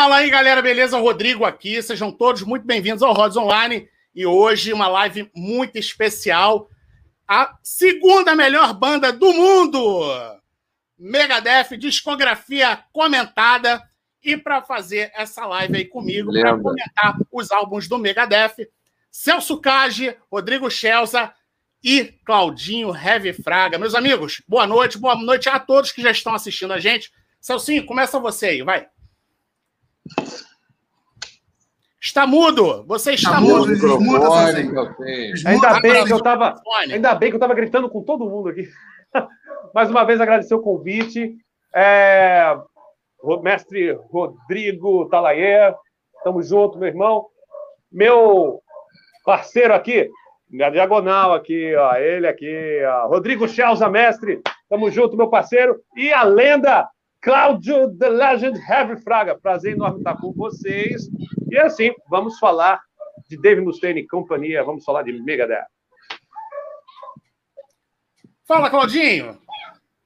Fala aí, galera, beleza? Rodrigo aqui. Sejam todos muito bem-vindos ao Rods Online. E hoje uma live muito especial. A segunda melhor banda do mundo. Megadeth, discografia comentada. E para fazer essa live aí comigo, para comentar os álbuns do Megadeth, Celso Cage, Rodrigo Schelza e Claudinho Heavy Fraga. Meus amigos, boa noite, boa noite a todos que já estão assistindo a gente. Celcinho, começa você aí, vai. Está mudo! Você está, está mudo! mudo ainda, bem que eu tava, ainda bem que eu estava gritando com todo mundo aqui. Mais uma vez agradecer o convite. É, mestre Rodrigo Talayer, estamos juntos, meu irmão. Meu parceiro aqui, na diagonal aqui, ó, ele aqui, ó, Rodrigo Chelza, mestre, estamos junto, meu parceiro. E a lenda Cláudio The Legend Heavy Fraga. Prazer enorme estar com vocês. E assim, vamos falar de Dave Mustaine e companhia, vamos falar de Megadeth. Fala, Claudinho.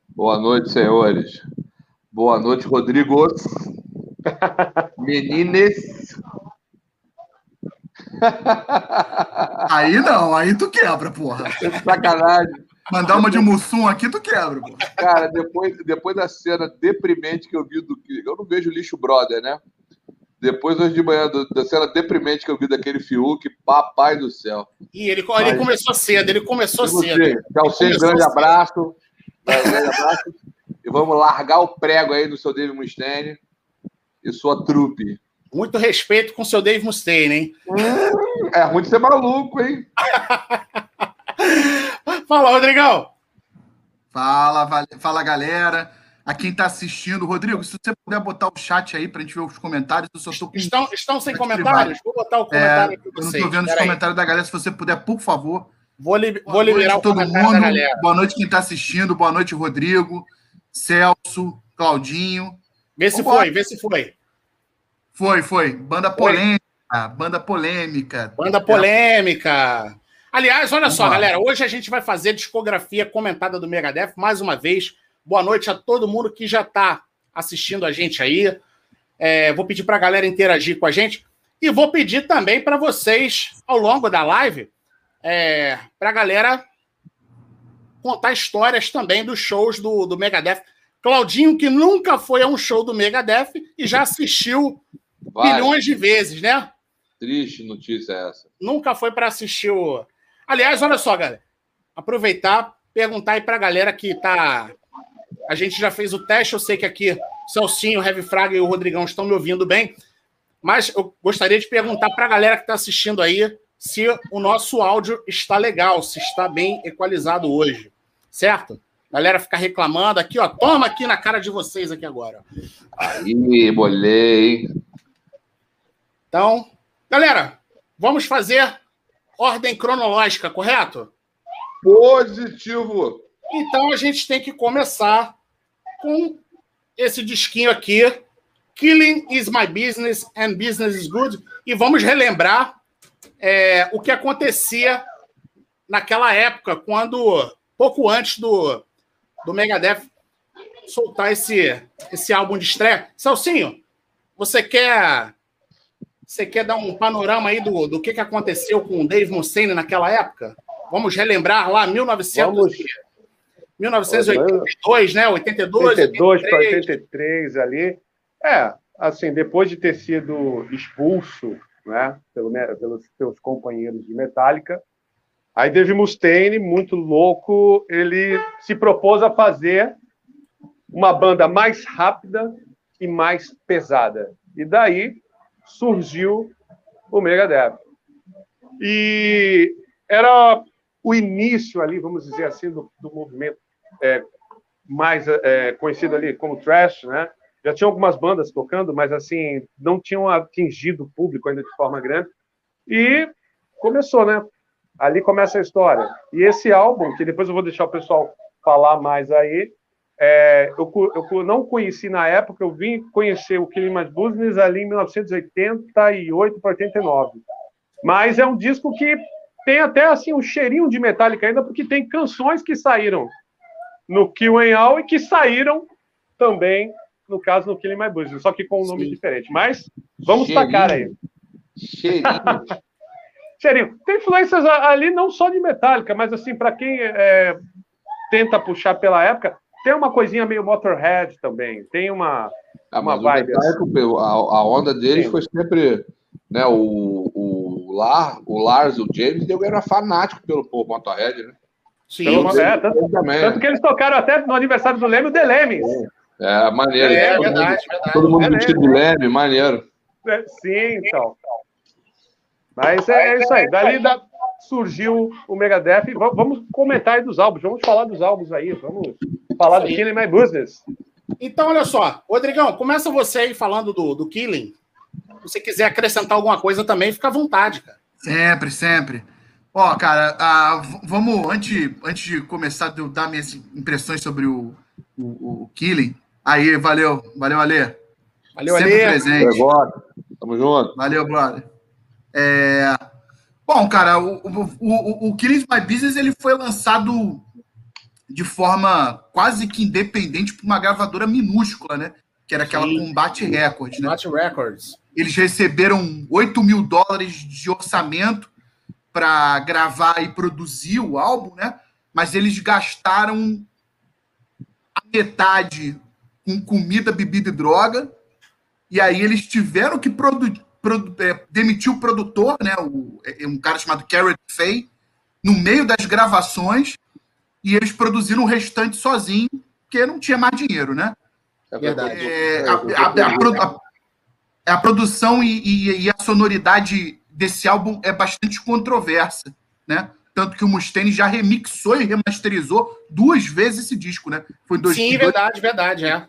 Boa noite, senhores. Boa noite, Rodrigo. Menines. Aí não, aí tu quebra, porra. Sacanagem. Mandar uma de Mussum aqui, tu quebra. Pô. Cara, depois, depois da cena deprimente que eu vi do. Eu não vejo lixo brother, né? Depois, hoje de manhã, do, da cena deprimente que eu vi daquele Fiuk, papai do céu. E ele, Mas, ele começou cedo, ele começou cedo. Calcinha, grande abraço. É, grande abraço. E vamos largar o prego aí no seu Dave Mustaine e sua trupe. Muito respeito com o seu Dave Mustaine, hein? Hum, é ruim de ser maluco, hein? Fala, Rodrigão. Fala, fala, galera. A quem está assistindo, Rodrigo, se você puder botar o chat aí para a gente ver os comentários, eu só tô com... estão, estão sem comentários? Vou botar o comentário é, aqui Eu não estou vendo os comentários da galera. Se você puder, por favor. Vou, li vou liberar o todo mundo. Boa noite quem está assistindo. Boa noite, Rodrigo, Celso, Claudinho. Vê se foi, vê se foi. Foi, foi. Banda polêmica. Banda polêmica. Banda polêmica. Aliás, olha só, galera, hoje a gente vai fazer discografia comentada do Megadeth mais uma vez. Boa noite a todo mundo que já está assistindo a gente aí. É, vou pedir para a galera interagir com a gente e vou pedir também para vocês, ao longo da live, é, para a galera contar histórias também dos shows do, do Megadeth. Claudinho, que nunca foi a um show do Megadeth e já assistiu Vai. milhões de vezes, né? Triste notícia essa. Nunca foi para assistir o, Aliás, olha só, galera. Aproveitar, perguntar aí para a galera que tá. A gente já fez o teste, eu sei que aqui Celcinho, Heavy Fraga e o Rodrigão estão me ouvindo bem, mas eu gostaria de perguntar para a galera que está assistindo aí se o nosso áudio está legal, se está bem equalizado hoje, certo? Galera fica reclamando aqui, ó. Toma aqui na cara de vocês aqui agora. Aí, bolei. Então, galera, vamos fazer ordem cronológica, correto? Positivo. Então a gente tem que começar com esse disquinho aqui, Killing is my business and business is good, e vamos relembrar é, o que acontecia naquela época, quando pouco antes do, do Megadeth soltar esse, esse álbum de estreia. Celcinho, você quer você quer dar um panorama aí do, do que, que aconteceu com o Dave Mustaine naquela época? Vamos relembrar lá 1900, Vamos... 1982, né? 82, 82 para 83 ali. É, assim, depois de ter sido expulso, né, pelo, pelos seus companheiros de Metallica, aí Dave Mustaine, muito louco, ele se propôs a fazer uma banda mais rápida e mais pesada. E daí surgiu o Megadeth. E era o início ali, vamos dizer assim, do, do movimento é, mais é, conhecido ali como thrash, né? Já tinha algumas bandas tocando, mas assim não tinham atingido o público ainda de forma grande. E começou, né? Ali começa a história. E esse álbum, que depois eu vou deixar o pessoal falar mais aí, é, eu, eu, não conheci na época, eu vim conhecer o Killing My Business ali em 1988 para 89. Mas é um disco que tem até assim um cheirinho de Metallica ainda, porque tem canções que saíram no Kill and All e que saíram também no caso no Killing My Business, só que com um nome Sim. diferente. Mas vamos Cheirinho. tacar aí. Cheirinho. Cheirinho. Tem influências ali não só de Metallica, mas assim, para quem é, tenta puxar pela época, tem uma coisinha meio Motorhead também. Tem uma, ah, uma vibe. Metallica, a, a, onda deles Sim. foi sempre. Né, o, o, Lar, o Lars, o James, eu era fanático pelo, pelo Motorhead, né? Sim, Pelo, é, tanto, tanto, que eles tocaram até no aniversário do Leme o The Lemes. É, maneiro. É, todo, verdade, mundo, verdade. todo mundo é vestido de Leme, maneiro. É, sim, então. Mas é, é isso aí. Dali da, surgiu o Megadeth. Vamos, vamos comentar aí dos álbuns. Vamos falar dos álbuns aí. Vamos falar do Killing My Business. Então, olha só. Rodrigão, começa você aí falando do, do Killing. Se você quiser acrescentar alguma coisa também, fica à vontade, cara. Sempre, sempre. Ó, cara, vamos, antes, antes de começar, eu dar minhas impressões sobre o, o, o Killing. Aí, valeu, valeu, Ale. Valeu, Sempre Ale. presente. Agora. Tamo junto. Valeu, brother. É... Bom, cara, o, o, o, o Killing My Business ele foi lançado de forma quase que independente por uma gravadora minúscula, né? Que era aquela Sim. Combate Records, né? Combate Records. Eles receberam 8 mil dólares de orçamento para gravar e produzir o álbum, né? Mas eles gastaram a metade com comida, bebida e droga. E aí eles tiveram que produ produ é, demitir o produtor, né? O, é, um cara chamado Carrot Fay, no meio das gravações. E eles produziram o restante sozinho, porque não tinha mais dinheiro, né? É verdade. É, a, a, a, a, produção e, e, e a sonoridade desse álbum é bastante controversa, né? Tanto que o Mustaine já remixou e remasterizou duas vezes esse disco, né? Foi em 2002. Sim, verdade, verdade, é.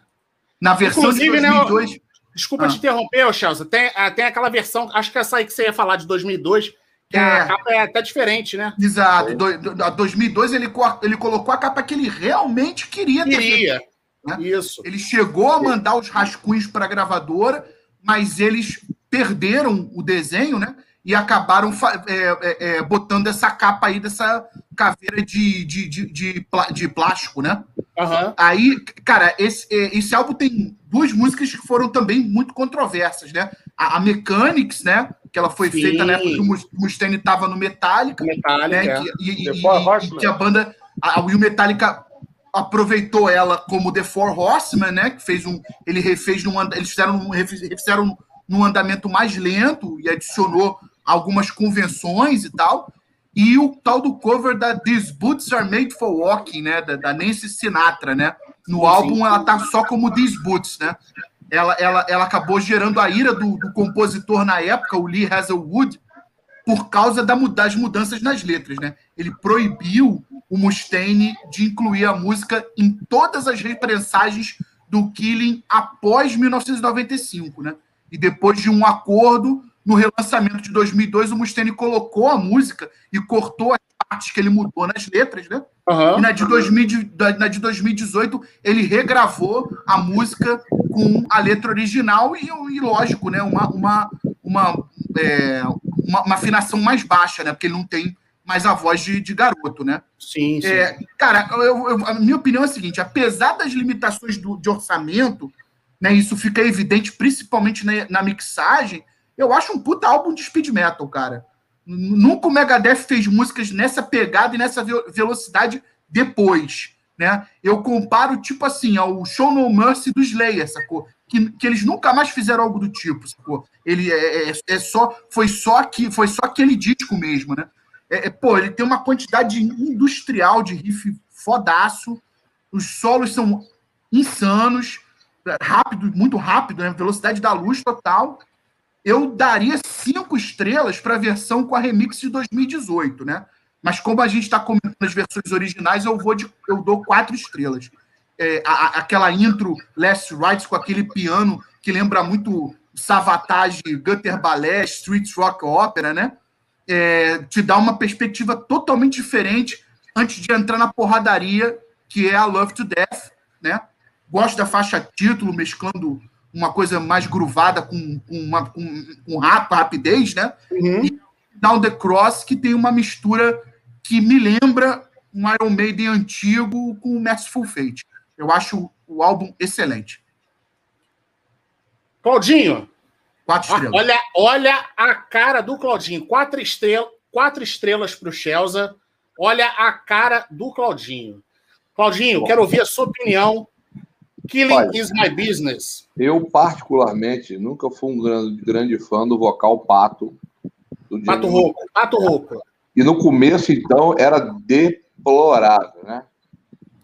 Na versão Inclusive, de 2002... Né, desculpa ah. te interromper, Chelsea. Tem, ah, tem aquela versão, acho que essa aí que você ia falar de 2002, que é. a capa é até diferente, né? Exato. Do, do, 2002 ele, ele colocou a capa que ele realmente queria. Queria. Ter, né? Isso. Ele chegou a mandar os rascunhos para a gravadora, mas eles perderam o desenho, né? E acabaram é, é, é, botando essa capa aí dessa caveira de, de, de, de, de plástico, né? Uhum. Aí, cara, esse, é, esse álbum tem duas músicas que foram também muito controversas, né? A, a Mechanics, né? Que ela foi Sim. feita na época que o Mustaine estava no Metallica. Metallica, né? É. Que, e, e, e, que a banda... A, o Metallica aproveitou ela como The Four Horsemen, né? Que fez um... Ele refez num... Eles fizeram, refizeram num andamento mais lento e adicionou algumas convenções e tal. E o tal do cover da These Boots Are Made for Walking, né? Da, da Nancy Sinatra, né? No álbum ela tá só como These Boots, né? Ela, ela, ela acabou gerando a ira do, do compositor na época, o Lee Hazelwood, por causa da, das mudanças nas letras, né? Ele proibiu o Mustaine de incluir a música em todas as reprensagens do Killing após 1995, né? E depois de um acordo, no relançamento de 2002, o Mustaine colocou a música e cortou as partes que ele mudou nas letras, né? Uhum. E na de, 2000, na de 2018, ele regravou a música com a letra original e, e lógico, né? Uma, uma, uma, é, uma, uma, afinação mais baixa, né? Porque ele não tem mais a voz de, de garoto, né? Sim, sim. É, cara, eu, eu, a minha opinião é a seguinte: apesar das limitações do, de orçamento, né? Isso fica evidente principalmente na, na mixagem eu acho um puta álbum de speed metal, cara. Nunca o Megadeth fez músicas nessa pegada e nessa velocidade depois, né? Eu comparo, tipo assim, ao Show No Mercy do Slayer, sacou? Que, que eles nunca mais fizeram algo do tipo, sacou? Ele é, é, é só, foi só aqui, foi só aquele disco mesmo, né? É, é, pô, ele tem uma quantidade industrial de riff fodaço, os solos são insanos, rápido, muito rápido, né? Velocidade da luz total eu daria cinco estrelas para a versão com a remix de 2018, né? Mas como a gente está comentando as versões originais, eu vou de, eu dou quatro estrelas. É, a, aquela intro Last Rights com aquele piano que lembra muito Savatage, Gutter Ballet, Street Rock Opera, né? É, te dá uma perspectiva totalmente diferente antes de entrar na porradaria que é a Love to Death, né? Gosto da faixa título, mesclando uma coisa mais gruvada com, com, uma, com, com rapidez, né? Uhum. E Down the Cross, que tem uma mistura que me lembra um Iron Maiden antigo com o Merciful Fate. Eu acho o álbum excelente. Claudinho. Quatro estrelas. Olha, olha a cara do Claudinho. Quatro, estrel, quatro estrelas para o Chelsea. Olha a cara do Claudinho. Claudinho, quero ouvir a sua opinião. Killing Olha, is my business. Eu, particularmente, nunca fui um grande, grande fã do vocal Pato. Do Pato Rouco. Pato Rouco. E no começo, então, era deplorável, né?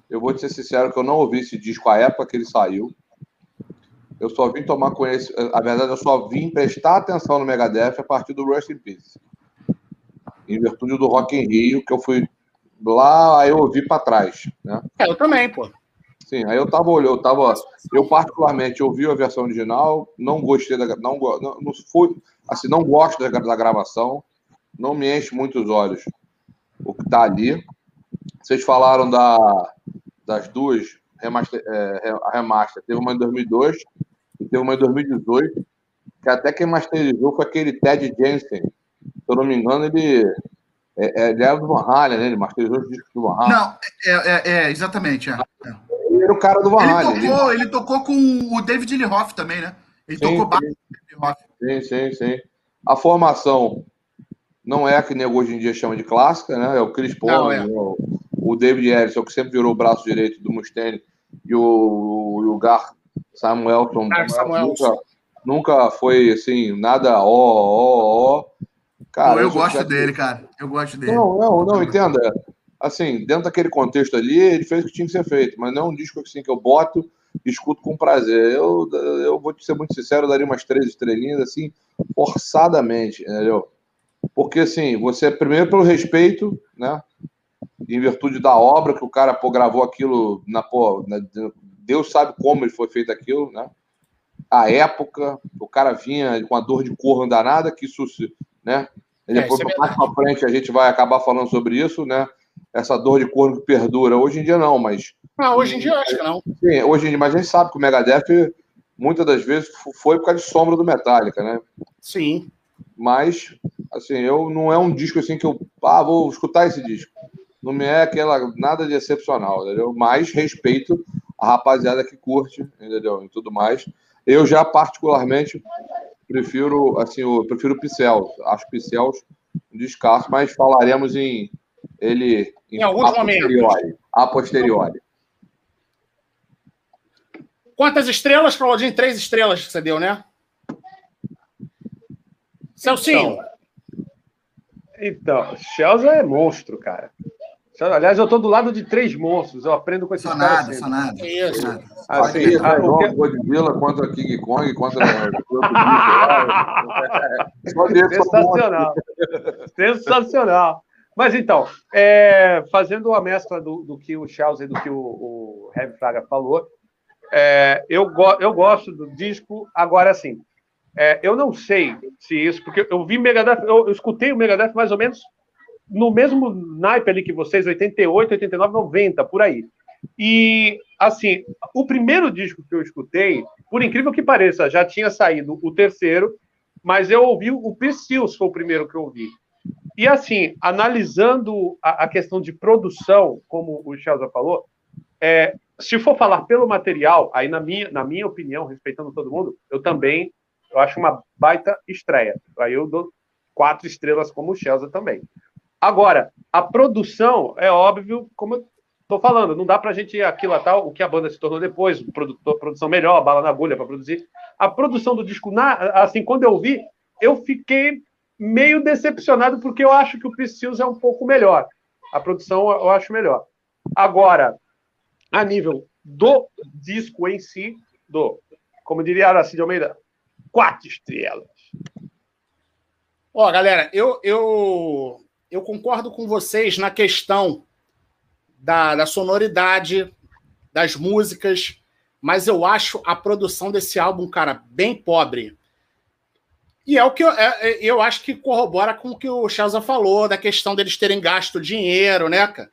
Eu vou te ser sincero que eu não ouvi esse disco à época que ele saiu. Eu só vim tomar conhecimento. A verdade, eu só vim prestar atenção no Megadeth a partir do Rust in Peace. Em virtude do Rock in Rio, que eu fui lá, aí eu ouvi para trás. Né? É, eu também, pô. Sim, aí eu tava olhando, eu tava. Eu particularmente ouvi a versão original, não gostei da. Não, não, não fui, assim, não gosto da, da gravação, não me enche muito os olhos o que tá ali. Vocês falaram da, das duas remaster, é, a remaster. Teve uma em 2002 e teve uma em 2018, que até quem masterizou foi aquele Ted Jensen. Se eu não me engano, ele, é, é, ele era do Van Halen, né? Ele masterizou os discos do Van Halen. Não, é, é, é exatamente. É. Ele era o cara do Van Halen. Ele tocou, ele tocou com o David Lee Roth também, né? Ele sim, tocou sim. Sim, sim, sim. A formação não é a que nego hoje em dia chama de clássica, né? É o Chris Paul, é. o, o David Ellison, que sempre virou o braço direito do Mustaine, e o, o Gar Samuelson, Nunca, nunca foi assim, nada ó, ó, ó. Cara, eu gosto dele, cara. Eu gosto dele. Não, não, não, entenda. Assim, dentro daquele contexto ali, ele fez o que tinha que ser feito, mas não é um disco assim que eu boto e escuto com prazer. Eu, eu vou te ser muito sincero, eu daria umas três estrelinhas, assim, forçadamente, entendeu? Porque, assim, você, primeiro pelo respeito, né? em virtude da obra que o cara pô, gravou aquilo na pô, na, Deus sabe como ele foi feito aquilo, né? A época, o cara vinha com a dor de corno danada, que isso, né? E é, depois, é, mais pra frente, a gente vai acabar falando sobre isso, né? Essa dor de corno que perdura. Hoje em dia não, mas. Ah, hoje em dia acho que não. Sim, hoje em dia, mas a gente sabe que o Megadeth muitas das vezes foi por causa de sombra do Metallica, né? Sim. Mas, assim, eu não é um disco assim que eu. Ah, vou escutar esse disco não me é aquela nada de excepcional, entendeu? Mas respeito a rapaziada que curte, entendeu? E tudo mais. Eu já particularmente prefiro, assim, eu prefiro Picels. Acho Picels um descasso, mas falaremos em ele em, alguns momentos. A posteriori. Quantas estrelas, Claudinho? Três estrelas que você deu, né? Celcinho. Então, então Chelsea é monstro, cara. Aliás, eu estou do lado de três monstros. Eu aprendo com esses só caras. Nada, só nada, Isso. Nada. Assim, a, a, o Godzilla contra King Kong, contra. Sensacional. Sensacional. Mas então, é, fazendo a mescla do, do, que o Charles e do que o, o Heavy Fraga falou, é, eu, go, eu gosto do disco. Agora, assim, é, eu não sei se isso, porque eu vi Megadeth, eu, eu escutei o Megadeth mais ou menos no mesmo naipe ali que vocês, 88, 89, 90, por aí. E, assim, o primeiro disco que eu escutei, por incrível que pareça, já tinha saído o terceiro, mas eu ouvi o Priscils, foi o primeiro que eu ouvi. E, assim, analisando a, a questão de produção, como o Chelsea falou, é, se for falar pelo material, aí na minha, na minha opinião, respeitando todo mundo, eu também eu acho uma baita estreia. Aí eu dou quatro estrelas como o Chelsea também. Agora, a produção, é óbvio, como eu estou falando, não dá para a gente tal, o que a banda se tornou depois, produtor, produção melhor, bala na agulha para produzir. A produção do disco, na, assim, quando eu vi, eu fiquei meio decepcionado, porque eu acho que o Priscils é um pouco melhor. A produção eu acho melhor. Agora, a nível do disco em si, do, como diria Aracide Almeida, quatro estrelas. Ó, galera, eu, eu eu concordo com vocês na questão da, da sonoridade, das músicas, mas eu acho a produção desse álbum, cara, bem pobre. E é o que eu, é, é eu acho que corrobora com o que o Chelsea falou, da questão deles terem gasto dinheiro, né, cara?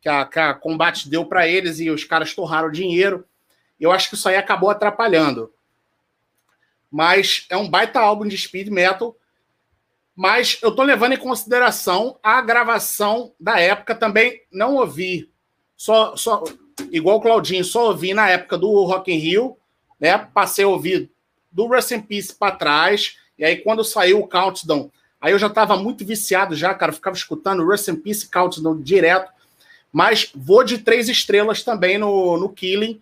Que a, que a combate deu para eles e os caras torraram dinheiro. Eu acho que isso aí acabou atrapalhando. Mas é um baita álbum de speed metal mas eu estou levando em consideração a gravação da época também. Não ouvi, só, só igual o Claudinho, só ouvi na época do Rock in Rio, né? Passei a ouvir do Rust in Peace para trás. E aí, quando saiu o Countdown, aí eu já estava muito viciado já, cara. ficava escutando Rust in Peace Countdown direto. Mas vou de três estrelas também no, no Killing.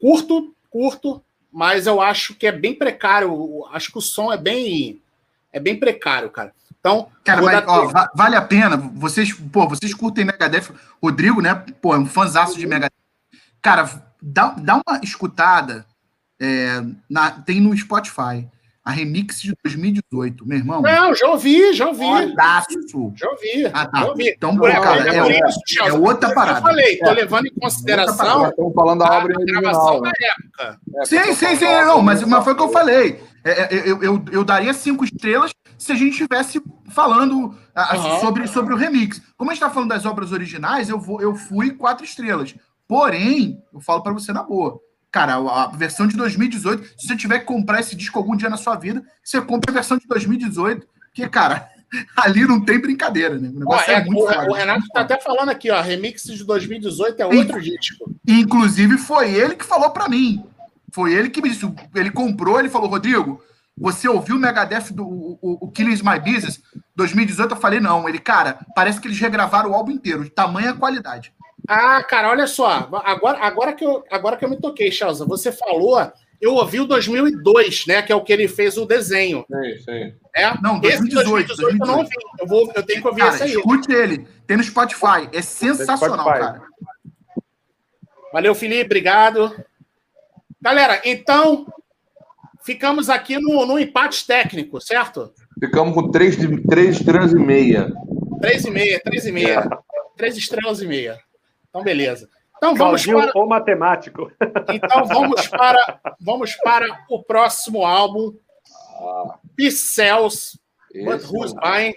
Curto, curto, mas eu acho que é bem precário. Acho que o som é bem, é bem precário, cara. Então, cara, mas, ó, vale a pena. Vocês, pô, vocês curtem Megadeth. Rodrigo, né? Pô, é um fãzaço de Megadeth. Cara, dá, dá uma escutada. É, na, tem no Spotify. A remix de 2018, meu irmão. Não, já ouvi, já ouvi. Fodaço. Já ouvi. Ah, tá. Já ouvi. Então, por, cara, é, é, isso, é, outra parada. Eu falei, tô levando em consideração. Estamos falando da obra original. Né? época. É, sim, sim, sim. Não, mas, mas foi o que eu falei. É, é, eu, eu, eu daria cinco estrelas se a gente estivesse falando uhum. sobre, sobre o remix. Como a gente está falando das obras originais, eu, vou, eu fui quatro estrelas. Porém, eu falo para você na boa. Cara, a versão de 2018, se você tiver que comprar esse disco algum dia na sua vida, você compra a versão de 2018, que, cara, ali não tem brincadeira, né? O, ó, é, é o, o Renato tá até falando aqui, ó, remix de 2018 é outro e, disco. Inclusive, foi ele que falou para mim. Foi ele que me disse. Ele comprou, ele falou, Rodrigo, você ouviu o Megadeth do o, o Killing My Business 2018? Eu falei, não. Ele, cara, parece que eles regravaram o álbum inteiro, de tamanha qualidade. Ah, cara, olha só. Agora, agora, que, eu, agora que eu me toquei, Chelsea, você falou. Eu ouvi o 2002, né? Que é o que ele fez o desenho. Sim, sim. É? Não, 2018. 2018, 2018. eu não ouvi. Eu, vou, eu tenho que ouvir cara, esse aí. Escute ele. Tem no Spotify. É sensacional, Spotify. cara. Valeu, Felipe. Obrigado. Galera, então, ficamos aqui no, no empate técnico, certo? Ficamos com três, três estrelas e meia. Três e meia, três e meia. É. Três estrelas e meia. Então, beleza. Então vamos Claudinho para... o matemático. Então vamos para, vamos para o próximo álbum. Ah, Pixels, But Who's Buying?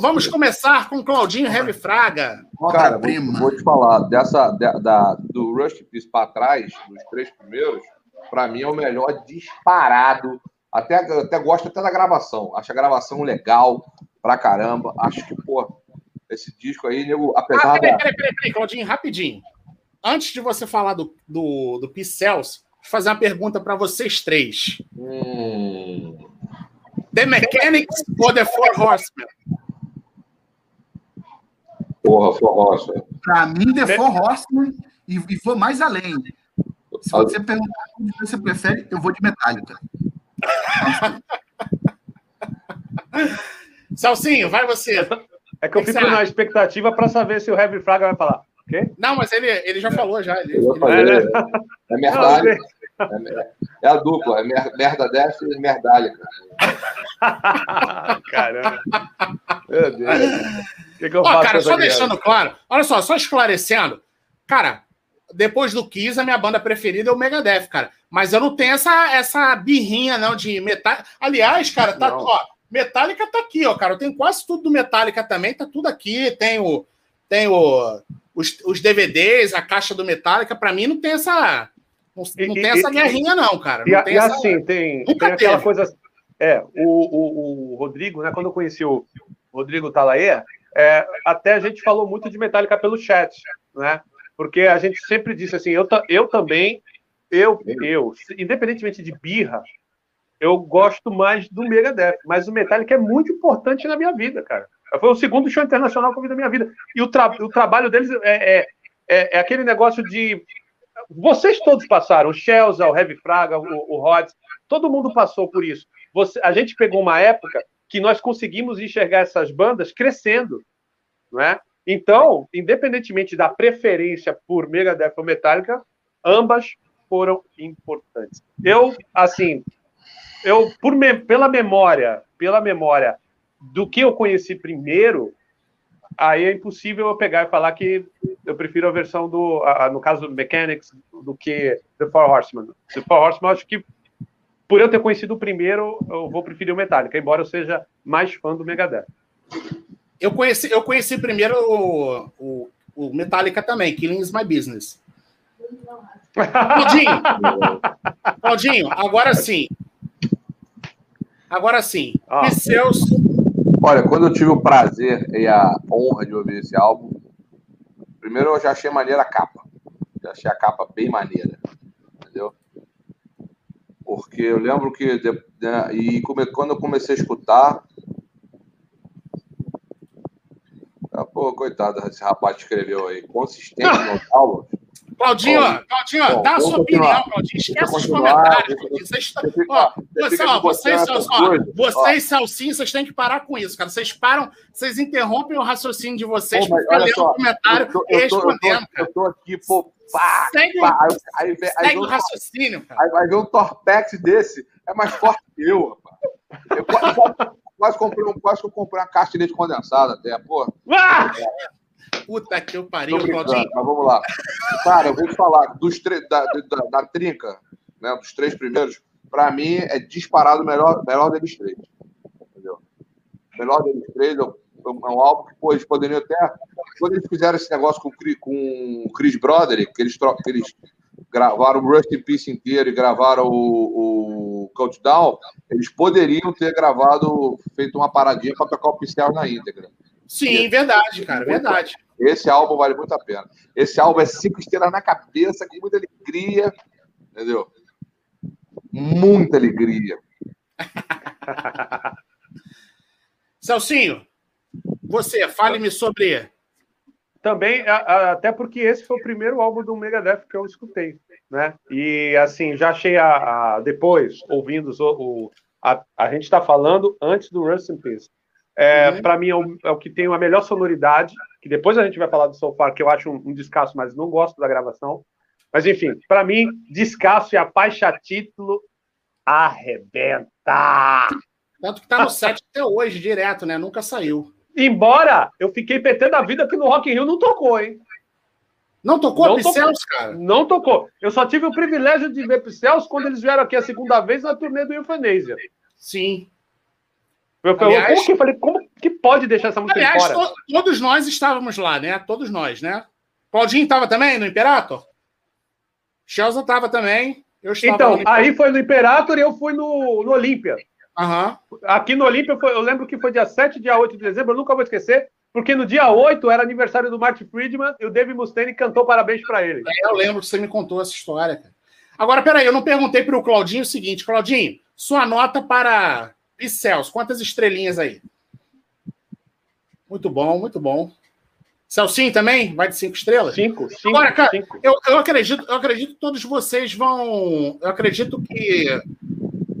Vamos começar com Claudinho Heavy Fraga. Cara, vou, vou, te falar, dessa, da, da do Rush Peace para trás, dos três primeiros, para mim é o melhor disparado. Até, até gosto até da gravação. Acho a gravação legal pra caramba. Acho que, pô, esse disco aí, nego, apesar ah, peraí, peraí, peraí, peraí, Claudinho, rapidinho. Antes de você falar do, do, do Pixels, vou fazer uma pergunta para vocês três. Hum... The Mechanics ou The Four Horsemen? Porra, Four Horsemen. Pra mim, The Four Horsemen e, e vou mais além. Se você perguntar o que você prefere, eu vou de Metallica. Salsinho, vai você. É que eu fico na expectativa para saber se o Heavy Fraga vai falar. Okay? Não, mas ele, ele já falou já. Ele, ele... Falei, é, é merdalha. É, é, a dupla, é merda dessa e merdalha. Caramba. Meu Deus. O que, que eu Ó, faço cara, só deixando claro, olha só, só esclarecendo. Cara, depois do Kiss, a minha banda preferida é o Megadeth, cara. Mas eu não tenho essa, essa birrinha, não, de metal. Aliás, cara, tá, ó, Metallica tá aqui, ó, cara. Eu tenho quase tudo do Metallica também, tá tudo aqui. Tem, o, tem o, os, os DVDs, a caixa do Metallica. Para mim, não tem essa. Não, não e, tem essa guerrinha, não, cara. Não e, tem e essa... assim, tem, tem aquela coisa. É, o, o, o, Rodrigo, né? Quando eu conheci o Rodrigo Talaê, é, até a gente falou muito de Metallica pelo chat, né? porque a gente sempre disse assim, eu, eu também, eu, eu, independentemente de birra, eu gosto mais do Megadeth, mas o Metallica é muito importante na minha vida, cara. Foi o segundo show internacional que eu vi da minha vida. E o, tra o trabalho deles é, é, é, é, aquele negócio de. Vocês todos passaram, o Chelsea, o Heavy Fraga, o, o Rods, todo mundo passou por isso. Você, a gente pegou uma época que nós conseguimos enxergar essas bandas crescendo, não é? Então, independentemente da preferência por Megadeth ou Metallica, ambas foram importantes. Eu, assim, eu por me, pela memória, pela memória do que eu conheci primeiro, aí é impossível eu pegar e falar que eu prefiro a versão do, a, no caso do Mechanics, do que The Four Horsemen. The Four Horsemen, acho que por eu ter conhecido o primeiro, eu vou preferir o Metallica, embora eu seja mais fã do Megadeth. Eu conheci, eu conheci primeiro o, o, o Metallica também, Killing is My Business. Claudinho, Claudinho, agora sim. Agora sim. Ah. seus... Olha, quando eu tive o prazer e a honra de ouvir esse álbum, primeiro eu já achei maneira a capa. Já achei a capa bem maneira. Entendeu? Porque eu lembro que né, e come, quando eu comecei a escutar. Ah, pô, coitado desse rapaz escreveu aí. Consistente no Download. Claudinho, Bom, Claudinho, bom, dá a sua opinião, Claudinho. Esquece os comentários, Claudinho. Vocês, ó, você, ó, vocês, ó, vocês, têm que parar com isso, cara. Vocês param, vocês interrompem o raciocínio de vocês para lendo o comentário tô, e respondendo. Eu, eu, tô aqui, pô, pá, segue, pá, aí, aí, aí, segue o raciocínio, cara. Aí vai ver um Torpex desse, é mais forte que eu, rapaz. Eu quase, quase, comprei, quase que eu comprei uma caixa de leite condensado até, pô. Ah! Puta que eu pariu, Claudinho. Mas vamos lá. Cara, eu vou te falar, dos da, da, da, trinca, né, dos três primeiros, para mim é disparado o melhor, melhor deles três. Entendeu? O melhor deles três é um, é um álbum que pô, eles poderiam até. Quando eles fizeram esse negócio com, com o Chris Broderick, que eles, que eles gravaram o Rust in Peace inteiro e gravaram o, o Countdown, eles poderiam ter gravado, feito uma paradinha para tocar o pincel na íntegra. Sim, verdade, cara, verdade. Esse álbum vale muito a pena. Esse álbum é cinco estrelas na cabeça, com muita alegria, entendeu? Muita alegria. Celcinho, você, fale-me sobre. Também, até porque esse foi o primeiro álbum do Megadeth que eu escutei, né? E assim, já achei a, a depois, ouvindo o, a, a gente está falando antes do Rust in Peace. É, uhum. Para mim, é o, é o, que tem a melhor sonoridade, que depois a gente vai falar do Sofá, que eu acho um, um descasso, mas não gosto da gravação. Mas, enfim, para mim, descasso e a faixa título arrebenta. Tanto que tá no set até hoje, direto, né? Nunca saiu. Embora eu fiquei PT da vida que no Rock in Rio não tocou, hein? Não tocou não Picels, cara? Não tocou. Eu só tive o privilégio de ver Picels quando eles vieram aqui a segunda vez na turnê do Euthanasia. Sim. Eu, Aliás, eu falei, como pode deixar essa música aliás, fora? To, todos nós estávamos lá, né? Todos nós, né? Claudinho estava também no Imperator? Chelsea estava também. Eu então, aí foi no Imperator e eu fui no, no Olímpia. Uhum. Aqui no Olímpia, eu lembro que foi dia 7, dia 8 de dezembro, eu nunca vou esquecer, porque no dia 8 era aniversário do Martin Friedman e o David Mustaine cantou parabéns para ele. É, eu lembro que você me contou essa história, cara. Agora, peraí, eu não perguntei para o Claudinho o seguinte: Claudinho, sua nota para e Celso, quantas estrelinhas aí? Muito bom, muito bom. Celcinho também? Vai de cinco estrelas? Cinco. cinco Agora, cara, cinco. Eu, eu, acredito, eu acredito que todos vocês vão. Eu acredito que,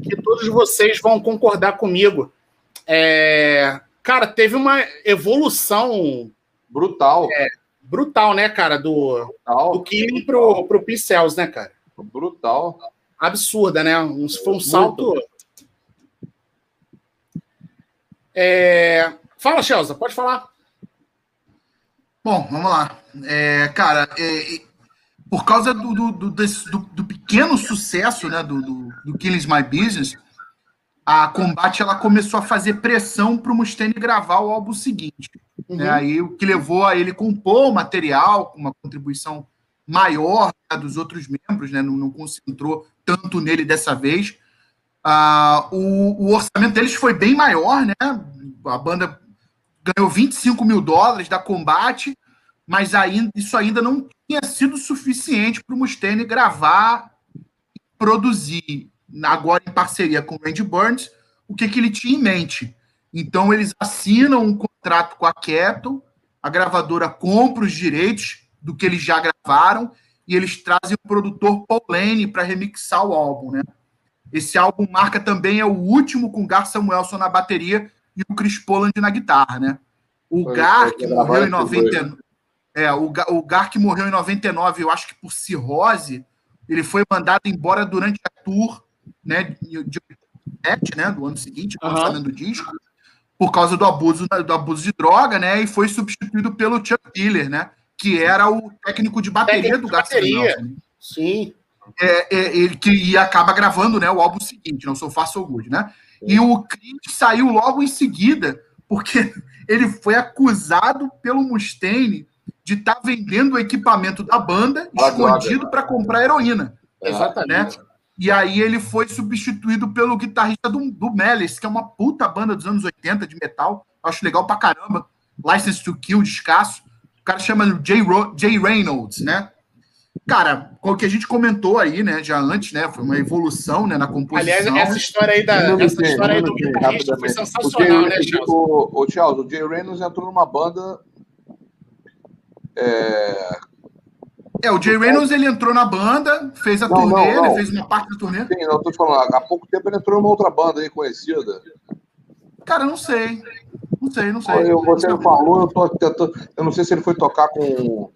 que todos vocês vão concordar comigo. É, cara, teve uma evolução brutal. É, brutal, né, cara? Do, brutal. do Killing pro, pro Pincels, né, cara? Brutal. Absurda, né? Foi um salto. Muito é... Fala, Chelsea, pode falar. Bom, vamos lá. É, cara, é, por causa do, do, do, desse, do, pequeno sucesso né, do, do, do Killings My Business, a Combate ela começou a fazer pressão para o Mustaine gravar o álbum seguinte. Uhum. Né, aí, o que levou a ele compor o material com uma contribuição maior né, dos outros membros, né, não, não concentrou tanto nele dessa vez. Ah, o, o, orçamento deles foi bem maior, né? A banda ganhou 25 mil dólares da Combate, mas ainda, isso ainda não tinha sido suficiente para o Mustaine gravar e produzir, agora em parceria com o Randy Burns, o que, que ele tinha em mente. Então, eles assinam um contrato com a Kettle, a gravadora compra os direitos do que eles já gravaram e eles trazem o produtor Paul Lane para remixar o álbum, né? Esse álbum marca também é o último com Gar Samuelson na bateria e o Chris Poland na guitarra, né? O foi, Gar, que morreu em 99. É, o, o Gar que morreu em 99, eu acho que por cirrose, ele foi mandado embora durante a tour, né, de, de né, do ano seguinte, uhum. lançamento do disco, por causa do abuso, do abuso de droga, né, e foi substituído pelo Chuck Miller, né, que era o técnico de bateria técnico do Gar Samuelson. Sim é, é, ele que e acaba gravando né, o álbum seguinte, não Sou Far So Good, né? E o Chris saiu logo em seguida, porque ele foi acusado pelo Mustaine de estar tá vendendo o equipamento da banda ah, escondido para comprar heroína. É, exatamente. Né? E aí ele foi substituído pelo guitarrista do, do Malice, que é uma puta banda dos anos 80 de metal. Acho legal pra caramba. License to Kill, descasso. O cara chama Jay, Ro Jay Reynolds, né? Cara, o que a gente comentou aí, né, já antes, né, foi uma evolução, né, na composição. Aliás, essa história aí, da, Não, essa não, história aí não, do não, guitarrista foi sensacional, o né, Chelsea? O, o Charles, o Jay Reynolds entrou numa banda. É, É, o Jay Reynolds, ele entrou na banda, fez a Não, turnê, não, não. ele fez uma parte da turnê. sim, não tô te falando, há pouco tempo ele entrou numa outra banda aí conhecida. Cara, não sei. Não sei, não sei. Eu, você me falou, eu tô tentando. Eu não sei se ele foi tocar com.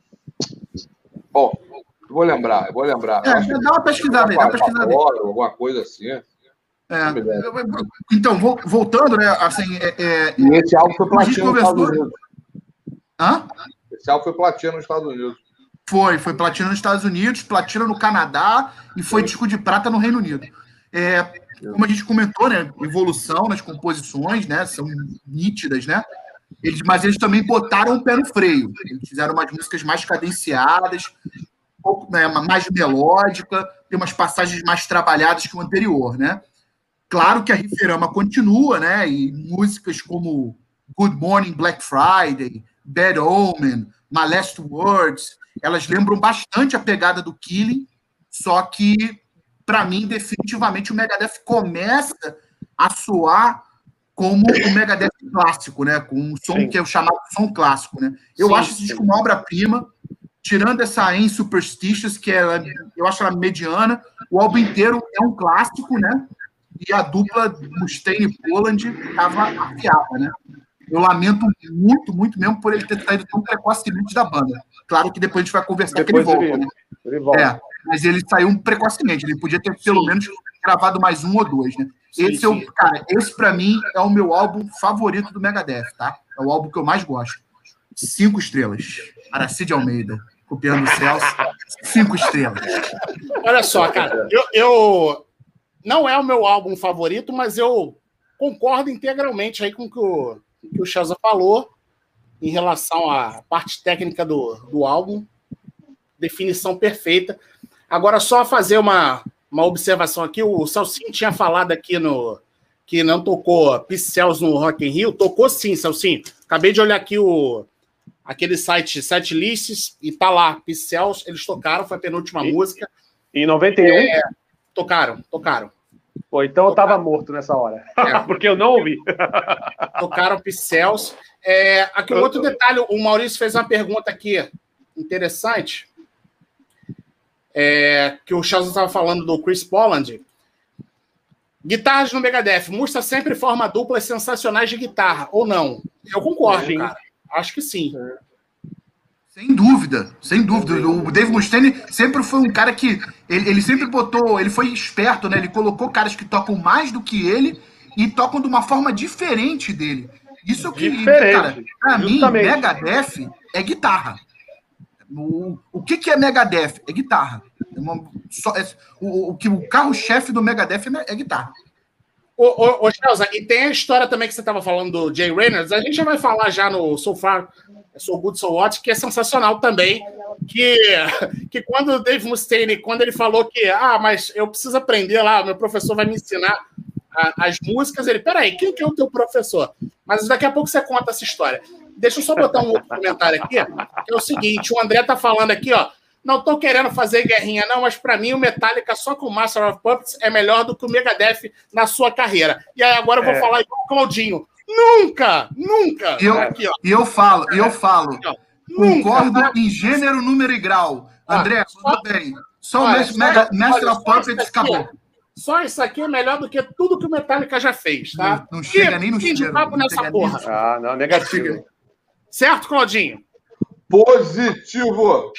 Bom, eu vou lembrar, eu vou lembrar. É, dá uma pesquisada aí, dá uma pesquisada aí. Alguma coisa assim. É. Lembro. Então, vo- voltando, né, assim, é, é- E esse álbum foi platina nos Estados Unidos. Hã? Esse álbum foi platina nos Estados Unidos. Foi, foi platina nos Estados Unidos, platina no Canadá e foi disco de prata no Reino Unido. É, como a gente comentou, né? Evolução nas composições, né? São nítidas, né? Eles, mas eles também botaram o pé no freio. Eles fizeram umas músicas mais cadenciadas, pouco né, mais melódica, tem umas passagens mais trabalhadas que o anterior, né? Claro que a Riferama continua, né? E músicas como Good Morning Black Friday, Bad Omen, My Last Words, elas lembram bastante a pegada do Killing, só que, para mim, definitivamente o Megadeth começa a soar como o Megadeth clássico, né? Com um som Sim. que é o chamado som clássico, né? Eu Sim, acho esse disco uma obra-prima, tirando essa em Superstitious, que é, eu acho ela mediana, o álbum inteiro é um clássico, né? E a dupla Mustaine e Poland estava afiada, né? Eu lamento muito, muito mesmo por ele ter saído tão precocemente da banda. Claro que depois a gente vai conversar Depois que ele volta, ele- né? Ele volta. É, mas ele saiu precocemente. Ele podia ter pelo Sim. menos gravado mais um ou dois, né? Sim, esse é o, sim. cara, esse pra mim é o meu álbum favorito do Megadeth, tá? É o álbum que eu mais gosto. Cinco estrelas. Aracide Almeida, copiando o Celso. Cinco estrelas. Olha só, cara, eu, eu- não é o meu álbum favorito, mas eu concordo integralmente aí com o que o, que o falou em relação à parte técnica do, do álbum. Definição perfeita. Agora, só fazer uma, uma observação aqui. O Salsinho tinha falado aqui no que não tocou Pixels no Rock in Rio. Tocou sim, Salsinho. Acabei de olhar aqui o aquele site Setlists e tá lá, Pixels, eles tocaram, foi a penúltima E- música. Em 91, É. Tocaram, tocaram. pô, então eu tava morto nessa hora. É. Porque eu não ouvi. Tocaram Pixels. É, aqui um outro detalhe, o Maurício fez uma pergunta aqui interessante. É, que o Charles estava falando do Chris Poland. Guitarras no Megadeth. Musta sempre forma duplas sensacionais de guitarra, ou não? Eu concordo, Sim. cara. Acho que sim. Sem dúvida, sem dúvida. O Dave Mustaine sempre foi um cara que. Ele, ele sempre botou. Ele foi esperto, né? Ele colocou caras que tocam mais do que ele e tocam de uma forma diferente dele. Isso é o que. Diferente, Cara, pra mim, justamente. Megadeth é guitarra. O, o que, que é Megadeth? É guitarra. É uma- só- é- o, o, que o carro-chefe do Megadeth é, me- é guitarra. Ô, ô, ô Chelsea, e tem a história também que você estava falando do Jay Reynolds, a gente já vai falar já no So Far, So Good, So What, que é sensacional também, que, que quando o Dave Mustaine, quando ele falou que, ah, mas eu preciso aprender lá, meu professor vai me ensinar a- as músicas, ele, peraí, quem que é o teu professor? Mas daqui a pouco você conta essa história. Deixa eu só botar um outro comentário aqui, que é o seguinte, o André tá falando aqui, ó, não tô querendo fazer guerrinha, não, mas para mim o Metallica só com Master of Puppets é melhor do que o Megadeth na sua carreira. E aí agora eu vou É. falar igual o Claudinho. Nunca, nunca. E eu, Aqui, ó. e eu falo, e eu falo. Nunca. Concordo tá? em gênero, número e grau. Ah, André, só- tudo bem. Só o Olha, Master, só- Mega- Master olha, Puppets isso aqui, acabou. Só isso aqui é melhor do que tudo que o Metallica já fez, tá? Não- não chega nem no cheiro, papo não nessa porra. Ah, não, negativo. Certo, Claudinho? Positivo!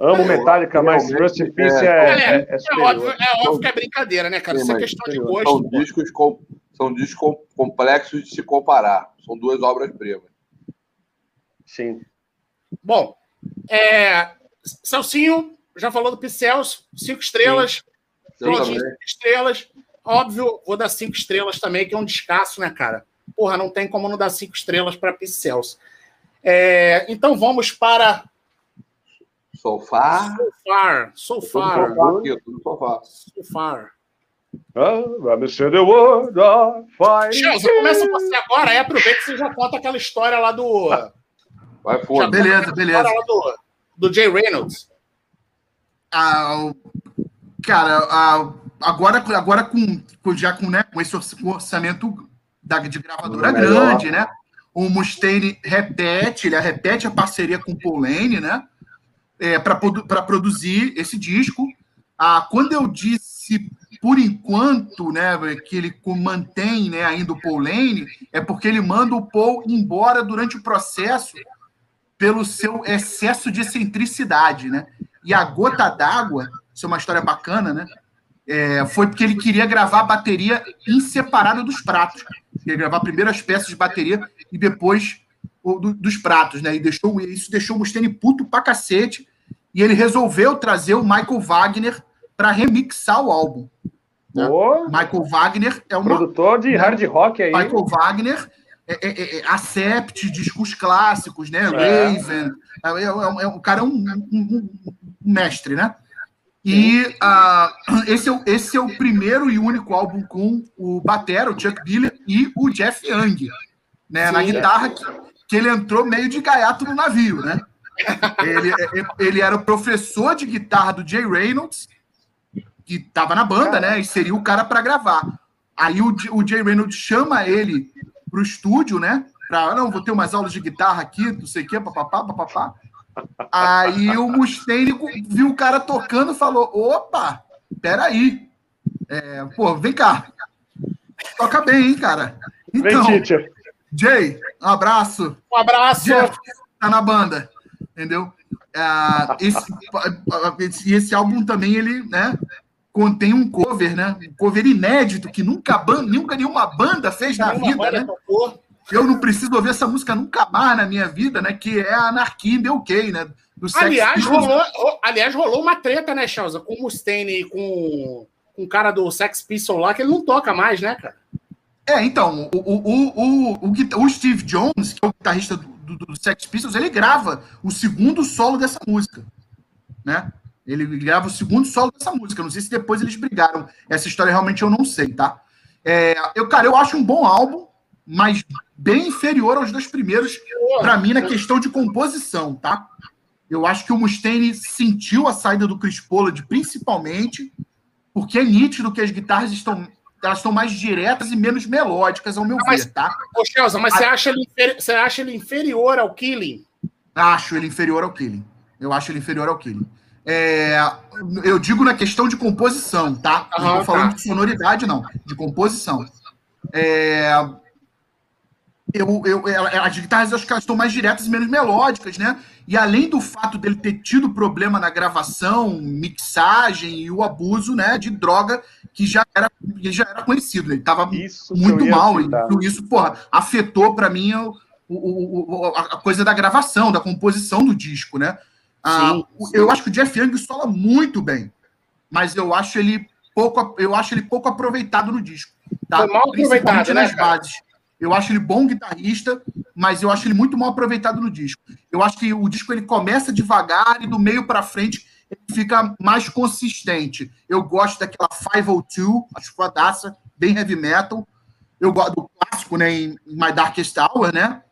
Amo Metallica, mas Rust in Peace é, é, é, é é, óbvio, é óbvio que é brincadeira, né, cara? Sim, Isso é questão de gosto. São discos, com- são discos com- complexos de se comparar. São duas obras-primas. Sim. Bom, é, Celcinho já falou do Pixels, cinco estrelas. Claudinho, cinco estrelas. Óbvio, vou dar cinco estrelas também, que é um descasso, né, cara? Porra, não tem como não dar cinco estrelas para Pixels. É, então vamos para Sofá. So Far. So Far. So Far. See the world on fire. Chelsea, começa você agora, aí aproveita e você já conta aquela história lá do. Vai conta Beleza, beleza. história lá do, do Jay Reynolds? Ah, cara, ah, agora, agora com, com, já com, né, com esse orçamento da, de gravadora grande, né? O Mustaine repete, ele repete a parceria com o Paul Lane, né? É, para produzir esse disco. Ah, quando eu disse por enquanto, né, que ele mantém né, ainda o Paul Lane, é porque ele manda o Paul embora durante o processo pelo seu excesso de excentricidade, né? E a gota d'água, isso é uma história bacana, né? É, foi porque ele queria gravar a bateria em separado dos pratos. Queria gravar primeiro as peças de bateria e depois o, do, dos pratos, né? E deixou, isso deixou o Mustaine puto pra cacete. E ele resolveu trazer o Michael Wagner para remixar o álbum. Né? Oh, Michael Wagner é um produtor de hard rock aí. Michael Wagner é, é, é, é Acept, discos clássicos, né? É. Raven. É, é, é, o cara é um, um, um, mestre, né? E uh, esse, é, esse é o primeiro e único álbum com o Batera, o Chuck Biller e o Jeff Young, né? Sim, na guitarra que, que ele entrou meio de gaiato no navio, né? Ele, ele era o professor de guitarra do Jay Reynolds que estava na banda, né? E seria o cara para gravar. Aí o, o Jay Reynolds chama ele pro estúdio, né? Pra, não, vou ter umas aulas de guitarra aqui, não sei o quê, papapá, papapá. Aí o Mustaine viu o cara tocando e falou: opa, peraí. É, pô, vem cá. Toca bem, hein, cara. Então, vem, Jay, um abraço. Um abraço. Jeff, tá na banda, entendeu? Ah, esse, esse, esse álbum também, ele, né? contém um cover, né? Um cover inédito que nunca, nunca nenhuma banda fez na vida, né? Tocou. Eu não preciso ouvir essa música nunca mais na minha vida, né? Que é a Anarquia in the né? Do aliás, rolou, aliás, rolou uma treta, né, Chelsea? Com o Mustaine e com, com o cara do Sex Pistol lá, que ele não toca mais, né, cara? É, então, o, o, o, o, o Steve Jones, que é o guitarrista do, do, do Sex Pistols, ele grava o segundo solo dessa música, né? Ele grava o segundo solo dessa música. Não sei se depois eles brigaram. Essa história realmente eu não sei, tá? É, eu, cara, eu acho um bom álbum, mas bem inferior aos dois primeiros, para mim, na questão de composição, tá? Eu acho que o Mustaine sentiu a saída do Chris Pollard, principalmente, porque é nítido que as guitarras estão elas estão mais diretas e menos melódicas, ao meu mas, ver, tá? Ô, Chelsea, mas a... você, acha ele você acha ele inferior ao Killing? Acho ele inferior ao Killing. Eu acho ele inferior ao Killing. É, eu digo na questão de composição, tá? Não estou falando tá. de sonoridade, não, de composição. É, eu, eu, as guitarras acho que elas estão mais diretas e menos melódicas, né? E além do fato dele ter tido problema na gravação, mixagem e o abuso né, de droga que já era, que já era conhecido. Ele estava muito mal. E isso, porra, afetou para mim o, o, o, a coisa da gravação, da composição do disco, né? Ah, sim, sim. Eu acho que o Jeff Young sola muito bem, mas eu acho ele pouco, eu acho ele pouco aproveitado no disco. Tá? Foi mal aproveitado, né, nas bases. Eu acho ele bom guitarrista, mas eu acho ele muito mal aproveitado no disco. Eu acho que o disco ele começa devagar e do meio para frente ele fica mais consistente. Eu gosto daquela 502, acho fodaça, bem heavy metal. Eu gosto do clássico, né, em My Darkest Hour, né?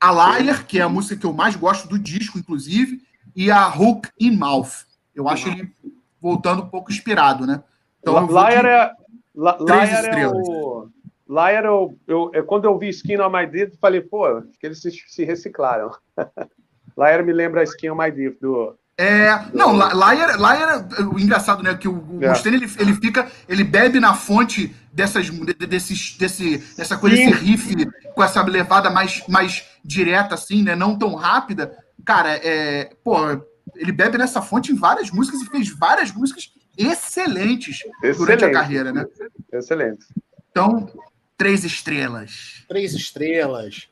A Liar, que é a música que eu mais gosto do disco, inclusive e a Hook in Mouth. Eu acho ele voltando um pouco inspirado, né? Então, Liar é, Liar é o... Liar, eu, eu, eu, quando eu vi Skin on My Div, falei, pô, que eles se, se reciclaram. Liar me lembra Skin on My Div do, é, não, Liar, Liar, o engraçado, né, que o, o é. Mustaine, ele, ele fica, ele bebe na fonte dessas, desses, desse, dessa coisa, Sim. esse riff com essa levada mais, mais direta, assim, né, não tão rápida, cara, é, pô, ele bebe nessa fonte em várias músicas e fez várias músicas excelentes Excelente. durante a carreira, né? Excelente. Então, três estrelas. Três estrelas.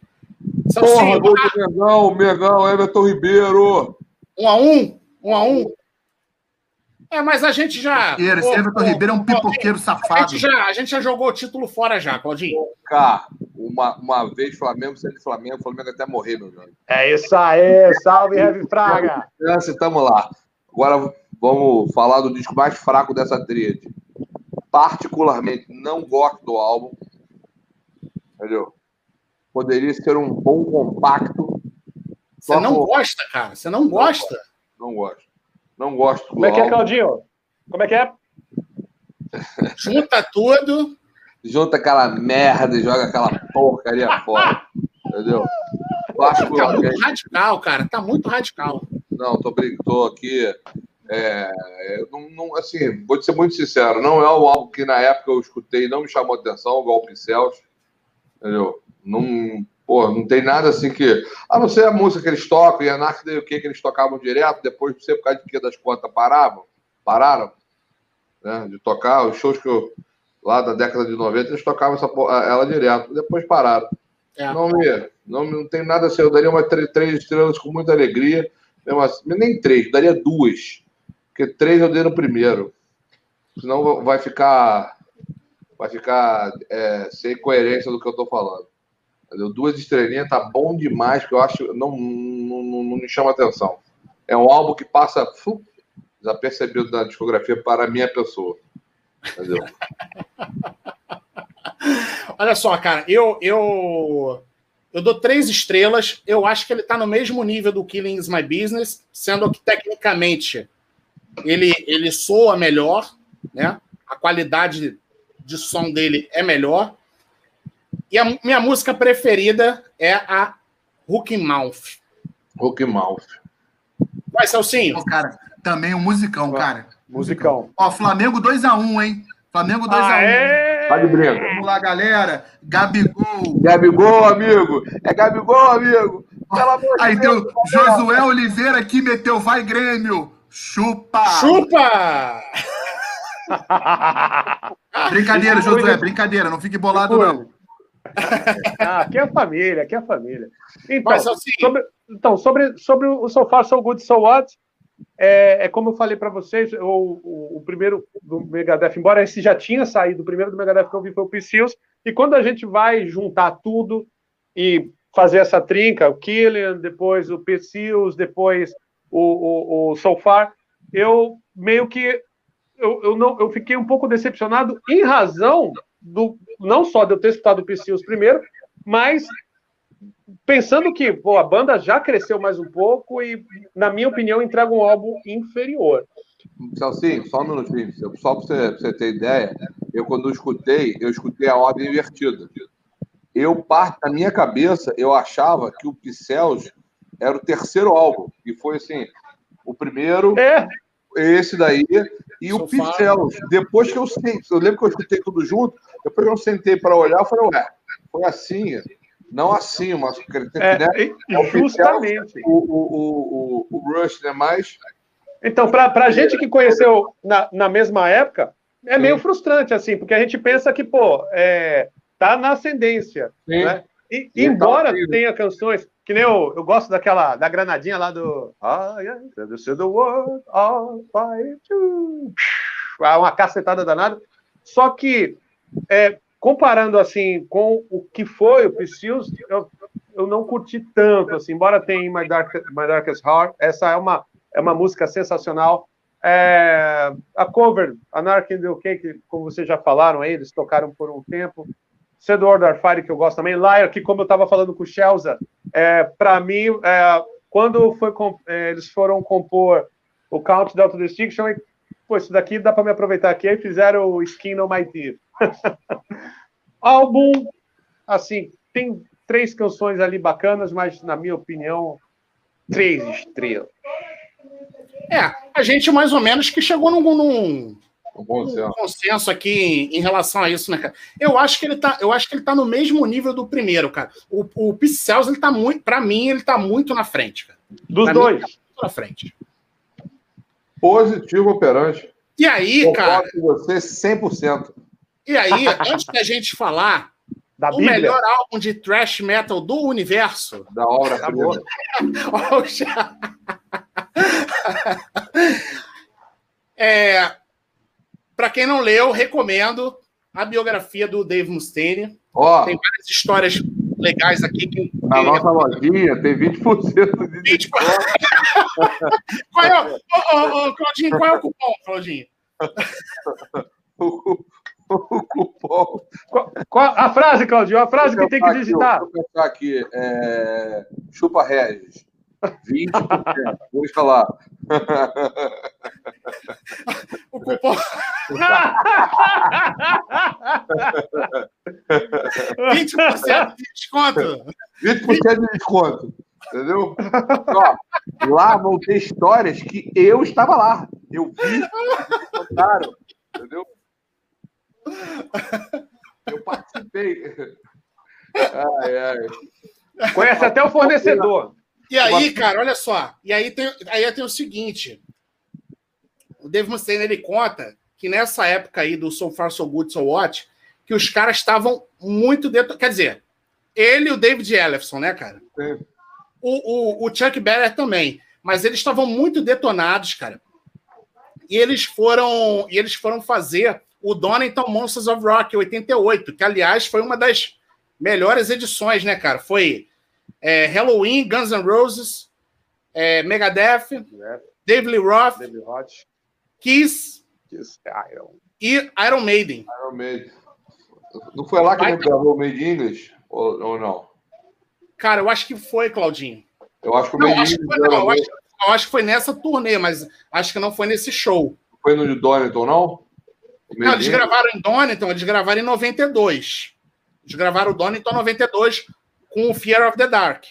Porra, gol do Megão, Megão, Everton Ribeiro. Um a um? Um a um? É, mas a gente já. Pipoqueiro, esse Everton Ribeiro é um pipoqueiro safado. A gente, já, a gente já jogou o título fora já, Claudinho. Cá, uma, uma vez Flamengo, sendo Flamengo, Flamengo até morrer, meu jovem. É isso aí, salve, Heavy Fraga! Estamos lá. Agora vamos falar do disco mais fraco dessa tríade. Particularmente, não gosto do álbum. Entendeu? Poderia ser um bom compacto. Você não gosta, cara? Você não gosta? gosto. Não gosto Como é que é, Claudinho? Como é que é? Junta tudo. Junta aquela merda e joga aquela porcaria fora. Entendeu? Clássico tá muito radical, cara. Tá muito radical. Não, tô, tô aqui. É, não, não, assim, vou te ser muito sincero, não é algo que na época eu escutei não me chamou atenção, igual o Pincels, entendeu? Não, pô, não tem nada assim que. A não ser a música que eles tocam e a Narc o que que eles tocavam direto, depois, não sei por causa de que das contas paravam, pararam né, de tocar. Os shows que eu, lá da década de 90, eles tocavam essa, ela direto, depois pararam. É. Não, me, não, não tem nada assim, eu daria umas três, três estrelas com muita alegria, assim, nem três, daria duas, porque três eu dei no primeiro. Senão vai ficar vai ficar é, sem coerência do que eu estou falando. Entendeu? Duas estrelinhas tá bom demais, que eu acho não, não, não, não me chama atenção. É um álbum que passa fu, desapercebido da discografia para a minha pessoa. Entendeu? Olha só, cara, eu, eu, eu dou três estrelas. Eu acho que ele está no mesmo nível do Killing is My Business, sendo que tecnicamente ele, ele soa melhor, né? A qualidade de som dele é melhor. E a minha música preferida é a Hook Mouth. Hook Mouth. Vai, Celcinho. cara, também um musicão, cara. Musicão. Ó, Flamengo 2x1, um, hein? Flamengo 2x1. Ah, é? De. Vamos lá, galera. Gabigol. Gabigol, amigo. É Gabigol, amigo. Pelo amor Aí tem o Josué Oliveira aqui meteu, vai Grêmio. Chupa! Chupa! brincadeira, Josué, brincadeira. Não fique bolado, não. Ah, aqui é família, aqui é família. Então, Mas, assim... sobre, então sobre, sobre o So Far, So Good, So What, é, é como eu falei para vocês, o, o, o, primeiro do Megadeth, embora esse já tinha saído, o primeiro do Megadeth que eu vi foi o Psylls, e quando a gente vai juntar tudo e fazer essa trinca, o Killian, depois o Psylls, depois o, o, o So Far, eu meio que eu, eu, não, eu fiquei um pouco decepcionado em razão do não só de eu ter escutado o Psylls primeiro, mas pensando que pô, a banda já cresceu mais um pouco e, na minha opinião, entrega um álbum inferior. Celcinho, só um minutinho, só para você, você, ter ideia, eu quando eu escutei, eu escutei a ordem invertida. Eu, parte da minha cabeça, eu achava que o Pixels era o terceiro álbum, e foi assim, o primeiro, é. Esse daí, e Sofá. o Pixels. Depois que eu sentei, eu lembro que eu escutei tudo junto, depois que eu sentei para olhar, eu falei, ué, foi assim, não assim, mas é, né? é justamente o, o, o, o, Rush, né? Mas. Então, para a gente que conheceu na, na mesma época, é meio frustrante, assim, porque a gente pensa que, pô, é, tá na ascendência. Sim. Né? E, e embora tá tenha canções, que nem eu, eu gosto daquela, da granadinha lá do. Ah, yeah, the world, all Uma cacetada danada. Só que é, comparando assim com o que foi o Psylls, eu, eu não curti tanto, assim, embora tenha My, Dark, My Darkest Heart, essa é uma, é uma música sensacional. É, a cover, Anarchy in the UK, que, como vocês já falaram aí, eles tocaram por um tempo. Cedo Order Fire, que eu gosto também. Liar, que como eu estava falando com o Shelza, é, para mim, é, quando foi, é, eles foram compor o Countdown to Distinction, pô, isso daqui dá para me aproveitar aqui, aí fizeram o Skin on My Teeth. Álbum, assim, tem três canções ali bacanas, mas, na minha opinião, três estrelas. É, a gente mais ou menos que chegou num, num um consenso. Um consenso aqui em, relação a isso, né, cara? Eu acho que ele tá, eu acho que ele tá no mesmo nível do primeiro, cara. O, o Pixels, ele tá muito, para mim, ele tá muito na frente, cara. Dos pra dois. Mim, tá muito na frente. Positivo operante. E aí, Concordo cara. Com você 100%. E aí, antes da gente falar da o Bíblia. melhor álbum de thrash metal do universo. Da obra acabou. é, Para quem não leu, recomendo a biografia do Dave Mustaine. Oh. Tem várias histórias legais aqui. Que, Na nossa lojinha tem 20% de 20... qual é, o, Claudinho, qual é o cupom, Claudinho? o cupom. Qual, qual, a frase, Claudio, a frase que tem que digitar. Vou pensar aqui. É, chupa Regis. 20%. Vou falar. o cupom. 20% de desconto. 20% de desconto. Entendeu? Ó, lá vão ter histórias que eu estava lá. Eu vi, contaram. Entendeu? Eu participei. Ai, ai. Conhece até o fornecedor. E aí, cara, olha só. E aí tem, aí tem o seguinte. O Dave Mustaine, ele conta que nessa época aí do So Far So Good So What, que os caras estavam muito dentro... Quer dizer, ele e o David Ellefson, né, cara? Sim. O, o, o Chuck Berry também. Mas eles estavam muito detonados, cara. E eles foram, e eles foram fazer o Donington Monsters of Rock 88, que aliás foi uma das melhores edições, né, cara? Foi é, Halloween, Guns N' Roses, é, Megadeth. David Lee Roth, David Roth. Kiss, Kiss Iron. e Iron Maiden. Iron Maiden. Não foi lá que ele gravou o Made English? Ou, ou, não? Cara, eu acho que foi, Claudinho. Eu acho que o Made in English. Foi, não, eu, acho, eu acho que foi nessa turnê, mas acho que não foi nesse show. Foi no de Donington, não? Não, eles gravaram em Donington, eles gravaram em 92. Eles gravaram o Donington em 92 com o Fear of the Dark.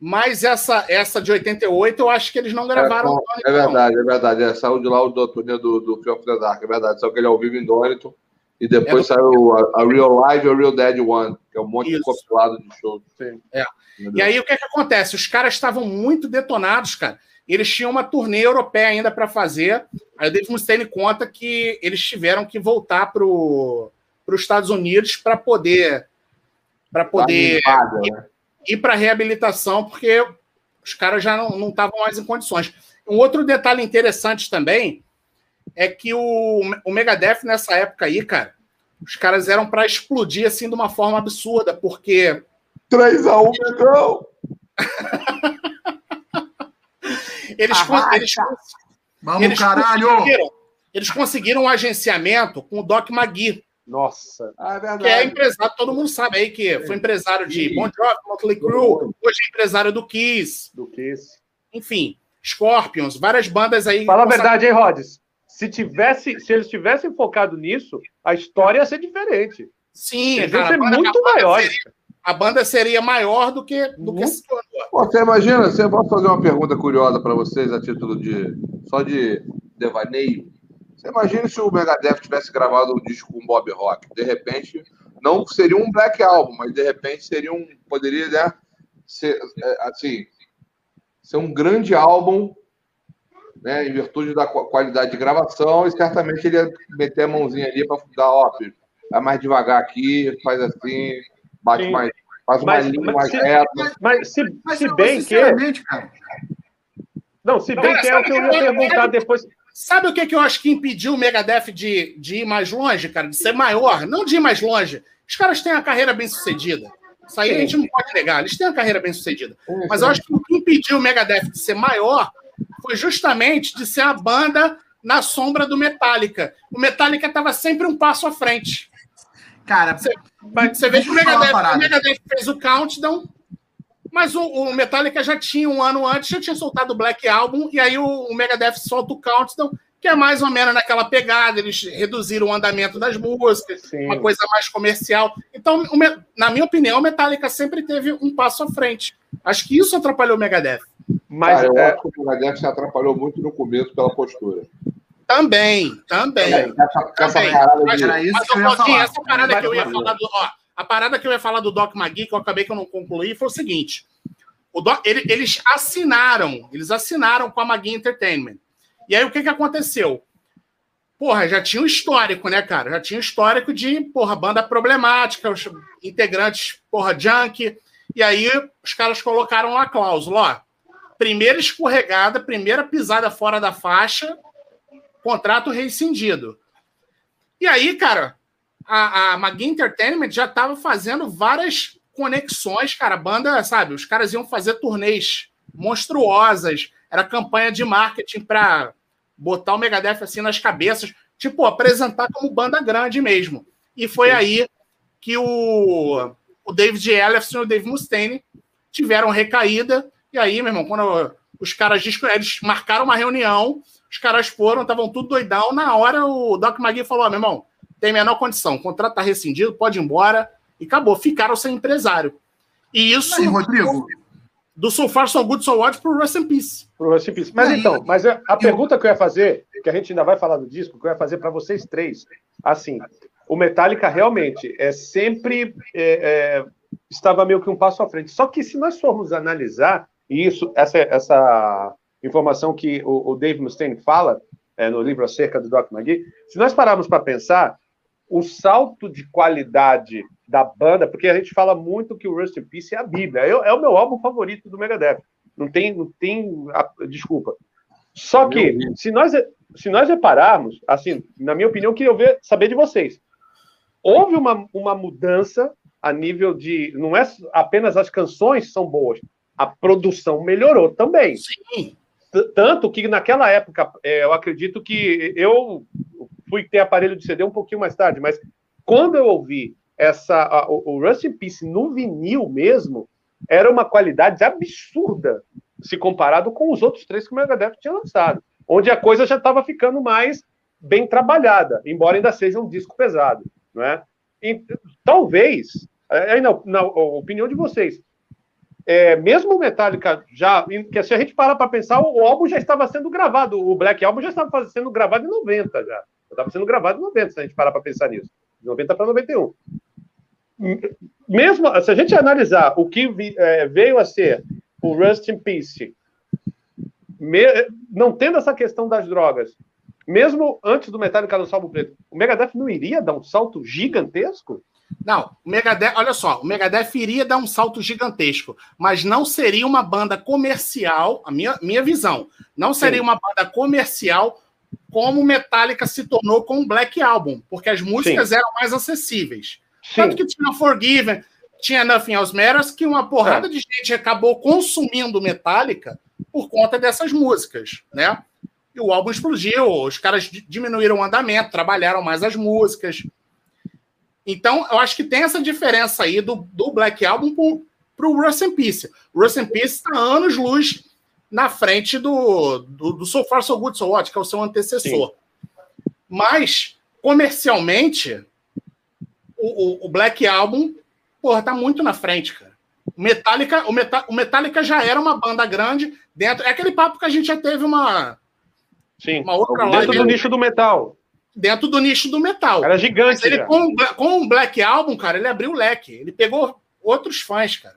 Mas essa, essa de 88, eu acho que eles não gravaram. É, é verdade, é verdade. É, saiu de lá o do turnê do, do Fear of the Dark, é verdade. Saiu que ele é ao vivo em Donington. E depois é saiu a, a, Real Live e a Real Dead One, que é um monte Isso. de compilado de show. É. E aí o que, é que acontece? Os caras estavam muito detonados, cara. Eles tinham uma turnê europeia ainda para fazer. Aí o Dave Mustaine conta que eles tiveram que voltar para os Estados Unidos para poder para poder ir, né? ir para reabilitação, porque os caras já não estavam mais em condições. Um outro detalhe interessante também é que o, o Megadeth nessa época aí, cara, os caras eram para explodir assim de uma forma absurda, porque 3 a 1 Megão. Eles, ah, eles, Vamos, eles caralho! Conseguiram, eles conseguiram um agenciamento com o Doc Magui. Nossa, ah, é verdade. Que é empresário, todo mundo sabe aí que foi empresário de Bon Jovi, Motley Crue, hoje é empresário do Kiss. Do Kiss. Enfim, Scorpions, várias bandas aí. Fala a verdade, hein, Rhodes? Se, tivesse, se eles tivessem focado nisso, a história ia ser diferente. Sim, eles cara, ser muito maiores. Seria, a banda seria maior do que, do que se tornou. Você imagina, você pode fazer uma pergunta curiosa para vocês a título de só de devaneio. Você imagina se o Megadeth tivesse gravado um disco com Bob Rock? De repente, não seria um black album, mas de repente seria um poderia né, ser é, assim ser um grande álbum, né, em virtude da qualidade de gravação e certamente ele ia meter a mãozinha ali para dar, ó, filho, vai mais devagar aqui, faz assim, bate Sim. mais Faz uma mas, linha mais reta. Mas, se, mas, se bem que. Cara. Não, se bem que é o que eu ia perguntar depois. Sabe o que, que eu acho que impediu o Megadeth de, de ir mais longe, cara? De ser maior? Não de ir mais longe. Os caras têm a carreira bem sucedida. Isso aí a gente não pode negar. Eles têm a carreira bem sucedida. Mas eu acho que o que impediu o Megadeth de ser maior foi justamente de ser a banda na sombra do Metallica. O Metallica estava sempre um passo à frente. Cara, você, você vê que o Megadeth, o Megadeth, fez o Countdown, mas o, o, Metallica já tinha um ano antes, já tinha soltado o Black Album, e aí o, o Megadeth solta o Countdown, que é mais ou menos naquela pegada, eles reduziram o andamento das músicas, Sim. uma coisa mais comercial. Então, o, na minha opinião, o Metallica sempre teve um passo à frente. Acho que isso atrapalhou o Megadeth. Mas Cara, eu é... acho que o Megadeth se atrapalhou muito no começo pela postura. Também, também. também. Essa, também. Essa mas, isso mas, que eu falar. essa parada que eu ia falar do. Ó, a parada que eu ia falar do Doc Magui, que eu acabei que eu não concluí, foi o seguinte: o Doc, ele, eles assinaram, eles assinaram com a Magui Entertainment. E aí o que, que aconteceu? Porra, já tinha um histórico, né, cara? Já tinha um histórico de, porra, banda problemática, os integrantes, porra, junk. E aí os caras colocaram uma cláusula, ó. Primeira escorregada, primeira pisada fora da faixa, contrato rescindido. E aí, cara, a, a Magui Entertainment já estava fazendo várias conexões, cara. A banda, sabe, os caras iam fazer turnês monstruosas, era campanha de marketing para botar o Megadeth assim nas cabeças, tipo, apresentar como banda grande mesmo. E foi aí que o, o David Ellefson e o Dave Mustaine tiveram recaída. E aí, meu irmão, quando os caras eles marcaram uma reunião, os caras foram, estavam tudo doidão. Na hora, o Doc Magui falou: oh, meu irmão, tem menor condição, o contrato tá rescindido, pode ir embora. E acabou, ficaram sem empresário. E isso. Aí, Rodrigo. Do So Far So Good So What pro Rust in Peace. Pro Rust in Peace. Mas aí, então, mas a, a pergunta que eu ia fazer, que a gente ainda vai falar do disco, que eu ia fazer para vocês três, assim, o Metallica realmente é sempre é, é, estava meio que um passo à frente. Só que se nós formos analisar, e isso, essa, essa informação que o, o Dave Mustaine fala é, no livro acerca do Doc McGee, se nós pararmos para pensar, o salto de qualidade da banda, porque a gente fala muito que o Rust in Peace é a Bíblia, é, é o meu álbum favorito do Megadeth. Não tem, não tem, desculpa. Só que se nós se nós repararmos, assim, na minha opinião, queria ver, saber de vocês. Houve uma, uma mudança a nível de. Não é apenas as canções são boas, a produção melhorou também. Sim. Tanto que naquela época, é, eu acredito que eu fui ter aparelho de CD um pouquinho mais tarde, mas quando eu ouvi essa a, o, Rust in Peace no vinil mesmo, era uma qualidade absurda se comparado com os outros três que o Megadeth tinha lançado, onde a coisa já estava ficando mais bem trabalhada, embora ainda seja um disco pesado, não é? E, talvez, aí na, na, opinião de vocês, é, mesmo o Metallica já, que se a gente parar para pensar, o, o, álbum já estava sendo gravado, o Black Album já estava sendo gravado em 90 já, estava sendo gravado em 90, se a gente parar para pensar nisso, de 90 para 91 mesmo se a gente analisar o que é, veio a ser o Rust in Peace, me, não tendo essa questão das drogas, mesmo antes do Metallica lançar o preto, o Megadeth não iria dar um salto gigantesco? Não, o Megadeth, olha só, o Megadeth iria dar um salto gigantesco, mas não seria uma banda comercial, a minha, minha visão, não seria Sim. uma banda comercial como Metallica se tornou com o Black Album, porque as músicas Sim. eram mais acessíveis. Sim. Tanto que tinha Forgiven, tinha Nothing Else Matters, que uma porrada é. de gente acabou consumindo Metallica por conta dessas músicas, né? E o álbum explodiu, os caras diminuíram o andamento, trabalharam mais as músicas. Então, eu acho que tem essa diferença aí do, do Black Album pro, o Rust in Peace. O Rust in Peace está anos luz na frente do, do, do So Far So Good So What, que é o seu antecessor. Sim. Mas, comercialmente, o, o, o Black Album porra, tá muito na frente, cara. O Metallica, o, Meta, o Metallica já era uma banda grande dentro. É aquele papo que a gente já teve uma. Sim, uma outra dentro live, do nicho do metal. Dentro do nicho do metal. Era gigante. Mas ele, com, com o Black Album, cara, ele abriu o leque. Ele pegou outros fãs, cara.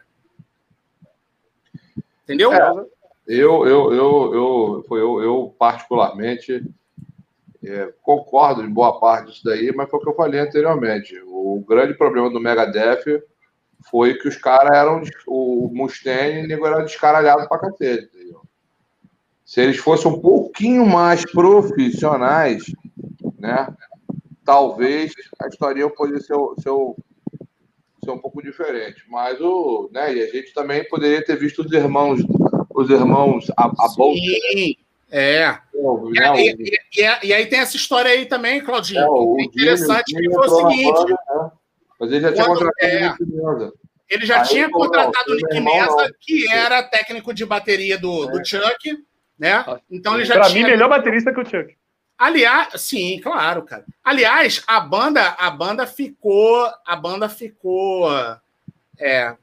Entendeu? É, eu, eu, eu, eu, eu, eu particularmente é, concordo em boa parte disso daí, mas foi o que eu falei anteriormente. O grande problema do Megadeth foi que os caras eram. O Mustaine e o era descaralhado pra cacete, entendeu? Se eles fossem um pouquinho mais profissionais, né? Talvez a história poderia ser, ser, ser um pouco diferente. Mas o. Né, e a gente também poderia ter visto os irmãos, os irmãos a, a Bolt, né? É. E, e, e, e, aí tem essa história aí também, Claudinho. É, o é interessante que foi o seguinte. né? Mas ele já tinha contratado é, o Nick Menza. Ele já aí, tinha contratado o Nick Menza, que era técnico de bateria do, do é. Chuck, né? Então ele já pra tinha. mim, melhor baterista que o Chuck. Aliás, sim, claro, cara. Aliás, a banda, a banda ficou, a banda ficou é,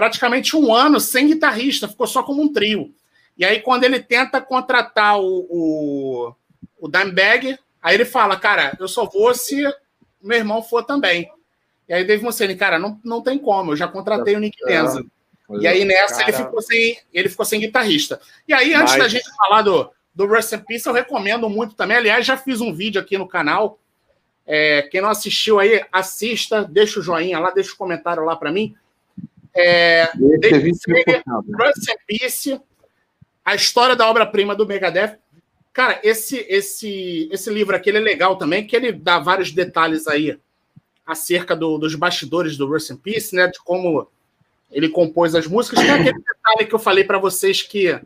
praticamente um ano sem guitarrista, ficou só como um trio. E aí, quando ele tenta contratar o, o, o Dimebag, aí ele fala, cara, eu só vou se meu irmão for também. E aí Dave Mussini, cara, não, não tem como, eu já contratei o Nick Menza. e aí nessa ele ficou, sem, ele ficou sem guitarrista. E aí, antes Mas... da gente falar do, do Rust in Peace, eu recomendo muito também. Aliás, já fiz um vídeo aqui no canal. É, quem não assistiu aí, assista, deixa o joinha lá, deixa o comentário lá para mim. É, Rust in Peace, a história da obra-prima do Megadeth. Cara, esse, esse, esse livro aqui é legal também, que ele dá vários detalhes aí acerca do, dos bastidores do Rust in Peace, né? De como ele compôs as músicas. Tem aquele detalhe que eu falei para vocês que,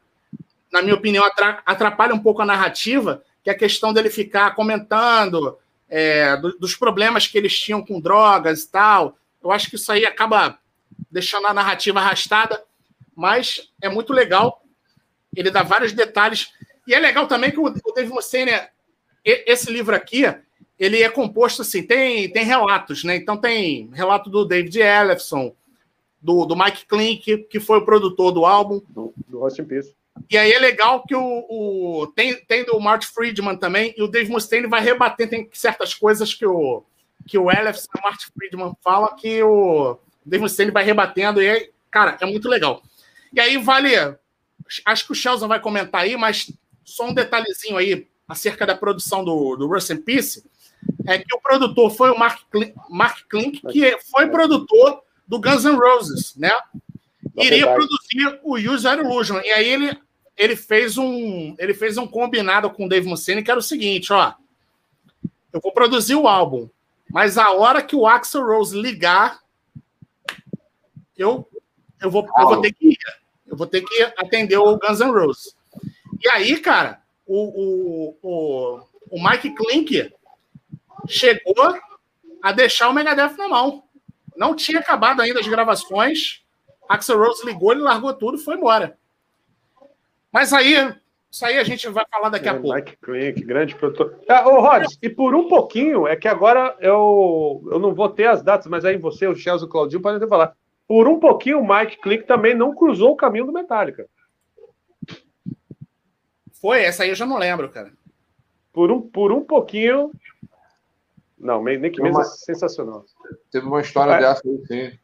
na minha opinião, atrapalha um pouco a narrativa, que é a questão dele ficar comentando é, do, dos problemas que eles tinham com drogas e tal. Eu acho que isso aí acaba deixando a narrativa arrastada, mas é muito legal ele dá vários detalhes. E é legal também que o, Dave Mustaine, esse livro aqui, ele é composto assim, tem, tem relatos, né? Então tem relato do David Ellefson, do, do Mike Klink, que foi o produtor do álbum. Do, do Rust in Peace. E aí é legal que o, o tem, tem do Mark Friedman também, e o Dave Mustaine vai rebater tem certas coisas que o, que o Ellefson e o Mark Friedman falam que o Dave Mustaine vai rebatendo, e aí, cara, é muito legal. E aí vale, acho que o Shelson vai comentar aí, mas só um detalhezinho aí acerca da produção do, do Rust in Peace, é que o produtor foi o Mark, Klink, Mark Klink, que foi produtor do Guns N' Roses, né? Iria produzir o User Illusion. E aí ele, ele, fez um, ele fez um combinado com o Dave Mustaine, que era o seguinte, ó. Eu vou produzir o álbum, mas a hora que o Axel Rose ligar, eu, eu, vou, eu vou ter que ir. Eu vou ter que atender o Guns N' Roses. E aí, cara, o, o, o, o Mike Klink chegou a deixar o Megadeth na mão. Não tinha acabado ainda as gravações. Axel Rose ligou, ele largou tudo e foi embora. Mas aí, isso aí a gente vai falar daqui é, a pouco. Mike Klink, grande produtor. Ah, ô, Rods, e por um pouquinho, é que agora eu, eu não vou ter as datas, mas aí você, o Chelsea e o Claudinho podem até falar. Por um pouquinho, o Mike Klink também não cruzou o caminho do Metallica. Foi? Essa aí eu já não lembro, cara. Por um, por um pouquinho, não, nem que mesmo uma... é sensacional. Teve uma história é, dessa aí, sim.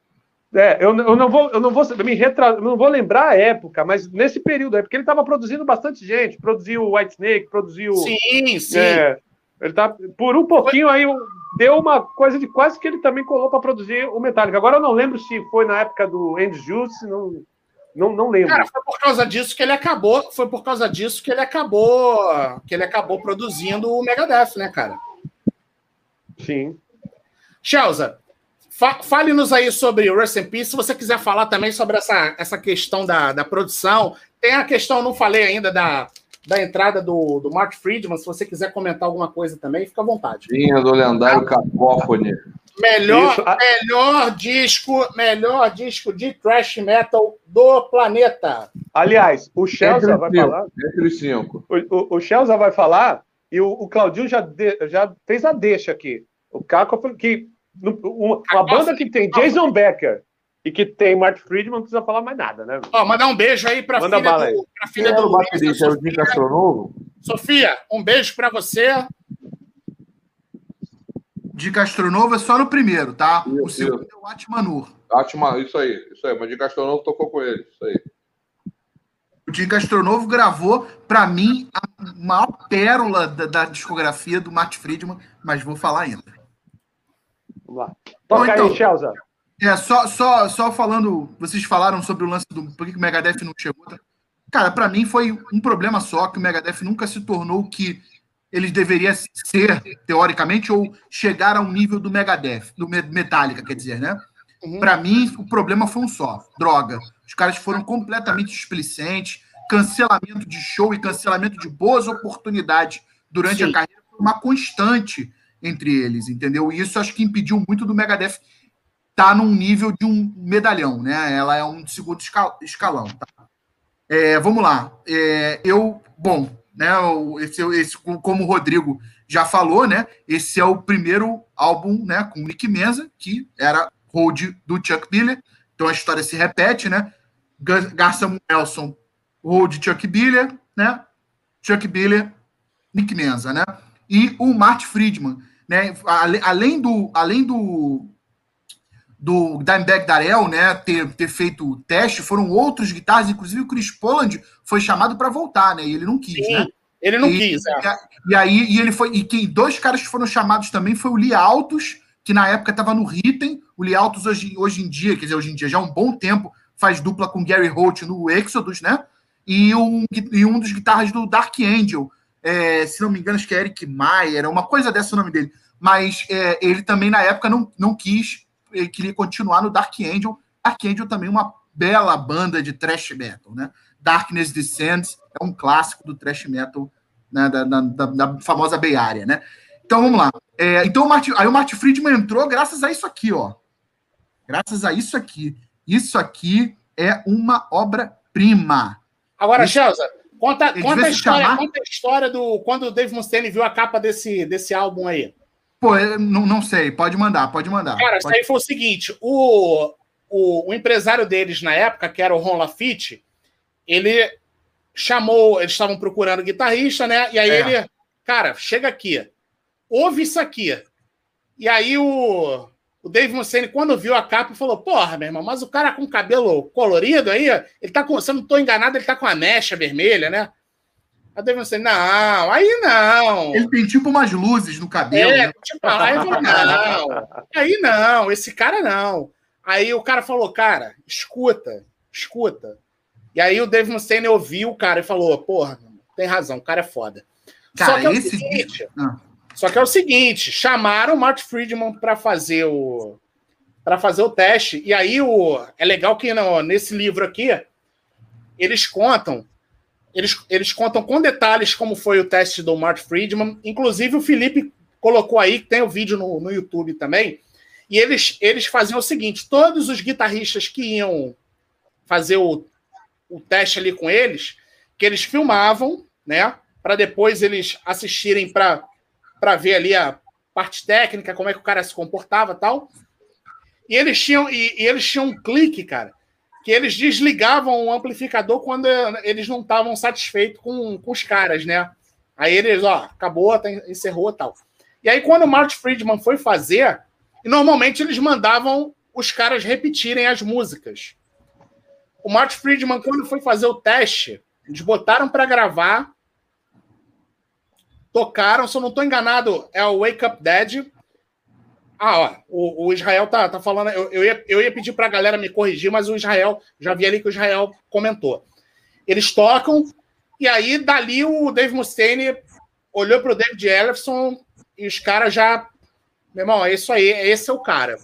É, eu, eu, não vou, eu não vou me retra... não vou lembrar a época, mas nesse período, é porque ele estava produzindo bastante gente, produziu o White Snake, produziu. Sim, sim. É, ele tá por um pouquinho aí deu uma coisa de quase que ele também colocou para produzir o Metallica. Agora eu não lembro se foi na época do End Juice, não, não, não lembro. Cara, foi por causa disso que ele acabou, foi por causa disso que ele acabou, que ele acabou produzindo o Megadeth, né, cara? Sim. Chelsea, fa fale-nos aí sobre o Rest in Peace. Se você quiser falar também sobre essa, essa questão da, da produção, tem a questão, não falei ainda, da, da entrada do, do Mark Friedman. Se você quiser comentar alguma coisa também, fica à vontade. Vinha do lendário Cacófone. Melhor, melhor disco, melhor disco de thrash metal do planeta. Aliás, o Chelsea vai cinco, falar. Entre os cinco. O, o, o Chelsea vai falar e o, o Claudinho já, de, já fez a deixa aqui. O Caco, que uma, uma banda que tem Jason Becker e que tem Mark Friedman, não precisa falar mais nada, né? Ó, mandar um beijo aí para Manda filha do, pra filha do Luiz, é o Dica Astronovo? Sofia, um beijo para você. De Castronovo é só no primeiro, tá? Isso, o segundo é o Atmanur. Atma, isso aí, isso aí. Mas de Castronovo tocou com ele, isso aí. O Dica Castronovo gravou, para mim, a maior pérola da, da, discografia do Matt Friedman, mas vou falar ainda. Vamos lá. Toca então, aí, Chelsea. É, só, só, só falando, vocês falaram sobre o lance do por que o Megadeth não chegou. Cara, para mim foi um problema só que o Megadeth nunca se tornou o que eles deveriam ser, teoricamente, ou chegar ao nível do Megadeth, do Metallica, quer dizer, né? Uhum. Para mim, o problema foi um só: droga. Os caras foram completamente displicentes, cancelamento de show e cancelamento de boas oportunidades durante Sim. a carreira foi uma constante entre eles, entendeu? E isso acho que impediu muito do Megadeth estar tá num nível de um medalhão, né? Ela é um segundo escalão, tá? É, vamos lá. É, eu, bom, né? Esse, esse, como o Rodrigo já falou, né? Esse é o primeiro álbum, né? Com Nick Menza, que era hold do Chuck Miller. Então a história se repete, né? Garça Nelson, hold Chuck Miller, né? Chuck Miller, Nick Menza, né? E o Mart Friedman, né? Além do, além do do Dimebag Darrell, né, ter, ter feito o teste, foram outros guitarras, inclusive o Chris Poland foi chamado para voltar, né, e ele não quis, Sim, né? Ele não e, quis, é. E, aí, e ele foi, e quem, dois caras que foram chamados também foi o Lee Altos, que na época estava no Ritten, o Lee Altos hoje, hoje em dia, quer dizer, hoje em dia, já há um bom tempo, faz dupla com Gary Holt no Exodus, né, e um, e um dos guitarras do Dark Angel, é, se não me engano, acho que é Eric Mayer, uma coisa dessa o nome dele, mas é, ele também na época não, não quis queria continuar no Dark Angel. Dark Angel também é uma bela banda de thrash metal, né? Darkness Descends é um clássico do thrash metal né? da, da, da, da famosa Bay Area, né? Então vamos lá. É, então o Martin, aí o Martin Friedman entrou graças a isso aqui, ó. Graças a isso aqui. Isso aqui é uma obra-prima. Agora, Chelsea, Conta, conta, a história, chamar... conta a história do quando o Dave Mustaine viu a capa desse, desse álbum aí. Pô, não, não sei, pode mandar, pode mandar. Cara, pode... isso aí foi o seguinte: o, o, o, empresário deles na época, que era o Ron Lafitte, ele chamou, eles estavam procurando guitarrista, né? E aí é. ele, cara, chega aqui, ouve isso aqui. E aí o, o Dave Mustaine, quando viu a capa, falou: Porra, meu irmão, mas o cara com cabelo colorido aí, ele tá com. Se eu não tô enganado, ele tá com a mecha vermelha, né? A Dave Mustaine, não, aí não. Ele tem tipo umas luzes no cabelo. É, né? tipo, aí não. Aí não, esse cara não. Aí o cara falou: Cara, escuta, escuta. E aí o Dave Mustaine ouviu o cara e falou: Porra, tem razão, o cara é foda. Cara, Só que é esse. Seguinte, ah. Só que é o seguinte, chamaram o Mark Friedman para fazer o para fazer o teste. E aí o é legal que no, nesse livro aqui eles contam eles, eles contam com detalhes como foi o teste do Mark Friedman. Inclusive o Felipe colocou aí, tem o vídeo no, no YouTube também. E eles, eles faziam o seguinte: todos os guitarristas que iam fazer o, o teste ali com eles, que eles filmavam, né? Para depois eles assistirem para para ver ali a parte técnica, como é que o cara se comportava tal. E eles tinham, e, e eles tinham um clique, cara, que eles desligavam o amplificador quando eles não estavam satisfeitos com, com os caras, né? Aí eles, ó, acabou, tá, encerrou tal. E aí, quando o Martin Friedman foi fazer, normalmente eles mandavam os caras repetirem as músicas. O Martin Friedman, quando foi fazer o teste, eles botaram para gravar tocaram, se eu não estou enganado, é o Wake Up Dead. Ah, ó, o, o Israel tá, tá falando. Eu, eu, ia, eu ia pedir para a galera me corrigir, mas o Israel, já vi ali que o Israel comentou. Eles tocam, e aí dali o Dave Mustaine olhou para o David Ellison e os caras já. Meu irmão, é isso aí, esse é o cara.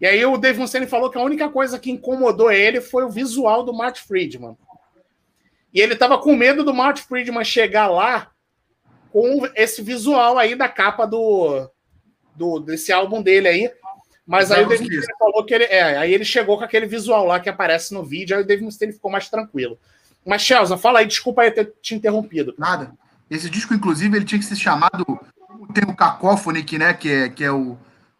E aí o Dave Mustaine falou que a única coisa que incomodou ele foi o visual do Mark Friedman. E ele estava com medo do Mark Friedman chegar lá com esse visual aí da capa do, do desse álbum dele aí. Mas aí o David Mustaine falou que ele. É, aí ele chegou com aquele visual lá que aparece no vídeo, aí o David Mustaine ficou mais tranquilo. Mas, Chelsea, fala aí, desculpa aí ter te interrompido. Nada. Esse disco, inclusive, ele tinha que ser chamado. Tem o Cacophonic, né? Que é, que é o,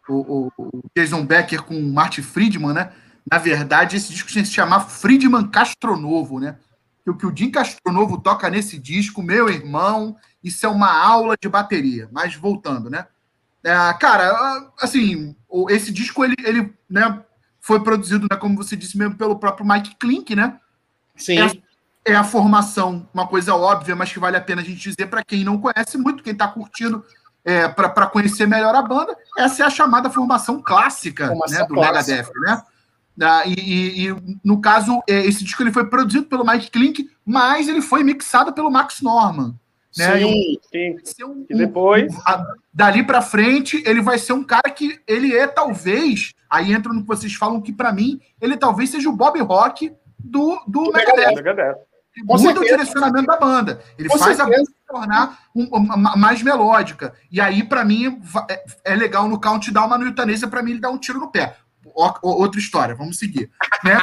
o, o Jason Becker com o Marty Friedman, né? Na verdade, esse disco tinha que se chamar Friedman Castronovo, né? Que o que o Jim Castronovo toca nesse disco, meu irmão, isso é uma aula de bateria. Mas voltando, né? É, cara, assim, esse disco ele, ele né, foi produzido, né, como você disse mesmo, pelo próprio Mike Klink, né? Sim. É, é a formação, uma coisa óbvia, mas que vale a pena a gente dizer para quem não conhece muito, quem está curtindo é, para conhecer melhor a banda, essa é a chamada formação clássica formação né, do clássica. Megadeth, né? Ah, e, e, e, no caso, é, esse disco ele foi produzido pelo Mike Klink, mas ele foi mixado pelo Max Norman. Né? Sim, sim. Um, e depois. Um, dali para frente, ele vai ser um cara que ele é talvez. Aí entra no que vocês falam que, para mim, ele talvez seja o Bob Rock do, do, Megadeth. Megadeth. Muda o direcionamento da banda. Ele Com faz certeza. a banda se tornar um, uma, mais melódica. E aí, para mim, é, é, legal no countdown, mas no Eutanêsia, para mim, ele dá um tiro no pé. O, outra história, vamos seguir. Né?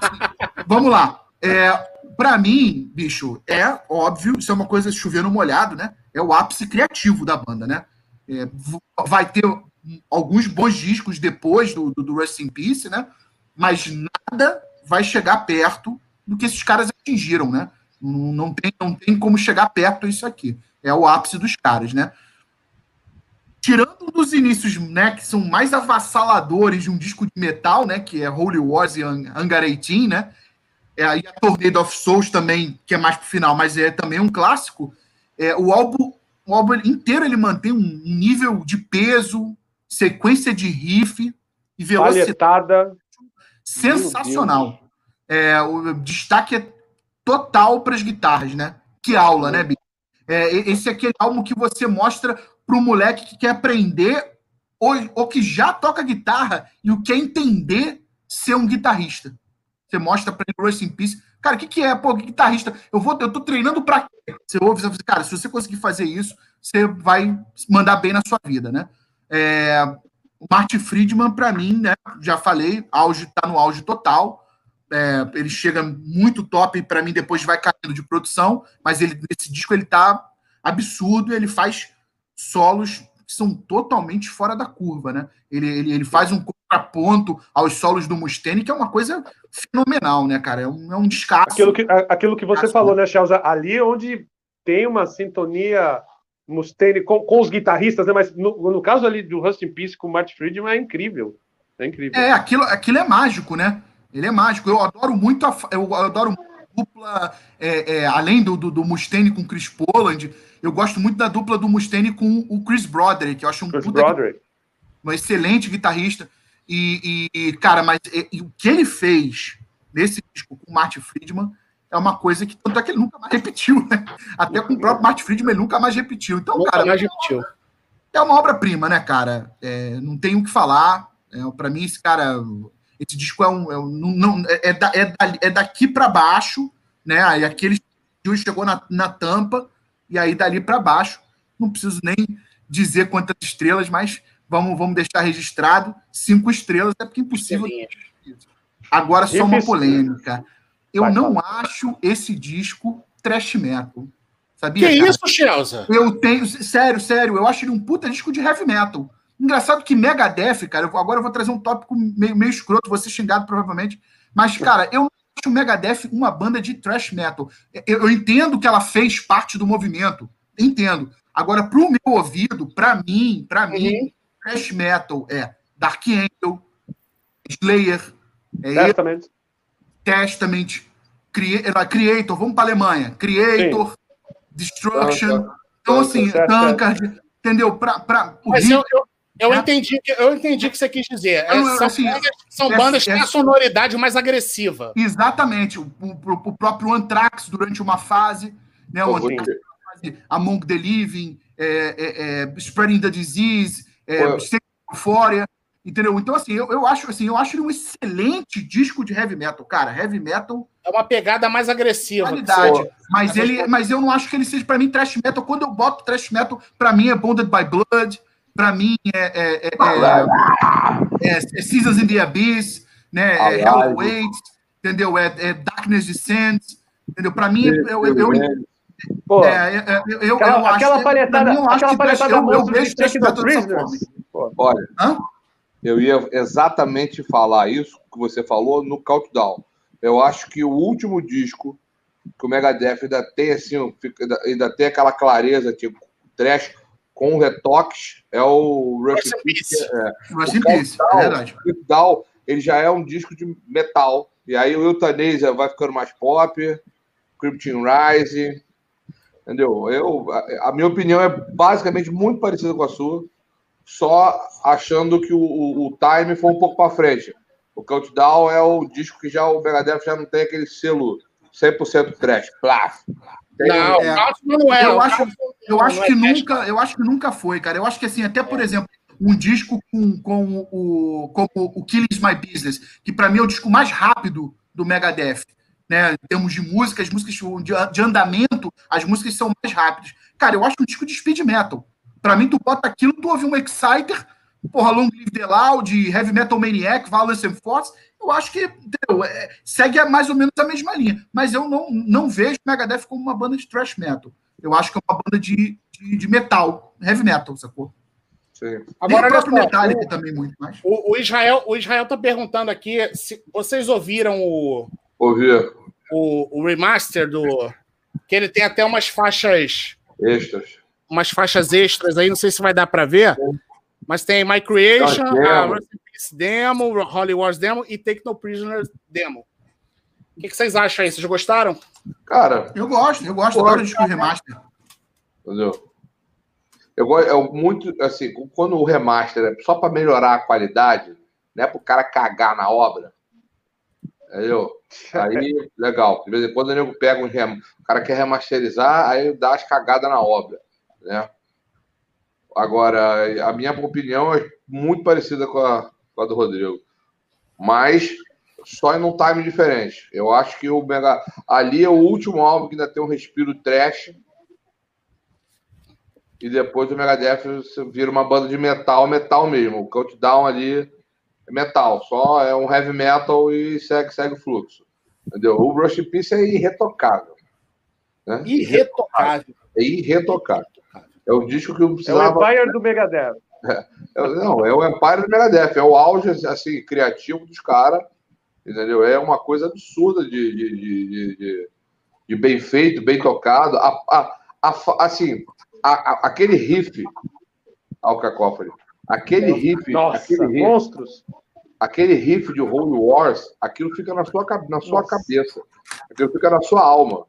vamos lá. É, para mim, bicho, é óbvio, isso é uma coisa chovendo molhado, né? É o ápice criativo da banda, né? É, vai ter alguns bons discos depois do, do, do in Peace, né? Mas nada vai chegar perto do que esses caras atingiram, né? Não, tem, não tem como chegar perto disso aqui. É o ápice dos caras, né? Tirando dos inícios, né, que são mais avassaladores de um disco de metal, né, que é Holy Wars e Hangar 18, né? É, aí a Tornado of Souls também, que é mais pro final, mas é também um clássico. É, o álbum, o álbum inteiro ele mantém um nível de peso, sequência de riff e velocidade sensacional. É, o destaque é total para as guitarras, né? Que aula, né, Bi? É, esse é aquele álbum que você mostra para o moleque que quer aprender ou, ou que já toca guitarra e o quer entender ser um guitarrista. Você mostra para ele Rest in Peace. Cara, o que, que é? Pô, que guitarrista? Eu vou, eu tô treinando para quê? Você ouve, você fala, cara, se você conseguir fazer isso, você vai mandar bem na sua vida, né? É, o Marty Friedman, para mim, né? Já falei, auge tá no auge total. é, ele chega muito top e para mim depois vai caindo de produção, mas ele nesse disco ele tá absurdo, ele faz solos que são totalmente fora da curva, né? Ele, ele, ele faz um contraponto aos solos do Mustaine, que é uma coisa fenomenal, né, cara? É um, é um descasso. Aquilo que, aquilo que você falou, né, Chelsea? Ali onde tem uma sintonia Mustaine com, com os guitarristas, né? Mas no, no caso ali do Rust in Peace com o Martin Friedman é incrível. É incrível. É, aquilo, aquilo é mágico, né? Ele é mágico. Eu adoro muito a, eu adoro muito a dupla, é, é, além do, do, do, Mustaine com Chris Poland, eu gosto muito da dupla do Mustaine com o Chris Broderick. Eu acho um, Chris Broderick. um excelente guitarrista. E, e cara, mas e, o que ele fez nesse disco com o Martin Friedman é uma coisa que tanto é que ele nunca mais repetiu, né? Até com o próprio Martin Friedman ele nunca mais repetiu. Então, nunca cara, mais repetiu. é uma obra-prima, né, cara? É, não tem o que falar. É, para mim, esse cara esse disco é um. É, um, não, é, é, da, é, da, é daqui para baixo, né? Aí aquele chegou na, na tampa, e aí dali para baixo. Não preciso nem dizer quantas estrelas, mas vamos, vamos deixar registrado cinco estrelas, é porque é impossível. Agora, só uma polêmica. Eu não acho esse disco trash metal. Sabia? Que cara? isso, Chelsea? Eu tenho. Sério, sério, eu acho ele um puta disco de heavy metal. Engraçado que Megadeth, cara, eu, agora eu vou trazer um tópico meio, meio escroto, vou ser xingado provavelmente, mas, cara, eu não acho o Megadeth uma banda de thrash metal. Eu, eu entendo que ela fez parte do movimento, entendo. Agora, pro meu ouvido, para mim, para uhum. mim, thrash metal é Dark Angel, Slayer, é Testament, Testament Creator, vamos para Alemanha, Creator, Sim. Destruction, então assim, Tankard, entendeu? Pra, pra, Mas eu, eu, eu, é. entendi, eu entendi o que você quis dizer. É, são, assim, bandas, são é, bandas que têm a sonoridade mais agressiva. Exatamente. O, o, o próprio Anthrax, durante uma fase, né, o Anthrax, Among the Living, é, é, Spreading the Disease, é, Euphoria, entendeu? Então, assim, eu, eu, acho, assim, eu acho ele um excelente disco de heavy metal. Cara, heavy metal... É uma pegada mais agressiva. Qualidade. Mas, ele, mas eu não acho que ele seja, para mim, trash metal. Quando eu boto trash metal, para mim é Bonded by Blood, para mim é, é, é, é, é Seasons in the Abyss, né? É Hell Waits, entendeu? É, é Darkness Descends, entendeu? Para mim, eu, eu, eu, Pô, é, é, eu, eu, aquela, eu acho, aquela palhetada, mim, eu aquela palhetada eu, eu vejo Take the Prisoners. Olha, Hã? eu ia exatamente falar isso que você falou no Countdown. Eu acho que o último disco que o Megadeth ainda tem assim, ainda tem aquela clareza que o trash com retoques é o Rush in Peace. É, é verdade. Down, ele já é um disco de metal. E aí o Euthanasia vai ficando mais pop, Cryptin Rise, entendeu? Eu, a, a, minha opinião é basicamente muito parecida com a sua, só achando que o, o, o time foi um pouco para frente. O Countdown é o disco que já o Megadeth já não tem aquele selo 100% trash. Plaf. Não, é, não é. Eu acho, eu acho que nunca, eu acho que nunca foi, cara. Eu acho que assim, até por exemplo, um disco com, com o como o Killing My Business, que para mim é o disco mais rápido do Megadeth, né? Em termos de música, as músicas de, de andamento, as músicas são mais rápidas. Cara, eu acho um disco de speed metal. Para mim, tu bota aquilo, tu ouve um Exciter, porra, Long Live the Loud, Heavy Metal Maniac, Violence and Force, eu acho que entendeu? É, segue mais ou menos a mesma linha. Mas eu não, não vejo Megadeth como uma banda de thrash metal. Eu acho que é uma banda de, de, de metal, heavy metal, sacou? Sim. Agora, o próprio Metallica também muito mais. O, o, Israel o Israel tá perguntando aqui se vocês ouviram o Ouvir. O, o remaster do que ele tem até umas faixas extras, umas faixas extras aí, não sei se vai dar para ver, mas tem My Creation, a Peace Demo, Holy Wars Demo e Take No Prisoners Demo. O que, que, vocês acham aí? Vocês gostaram? Cara. Eu gosto, eu gosto agora de remaster. Entendeu? Eu gosto é muito assim, quando o remaster é só para melhorar a qualidade, não é para o cara cagar na obra. Entendeu? Aí, legal. De vez em quando o nego pega um rem... o cara quer remasterizar, aí dá as cagadas na obra. Né? Agora, a minha opinião é muito parecida com a, com a do Rodrigo. Mas só em um time diferente. Eu acho que o Mega. Ali é o último álbum que ainda tem um respiro trash. E depois o Megadeth vira uma banda de metal, metal mesmo. O Countdown ali metal, só é um heavy metal e segue, segue o fluxo. Entendeu? O Rush in Peace é irretocável. Né? Irretocável. É irretocável. É o disco que eu precisava... É o Empire do Megadeth. É, não, é o Empire do Megadeth. É o auge assim, criativo dos caras. Entendeu? É uma coisa absurda de, de, de, de, de bem feito, bem tocado. A, a, a, assim, a, aquele riff ao Cacófone, aquele riff, Nossa, aquele riff, monstros. Aquele riff de Holy Wars, aquilo fica na sua, na sua cabeça. Aquilo fica na sua alma.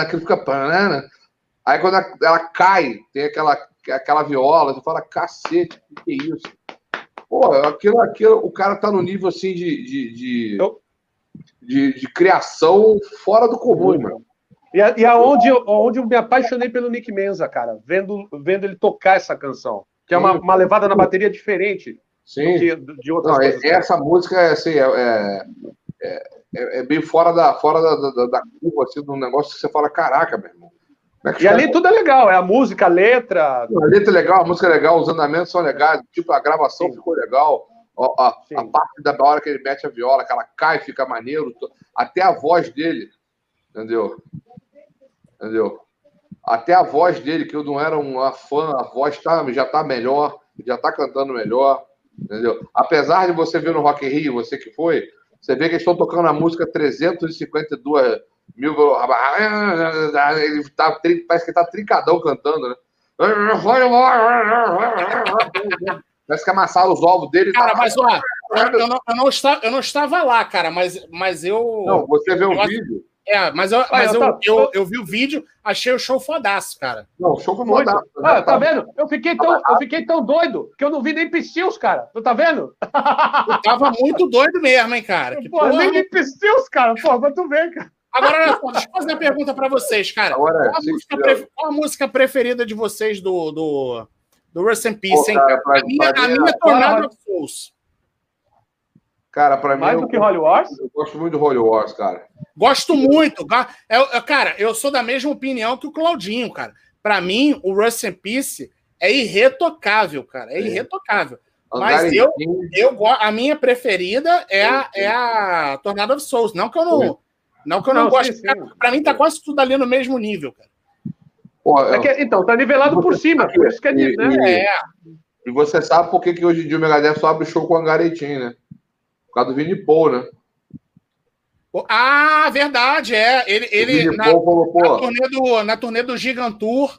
Aquilo fica. Aí quando ela, cai, tem aquela, aquela viola, você fala, cacete, o que, que é isso? Pô, aquilo, aquilo, o cara tá no nível assim de, de, de, de, de criação fora do comum, mano. E, e aonde, aonde eu me apaixonei pelo Nick Menza, cara, vendo, vendo ele tocar essa canção. Que é uma, uma levada na bateria diferente Sim. Que, de outras Não, coisas. Essa música é, assim, é, é, é, bem fora da, fora da, da, da curva, assim, de um negócio que você fala, caraca, meu irmão. É e ali tudo é legal, é a música, a letra. A letra é legal, a música é legal, os andamentos são legais, tipo, a gravação Sim. ficou legal. A, a, a, parte da hora que ele mete a viola, que ela cai, fica maneiro. Até a voz dele, entendeu? Entendeu? Até a voz dele, que eu não era uma fã, a voz tá, já tá melhor, já tá cantando melhor, entendeu? Apesar de você ver no Rock in Rio, você que foi, você vê que eles estão tocando a música 352 mil. Ele tá, parece que tá trincadão cantando, né? Parece que amassaram os ovos dele. Cara, tá... mas ó, eu não, eu, não estava, eu não estava lá, cara, mas, mas eu. Não, você vê o vídeo. É, mas, eu, mas eu, eu, eu, eu, vi o vídeo, achei o show fodaço, cara. Não, o show foi fodaço. Ah, tá vendo? Eu fiquei, tão, eu fiquei tão doido que eu não vi nem Pistios, cara. Tu tá vendo? Eu tava muito doido mesmo, hein, cara. Que porra, porra, nem Pistios, cara. Pô, mas tu vê, cara. Agora, deixa eu fazer uma pergunta para vocês, cara. Agora, qual, a música pre... qual, a música preferida de vocês do, do, do Rust in Peace, hein? Cara, pra, a minha, pra a minha é Tornado of Souls. Cara, para mim. Mais do que Holy Wars? Eu gosto muito do Holy Wars, cara. Gosto muito. É, cara, eu sou da mesma opinião que o Claudinho, cara. Para mim, o Rust in Peace é irretocável, cara. É, é. irretocável. Mas eu, eu, a minha preferida é a, é a Tornado of Souls. Não que eu não, não que eu não, não gosto. Para mim, tá quase tudo ali no mesmo nível, cara. Pô, é que, então, tá nivelado por cima, por isso que é, e, né? E, é. E você sabe por que, que hoje em dia o Megadeth só abre show com a Garetim, né? Por causa do Vini Paul, né? Ah, verdade, é. Ele, ele na, na, turnê do, na turnê do Gigantour,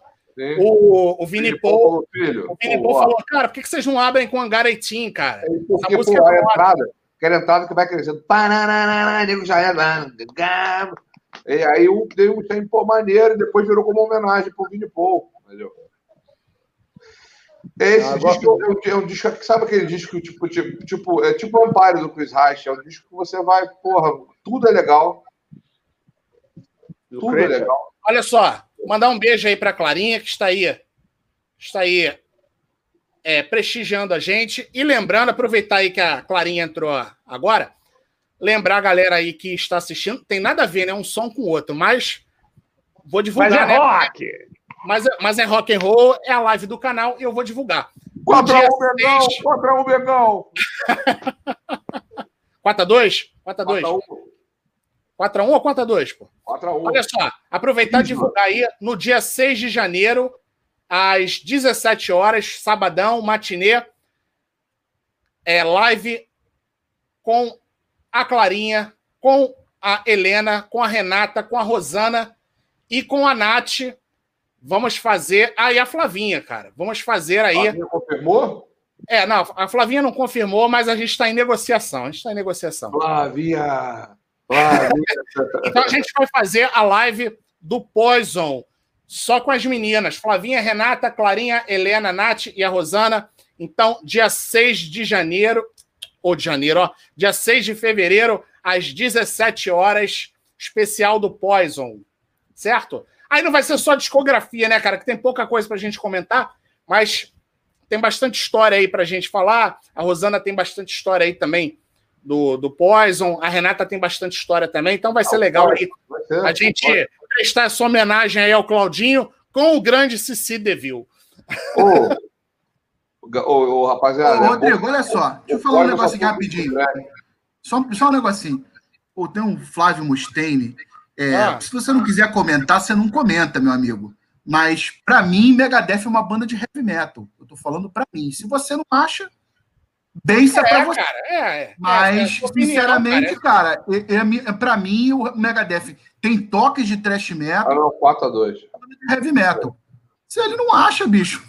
o, o Vini, Vini Paul, filho, o Vini Paul falou, cara, por que, que vocês não abrem com Angaretim, cara? É porque, Essa música pô, é a entrada, aquela entrada que vai crescendo. já é E aí o deu um tempo maneiro e depois virou como homenagem pro Vini Paul, entendeu? Esse ah, disco é, é um disco, sabe aquele disco tipo, tipo, tipo, é tipo o Empire do Chris Reich, é um disco que você vai, porra, tudo é legal. Tudo é legal. Olha só, mandar um beijo aí para Clarinha que está aí, está aí é, prestigiando a gente e lembrando, aproveitar aí que a Clarinha entrou agora, lembrar a galera aí que está assistindo, tem nada a ver, né, um som com o outro, mas vou divulgar. Mas é né? rock. Mas, mas é rock and roll, é a live do canal e eu vou divulgar. Contra o Begão, contra o Begão. 4x2? 4x2. 4x1 ou 4x2, pô? 4x1. Olha só, aproveitar e divulgar aí no dia 6 de janeiro, às 17 horas, sabadão, matinê, é live com a Clarinha, com a Helena, com a Renata, com a Rosana e com a Nath Vamos fazer. Ah, e a Flavinha, cara. Vamos fazer aí. A Flavinha confirmou? É, não, a Flavinha não confirmou, mas a gente está em negociação. A gente está em negociação. Flavinha! Flavinha. então a gente vai fazer a live do Poison, só com as meninas. Flavinha, Renata, Clarinha, Helena, Nath e a Rosana. Então, dia 6 de janeiro, ou de janeiro, ó, dia 6 de fevereiro, às 17 horas, especial do Poison. Certo? Aí não vai ser só discografia, né, cara? Que tem pouca coisa pra gente comentar, mas tem bastante história aí pra gente falar. A Rosana tem bastante história aí também do, do Poison. A Renata tem bastante história também. Então vai ser legal aí a gente prestar essa homenagem aí ao Claudinho com o grande Cici Deville. Oh, Ô, ô, rapaziada. Ô, é Rodrigo, bom- olha só. Deixa eu falar um Flávio negócio aqui só rapidinho. foi- Só, só um negocinho. Pô, tem um Flávio Mustaine. É, Ah. Se você não quiser comentar, você não comenta, meu amigo. Mas, pra mim, Megadeth é uma banda de heavy metal. Eu tô falando pra mim. Se você não acha, bença pra É, você. cara, é. é, é Mas, sua opinião, sinceramente, cara. cara, é, é, mi- é, pra mim, o Megadeth tem toques de thrash metal Ah, não, 4x2. e heavy metal. Se ele não acha, bicho.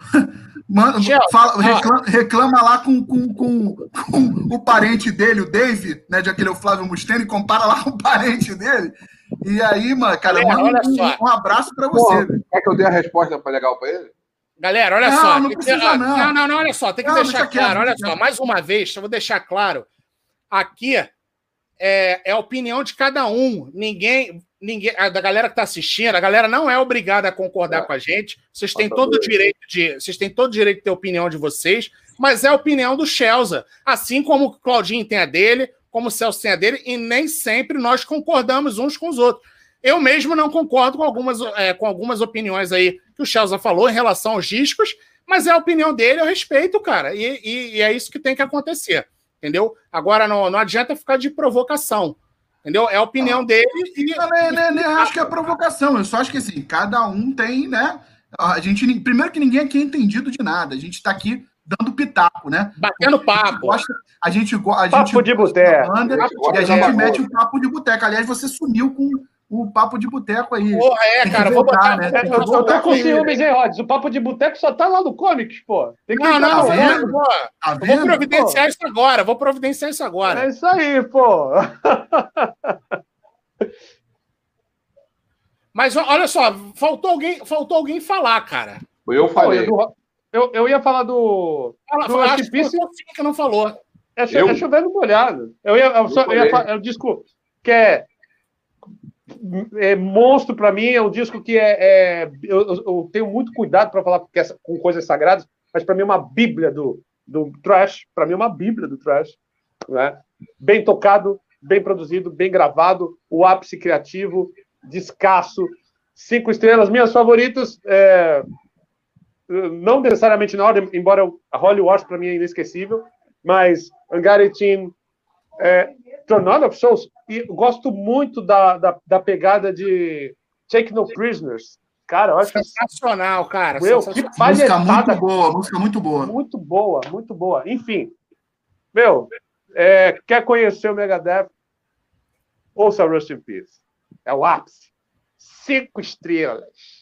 Mano, fala- reclama, reclama lá com, com, com, com o parente dele, o Dave, né? Já que ele é o Flávio Mustaine, compara lá com o parente dele. E aí, mano, cara, Galera, manda olha um, só. um abraço pra Pô, você. velho. quer que eu dê a resposta pra legal pra ele? Galera, olha Não, só. não precisa, ah, não. não, não, não, olha só, tem que Não, deixar deixa quieto, claro. Olha só, mais uma vez, eu vou deixar claro. Aqui é, é a opinião de cada um. Ninguém, ninguém, a da galera que está assistindo, a galera não é obrigada a concordar É. com a gente. Vocês têm Tá todo o direito de, vocês têm todo o direito de ter a opinião de vocês, mas é a opinião do Chelsea. Assim como o Claudinho tem a dele, como o Celso tem a dele, e nem sempre nós concordamos uns com os outros. Eu mesmo não concordo com algumas, é, com algumas opiniões aí que o Chelsea falou em relação aos discos, mas é a opinião dele, eu respeito, cara. E, e- e é isso que tem que acontecer. Entendeu? Agora não, não adianta ficar de provocação. Entendeu? É a opinião dele e. Eu nem, nem- nem acho que é provocação. Eu só acho que assim, cada um tem, né? A gente, primeiro que ninguém aqui é entendido de nada. A gente tá aqui dando pitaco, né? Batendo A gente papo. gosta, a gente, a Papo gente de boteco. e a gente mete um papo de boteco. Aliás, você sumiu com o papo de boteco aí. Porra, é, cara. Vou botar. né? Eu, eu tô com ciúmes, hein, Rods? O papo de boteco só tá lá no Comics, pô. Tem que Não, não, eu vendo? vou, Tá eu vou vendo? providenciar isso agora. Vou providenciar isso agora. É isso aí, pô. Mas olha só, faltou alguém, faltou alguém falar, cara. Eu Pô, falei. eu, eu, eu ia falar do. Fala, Do fala, acho que foi que não falou. É, cho- Eu? é chovendo molhado. Eu ia. Eu só, eu ia disco que é. É monstro pra mim, é um disco que é. é- eu, eu- tenho muito cuidado para falar essa- com coisas sagradas, mas pra mim é uma bíblia do, do trash. Pra mim é uma bíblia do trash. Né? Bem tocado, bem produzido, bem gravado, o ápice criativo, descasso, cinco estrelas. Minhas favoritas, é, não necessariamente na ordem, embora a Holy Wars para mim é inesquecível, mas Team, é, Tornado of Souls, e eu gosto muito da, da, da pegada de Take No Prisoners. Cara, eu acho Sensacional, cara. Meu, sensacional. que Música muito boa, música muito boa. muito boa, muito boa. Enfim, meu, é, quer conhecer o Megadeth? Ouça Rust in Peace. É o ápice. Cinco estrelas.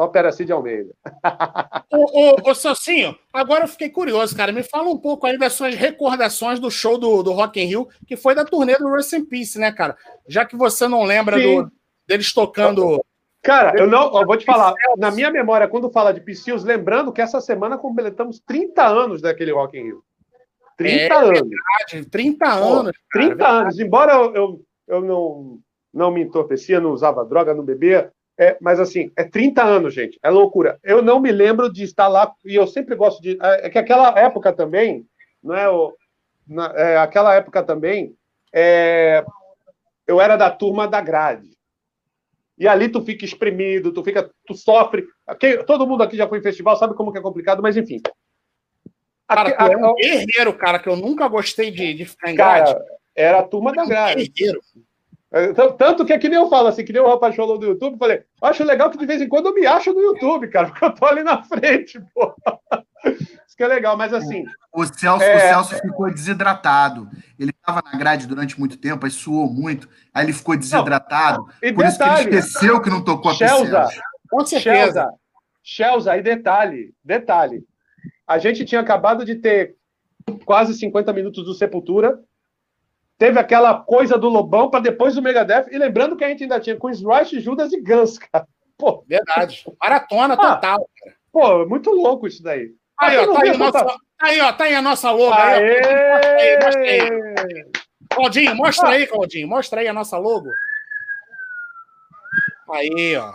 Opera Cid Almeida. Ô, ô, ô, Celcinho, agora eu fiquei curioso, cara. Me fala um pouco aí das suas recordações do show do, do Rock in Rio, que foi da turnê do Rust in Peace, né, cara? Já que você não lembra do, deles tocando. Cara, eu não, eu vou te falar, na minha memória, quando fala de Psylls, lembrando que essa semana completamos 30 anos daquele Rock in Rio. 30 É anos. de 30 anos. Pô, 30 anos. Embora eu, eu, eu não, não me entorpecia, não usava droga, não bebia, é, mas assim, é 30 anos, gente. É loucura. Eu não me lembro de estar lá, e eu sempre gosto de. É que aquela época também, não é, o, na, é aquela época também, é, eu era da turma da grade. E ali tu fica espremido, tu fica, tu sofre. Quem- todo mundo aqui já foi em festival, sabe como que é complicado, mas enfim. Cara, tu é um a- guerreiro, cara, que eu nunca gostei de, de ficar em grade. cara, era a turma da grade. guerreiro. É, Tanto que é que nem eu falo, assim, que nem o rapaz falou do YouTube, eu falei, acho legal que de vez em quando eu me acho no YouTube, cara, porque eu tô ali na frente, pô. Isso que é legal, mas assim, O Celso, É. o Celso ficou desidratado. Ele estava na grade durante muito tempo, aí suou muito, aí ele ficou desidratado. e Por isso que ele detalhe, esqueceu que não tocou a Shelza. Com certeza. Shelza, Shelza, e detalhe, detalhe, a gente tinha acabado de ter quase 50 minutos do Sepultura, teve aquela coisa do Lobão para depois do Megadeth, e lembrando que a gente ainda tinha Queen's Rice, Judas e Guns, cara. Pô, Verdade. Maratona Ah, total. pô, muito louco isso daí. Aí, Ah, ó, tá aí, essa- tá aí, ó, tá aí a nossa logo. Aí, ó. Mostra aí, mostra aí. Aê! Claudinho, mostra aí, Claudinho. Mostra aí a nossa logo. Aí, ó.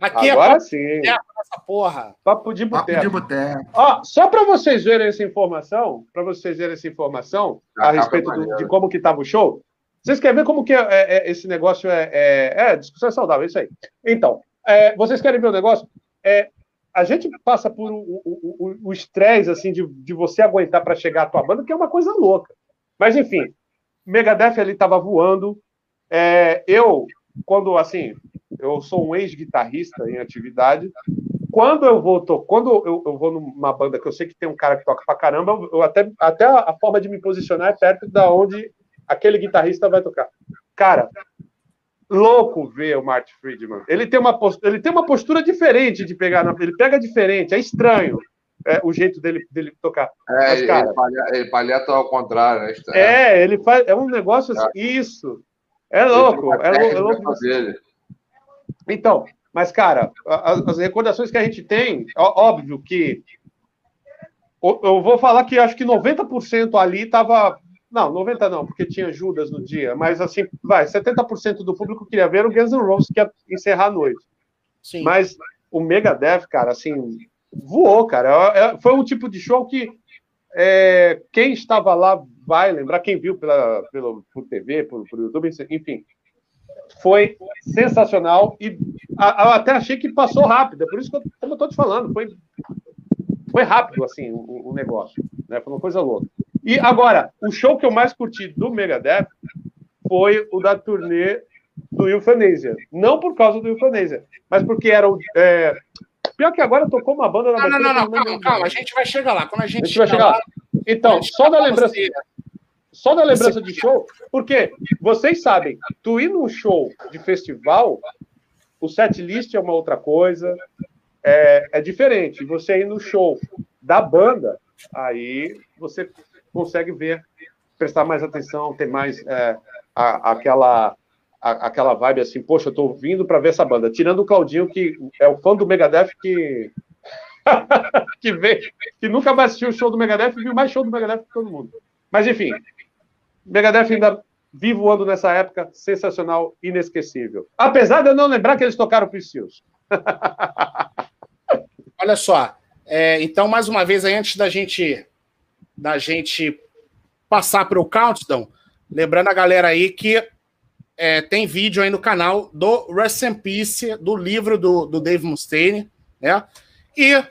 Aqui Agora é sim, essa porra. papo de Papo de boteco. Ó, só para vocês verem essa informação, para vocês verem essa informação a respeito do- de como que estava o show, vocês querem ver como que é, é, é, esse negócio é, é, é discussão saudável, é isso aí. Então, é, vocês querem ver o negócio? É, a gente passa por o estresse assim de, de você aguentar para chegar à tua banda, que é uma coisa louca. Mas enfim, Megadeth ali estava voando. É, eu, quando assim, eu sou um ex-guitarrista em atividade. Quando eu vou, tô, quando eu, eu, vou numa banda que eu sei que tem um cara que toca pra caramba, eu até, até a forma de me posicionar é perto da onde aquele guitarrista vai tocar. Cara, louco ver o Martin Friedman. Ele tem uma postura, ele tem uma postura diferente de pegar, na, ele pega diferente, é estranho. É, o jeito dele, dele tocar. É, Mas, cara, ele, palheta ao contrário, né? É, ele faz, é um negócio assim, é. isso. É louco, é, é louco. Então, mas, cara, as, as, recordações que a gente tem, óbvio que. Eu vou falar que acho que 90% ali estava não, 90 não, porque tinha Judas no dia, mas assim, vai, 70% do público queria ver o Guns N' Roses que ia encerrar a noite. Sim. Mas o Megadeth, cara, assim, voou, cara. É, é, foi um tipo de show que é, quem estava lá vai lembrar, quem viu pela, pelo, por TV, por, por YouTube, enfim. Foi sensacional e a, a, até achei que passou rápido. É por isso que, eu, como eu estou te falando, foi, foi rápido assim o, o negócio. Né? Foi uma coisa louca. E agora, o show que eu mais curti do Megadeth foi o da turnê do Euthanasia. Não por causa do Euthanasia, mas porque era o. É... Pior que agora tocou uma banda na Não, não, não, calma, calma, a gente vai chegar lá. Quando a gente, a gente vai chegar lá. lá. Então, só da lembrança. Só da lembrança de show, porque vocês sabem, tu ir num show de festival, o set list é uma outra coisa, é, é diferente. Você ir no show da banda, aí você consegue ver, prestar mais atenção, ter mais é, a, aquela a, aquela vibe assim, poxa, eu tô vindo para ver essa banda. Tirando o Claudinho, que é o fã do Megadeth, que que vê, que nunca mais assistiu o show do Megadeth, viu mais show do Megadeth que todo mundo. Mas enfim, Megadeth ainda vivo voando nessa época, sensacional, inesquecível. Apesar de eu não lembrar que eles tocaram Priscils. Olha só, é, então mais uma vez aí, antes da gente da gente passar para o countdown, lembrando a galera aí que é, tem vídeo aí no canal do Rest in Peace, do livro do, do Dave Mustaine, né? E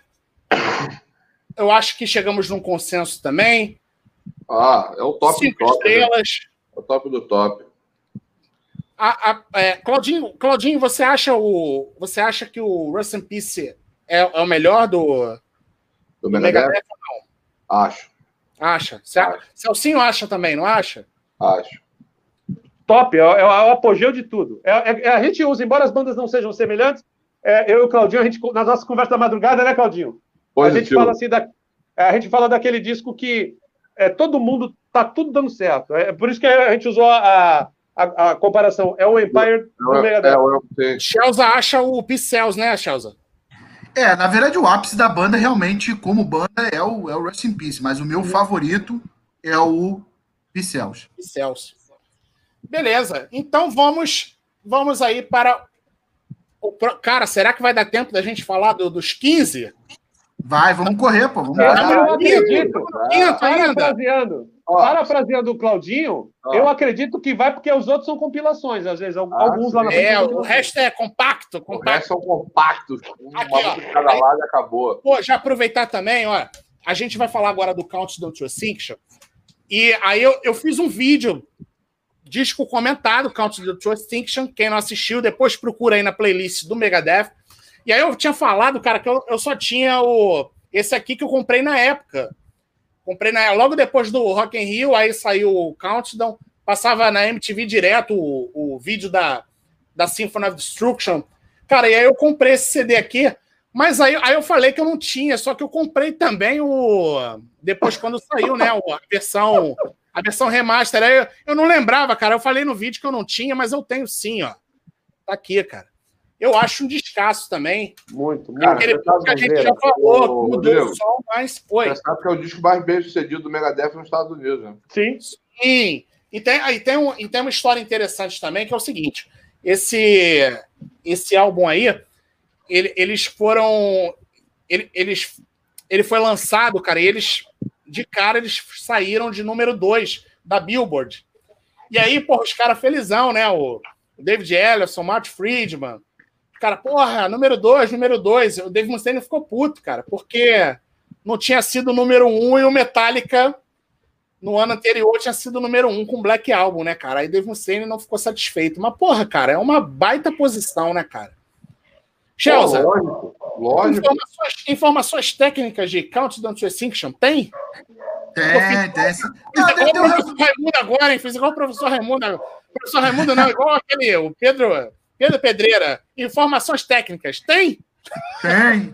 eu acho que chegamos num consenso também. Ah, é o top Cinco do top. Né? estrelas. Né? É o top do top. A, a, é, Claudinho, Claudinho, você acha o, você acha que o Rest in Peace é, é o melhor do, do, do Megadeth? Megadeth Acho. Acha? Celcinho acha também, não acha? Acho. Top, é, é, o apogeu de tudo. É, é, é, a gente usa, embora as bandas não sejam semelhantes, é, eu e o Claudinho, a gente, nas nossas conversas da madrugada, né, Claudinho? Positivo. A gente fala assim, da, a gente fala daquele disco que é, todo mundo tá tudo dando certo. É por isso que a gente usou a, a, a comparação. É o Empire do Megadeth. É, é, Chelsea acha o Pixels, né, Chelsea? É, na verdade, o ápice da banda realmente, como banda, é o, é o Rest in Peace, mas o meu favorito é o Picels. Picels. Beleza, então vamos vamos aí para o. Cara, será que vai dar tempo da gente falar do, dos 15? Vai, vamos correr, pô. Vamos ah, eu acredito. Parafraseando, parafraseando o Claudinho, eu acredito que vai porque os outros são compilações, às vezes. Ah, alguns lá na frente. É, o resto é compacto. compacto. O resto são compactos. Um Aqui, ó, de cada lado e acabou. Pô, já aproveitar também, ó. A gente vai falar agora do Countdown to Extinction. E aí eu, eu fiz um vídeo, disco comentado, Countdown to Extinction. Quem não assistiu, depois procura aí na playlist do Megadeth. E aí eu tinha falado, cara, que eu, eu só tinha o esse aqui que eu comprei na época. Comprei na, logo depois do Rock in Rio, aí saiu o Countdown, passava na MTV direto o, o vídeo da, da Symphony of Destruction. Cara, e aí eu comprei esse CD aqui, mas aí, aí eu falei que eu não tinha, só que eu comprei também o. Depois, quando saiu, né? A versão, a versão remaster. Aí eu, eu não lembrava, cara. Eu falei no vídeo que eu não tinha, mas eu tenho sim, ó. Tá aqui, cara. Eu acho um descasso também. Muito, muito. Aquele que a gente já falou, o, mudou o som, mas foi. Você sabe que é o disco mais bem sucedido do Megadeth nos Estados Unidos, né? Sim. Sim. E tem, e, tem um, e tem uma história interessante também, que é o seguinte: esse, esse álbum aí, ele, eles foram. Ele, eles, ele foi lançado, cara, e eles, de cara, eles saíram de número 2 da Billboard. E aí, porra, os caras felizão, né? O David Ellison, Matt Friedman, Cara, porra, número 2, número 2. O Dave Mustaine ficou puto, cara, porque não tinha sido o número 1 um, e o Metallica no ano anterior tinha sido o número 1 um com Black Album, né, cara? Aí Dave Mustaine não ficou satisfeito. Mas, porra, cara, é uma baita posição, né, cara? Chelsea, lógico, lógico. Informações, informações, técnicas de Countdown to Extinction, tem? Tem, tem. Fiz igual o professor Raimundo agora, hein? Fiz igual o professor Raimundo. O professor Raimundo não, igual aquele, o Pedro, Pedro Pedreira. Informações técnicas, tem? Tem.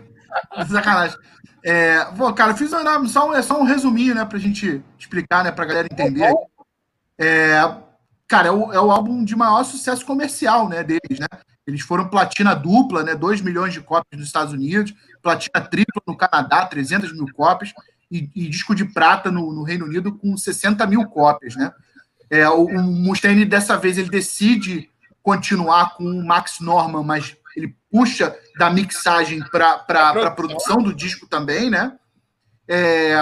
Sacanagem. É, bom, cara, fiz só, um, é só um resuminho, né, pra gente explicar, né, pra galera entender. É, cara, é o, é o álbum de maior sucesso comercial, né, deles, né? Eles foram platina dupla, né? 2 milhões de cópias nos Estados Unidos, platina tripla no Canadá, 300 mil cópias, e, e disco de prata no, no, Reino Unido com 60 mil cópias, né? É, o, o Mustaine, dessa vez, ele decide continuar com o Max Norman, mas ele puxa da mixagem para a produção do disco também, né? É,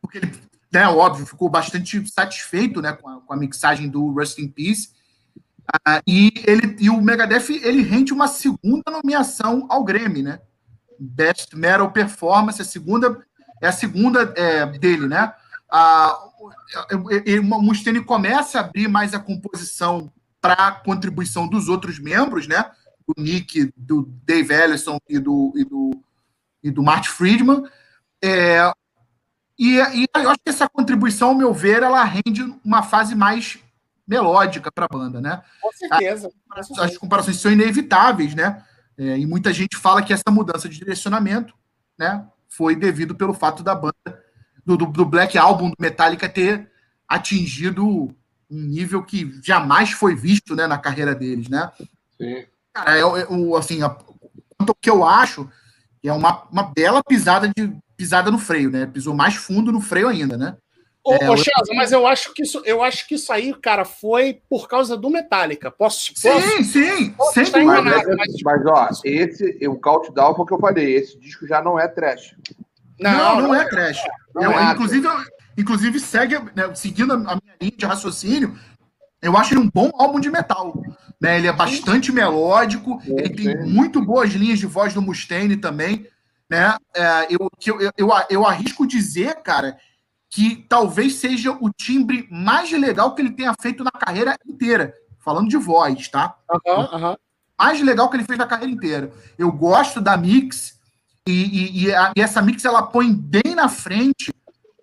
porque ele, né, óbvio, ficou bastante satisfeito né, com, a, com a mixagem do Rust in Peace ah, e, ele, e o Megadeth ele rende uma segunda nomeação ao Grammy, né? Best Metal Performance, a segunda é a segunda é, dele, né? Ah, o Mustaine começa a abrir mais a composição para a contribuição dos outros membros, né? Do Nick, do Dave Ellison e do, e do, e do Marty Friedman. É, e, e eu acho que essa contribuição, ao meu ver, ela rende uma fase mais melódica para a banda, né? Com certeza. As, as comparações são inevitáveis, né? É, e muita gente fala que essa mudança de direcionamento, né, foi devido pelo fato da banda do, do, do Black Album do Metallica ter atingido um nível que jamais foi visto, né, na carreira deles, né? Sim. Cara, é, é, assim, a, quanto ao que eu acho, é uma, uma bela pisada de pisada no freio, né? Pisou mais fundo no freio ainda, né? Ô, é, ô Chelsea, mas eu acho que isso, eu acho que isso aí, cara, foi por causa do Metallica. Posso? Sim, posso, sim, posso estar enganado, mas, mas, mas, ó, esse, o Countdown foi o que eu falei. Esse disco já não é trash. Não, não, não é, é trash. Não eu, é inclusive, eu, inclusive, segue, né, seguindo a minha linha de raciocínio, eu acho ele um bom álbum de metal. Né? Ele é bastante melódico, ele tem muito boas linhas de voz do Mustaine também. Né? É, eu, eu, eu, eu arrisco dizer, cara, que talvez seja o timbre mais legal que ele tenha feito na carreira inteira. Falando de voz, tá? Uhum, uhum. Mais legal que ele fez na carreira inteira. Eu gosto da mix, e, e, e, a, e essa mix ela põe bem na frente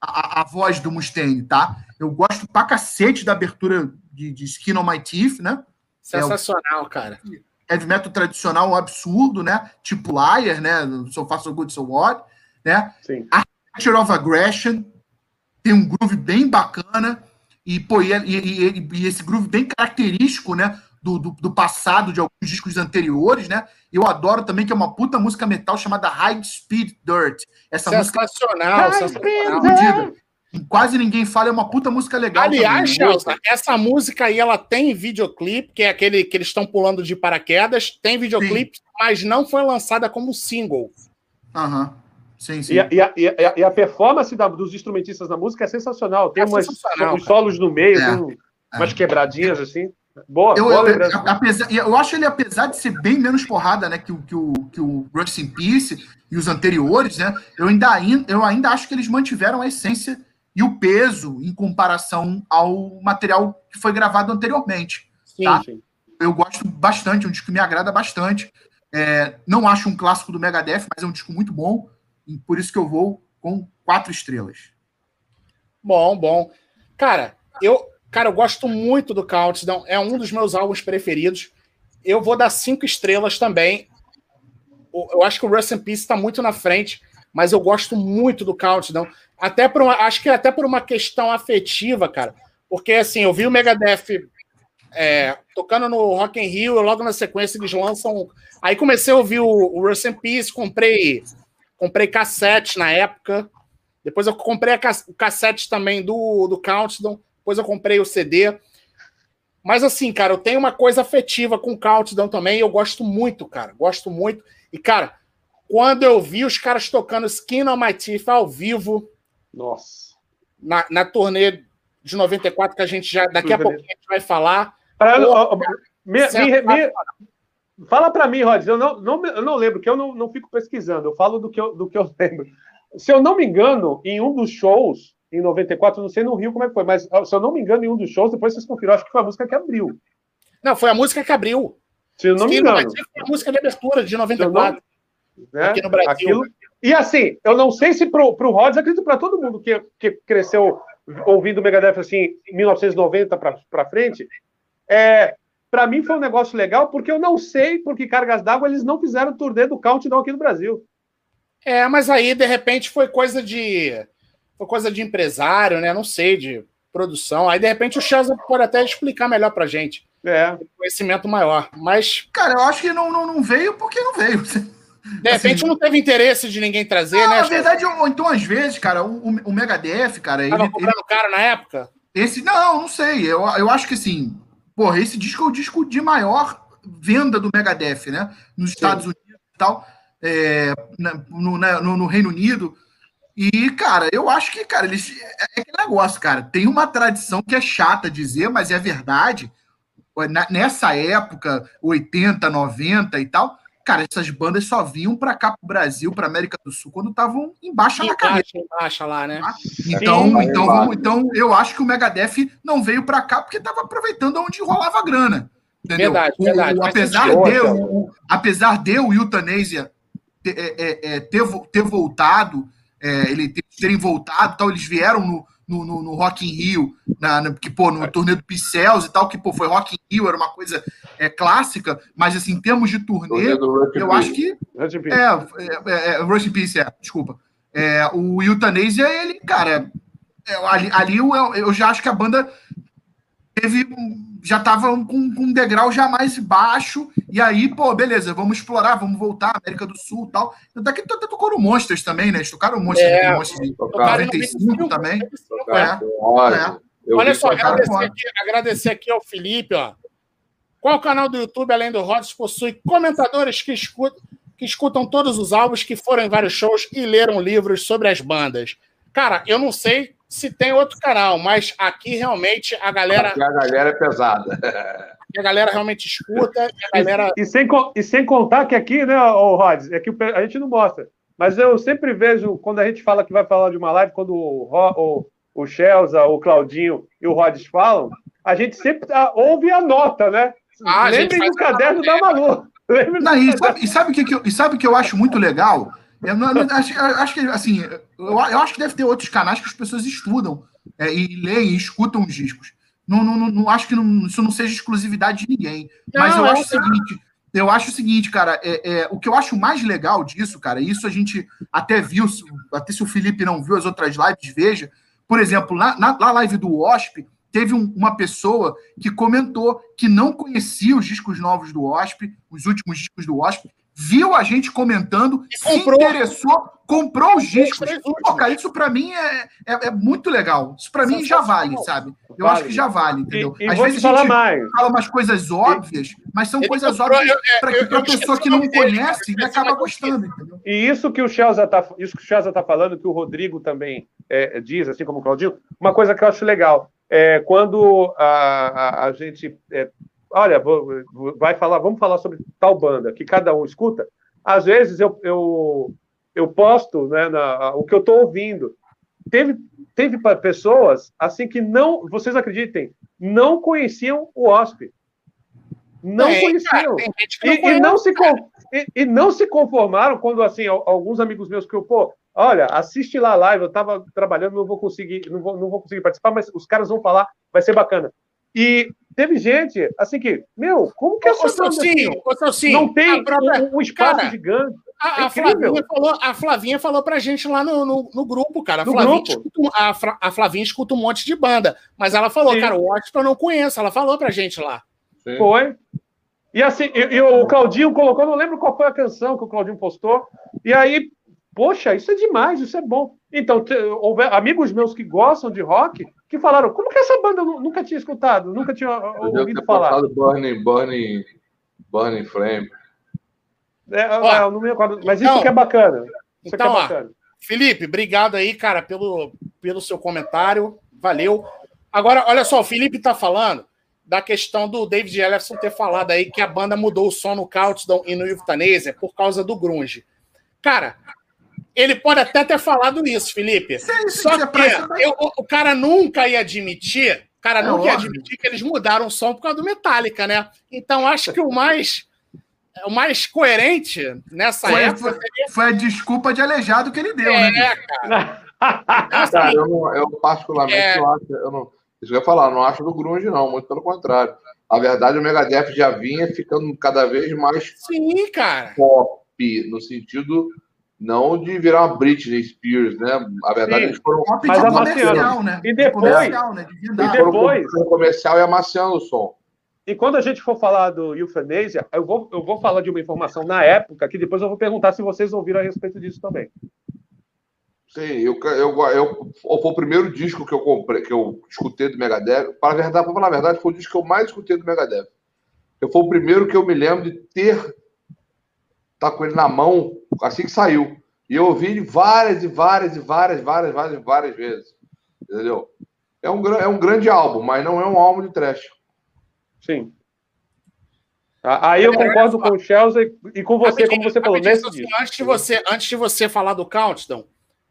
a, a, voz do Mustaine, tá? Eu gosto pra cacete da abertura de, de Skin on My Teeth, né? Sensacional, é o, cara. Heavy metal tradicional, um absurdo, né? Tipo Liar, né? So Far So Good So What, né? Sim. Archer of Aggression, tem um groove bem bacana e, pô, e, e, e esse groove bem característico, né? Do, do, do, passado de alguns discos anteriores, né? Eu adoro também que é uma puta música metal chamada High Speed Dirt. Essa sensacional, música sensacional. Quase ninguém fala, é uma puta música legal. Aliás, Chelsea, essa música aí ela tem videoclipe, que é aquele que eles estão pulando de paraquedas, tem videoclipe, Sim. mas não foi lançada como single. Aham. Uhum. Sim, sim. E, a, e, a, e, a, performance da, dos instrumentistas na música é sensacional. Tem é umas, sensacional, solos no meio, é, tem é. umas quebradinhas assim. Boa, eu, boa eu, apesar, eu acho ele, apesar de ser bem menos porrada né, que, o, que, o, que o Rust in Peace e os anteriores, né, eu, ainda, eu ainda acho que eles mantiveram a essência e o peso em comparação ao material que foi gravado anteriormente. Sim, tá? sim. Eu gosto bastante, é um disco que me agrada bastante. É, não acho um clássico do Megadeth, mas é um disco muito bom. E por isso que eu vou com quatro estrelas. Bom, bom. Cara, eu, cara, eu gosto muito do Countdown. É um dos meus álbuns preferidos. Eu vou dar cinco estrelas também. Eu acho que o Rust in Peace está muito na frente, mas eu gosto muito do Countdown. Até por uma, acho que até por uma questão afetiva, cara. Porque assim, eu vi o Megadeth é, tocando no Rock in Rio, logo na sequência eles lançam. Aí comecei a ouvir o, o Rust in Peace, comprei Comprei cassete na época. Depois eu comprei o cassete também do, do Countdown. Depois eu comprei o CD. Mas assim, cara, eu tenho uma coisa afetiva com o Countdown também. eu gosto muito, cara. Gosto muito. E, cara, quando eu vi os caras tocando Skin on My Teeth ao vivo. Nossa. Na, na turnê de 94, que a gente já. Daqui a pouco a gente vai falar. Pra, Pô, me, me, me, Fala para mim, Rods, eu não, não, eu não lembro, que eu não, não fico pesquisando, eu falo do que eu, do que eu lembro. Se eu não me engano, em um dos shows, em 94, não sei no Rio como é que foi, mas se eu não me engano, em um dos shows, depois vocês confiram, acho que foi a música que abriu. Não, foi a música que abriu. Se eu não me engano. Foi a música de abertura de 94. Não, né? Aqui no Brasil. Aquilo, e assim, eu não sei se pro, pro Rods, acredito para todo mundo que, que cresceu ouvindo o Megadeth assim, em 1990 para frente, é, para mim foi um negócio legal, porque eu não sei porque Cargas d'Água eles não fizeram turnê do Countdown aqui no Brasil. É, mas aí, de repente, foi coisa de. Foi coisa de empresário, né? Não sei, de produção. Aí, de repente, o César pode até explicar melhor pra gente. É. Conhecimento maior. Mas. Cara, eu acho que não, não, não veio porque não veio. De repente assim, não teve interesse de ninguém trazer, não, né? Na verdade, ou então, às vezes, cara, o, o Megadeth, cara. Tava ele, comprando ele... caro na época? Esse, não, não sei. Eu, eu acho que assim, Porra, esse disco é o disco de maior venda do Megadeth, né? Nos Estados Sim. Unidos e tal, é, no, no, no, Reino Unido. E, cara, eu acho que, cara, eles. É, é aquele negócio, cara. Tem uma tradição que é chata dizer, mas é verdade. Nessa época, 80, 90 e tal, cara, essas bandas só vinham para cá pro Brasil, para América do Sul, quando estavam embaixo da carreira. Embaixo lá, né? Tá? Então, Sim, então, vamos, então, eu acho que o Megadeth não veio para cá porque estava aproveitando onde rolava grana. Entendeu? Verdade, o, verdade. O, apesar, de, o, apesar de o Euthanasia ter, é, é, é, ter, ter voltado, é, ele terem voltado, tal, eles vieram no, no, no, no Rock in Rio, na, na, que, pô, no turnê do Pincels e tal, que, pô, foi Rock in Rio, era uma coisa é, clássica, mas, assim, em termos de turnê, eu acho que... É, é, é, Rush in Peace, é, desculpa. É, o Euthanasia, ele, cara, é, ali, ali eu, eu já acho que a banda teve já estava com, com, um degrau já mais baixo, e aí, pô, beleza, vamos explorar, vamos voltar, América do Sul e tal. Até que até tocou no Monsters também, né? Eles tocaram o Monsters, é, Monsters de 95 também. É. É. Olha só, agradecer aqui, agradecer aqui ao Felipe, ó. Qual canal do YouTube, além do Rods, possui comentadores que escutam, que escutam todos os álbuns, que foram em vários shows e leram livros sobre as bandas? Cara, eu não sei se tem outro canal, mas aqui realmente a galera. Aqui a galera é pesada. a galera realmente escuta. a galera... E, e, sem, e sem contar que aqui, né, o Rods, é que a gente não mostra. Mas eu sempre vejo, quando a gente fala que vai falar de uma live, quando o, o, o Chelsea, o Claudinho e o Rods falam, a gente sempre ouve a nota, né? Ah, Lembrem do caderno da Malu. Não, e, sabe, e, sabe que, que eu, e sabe que eu acho muito legal? Eu não, acho, acho, que, assim, eu, eu, acho que deve ter outros canais que as pessoas estudam é, e leem e escutam os discos. Não, não, não, acho que não, isso não seja exclusividade de ninguém. Não, Mas eu acho o seguinte, eu acho o seguinte, cara, é, é, o que eu acho mais legal disso, cara, isso a gente até viu, até se o Felipe não viu as outras lives, veja. Por exemplo, na, na, na live do OSP, teve um, uma pessoa que comentou que não conhecia os discos novos do OSP, os últimos discos do OSP, viu a gente comentando, e se interessou, comprou os discos. Pô, cara, isso para mim é, é, é, muito legal. Isso para mim já vale, sabe? Eu vale. acho que já vale, entendeu? E, e Às vezes a gente mais. fala umas coisas óbvias, mas são Ele coisas comprou, óbvias para a pessoa que não conhece e acaba gostando, entendeu? E isso que o Chelsea tá, isso que o Chelsea tá falando, que o Rodrigo também é, diz, assim como o Claudinho, uma coisa que eu acho legal. É, quando a, a, a gente olha, vai falar, vamos falar sobre tal banda que cada um escuta. Às vezes eu, eu, eu posto né, na, o que eu estou ouvindo. Teve, teve pessoas assim que não, vocês acreditem, não conheciam o OSP. Não é, conheciam. Cara, não e, e, não se, e, e, não se conformaram quando assim alguns amigos meus que eu, pô, olha, assiste lá a live, eu estava trabalhando, não vou conseguir, não vou, não vou conseguir participar, mas os caras vão falar, vai ser bacana. E teve gente, assim que, meu, como que essa banda assim, não tem própria... um, um, espaço cara, gigante? A, é a, Flavinha falou, a Flavinha falou pra gente lá no, no, no grupo, cara. A Flavinha, grupo? Escuta, a, a, Flavinha escuta um monte de banda, mas ela falou, Sim. cara, o Watch eu não conheço. Ela falou pra gente lá. Sim. Foi. E assim, e, e, o Claudinho colocou, não lembro qual foi a canção que o Claudinho postou, e aí, poxa, isso é demais, isso é bom. Então, houve amigos meus que gostam de rock que falaram: como que essa banda eu nunca tinha escutado, nunca tinha eu ouvido falar? Burning, Burning, Burning Flame. É, ó, não me acordo, mas isso então, que é bacana. Isso então, é bacana. Ó, Felipe, obrigado aí, cara, pelo, pelo seu comentário. Valeu. Agora, olha só, o Felipe está falando da questão do David Ellison ter falado aí que a banda mudou o som no Countdown e no Euthanasia por causa do grunge. Cara, ele pode até ter falado isso, Felipe. Sim, só que eu, o cara nunca ia admitir, o cara é nunca ia admitir que eles mudaram o som por causa do Metallica, né? Então acho que o mais o mais coerente nessa foi, época. Foi, foi, a desculpa de aleijado que ele deu, é, né? Cara. Então, assim, cara, eu, não, eu particularmente é... não acho. Eu não, isso que eu ia falar, não acho do Grunge, não, muito pelo contrário. A verdade, o Megadeth já vinha ficando cada vez mais Sim, cara. pop, no sentido não de virar uma Britney Spears, né? A verdade, Sim. eles foram. Mas de comercial, né? E depois. Comercial, né? De e depois. comercial e amaciando o som. E quando a gente for falar do Euthanasia, eu vou, eu vou falar de uma informação na época que depois eu vou perguntar se vocês ouviram a respeito disso também. Sim, eu, eu, eu, foi o primeiro disco que eu comprei, que eu escutei do Megadeth. Para verdade, para falar a verdade, foi o disco que eu mais escutei do Megadeth. Eu foi o primeiro que eu me lembro de ter tá com ele na mão assim que saiu. E eu ouvi ele várias e várias e várias, várias, várias, várias vezes. Entendeu? É um, é um grande álbum, mas não é um álbum de trash. Sim. Aí eu concordo com o Chelsea e com você, como você falou. Nesse assim, antes, de você, antes de você falar do Countdown,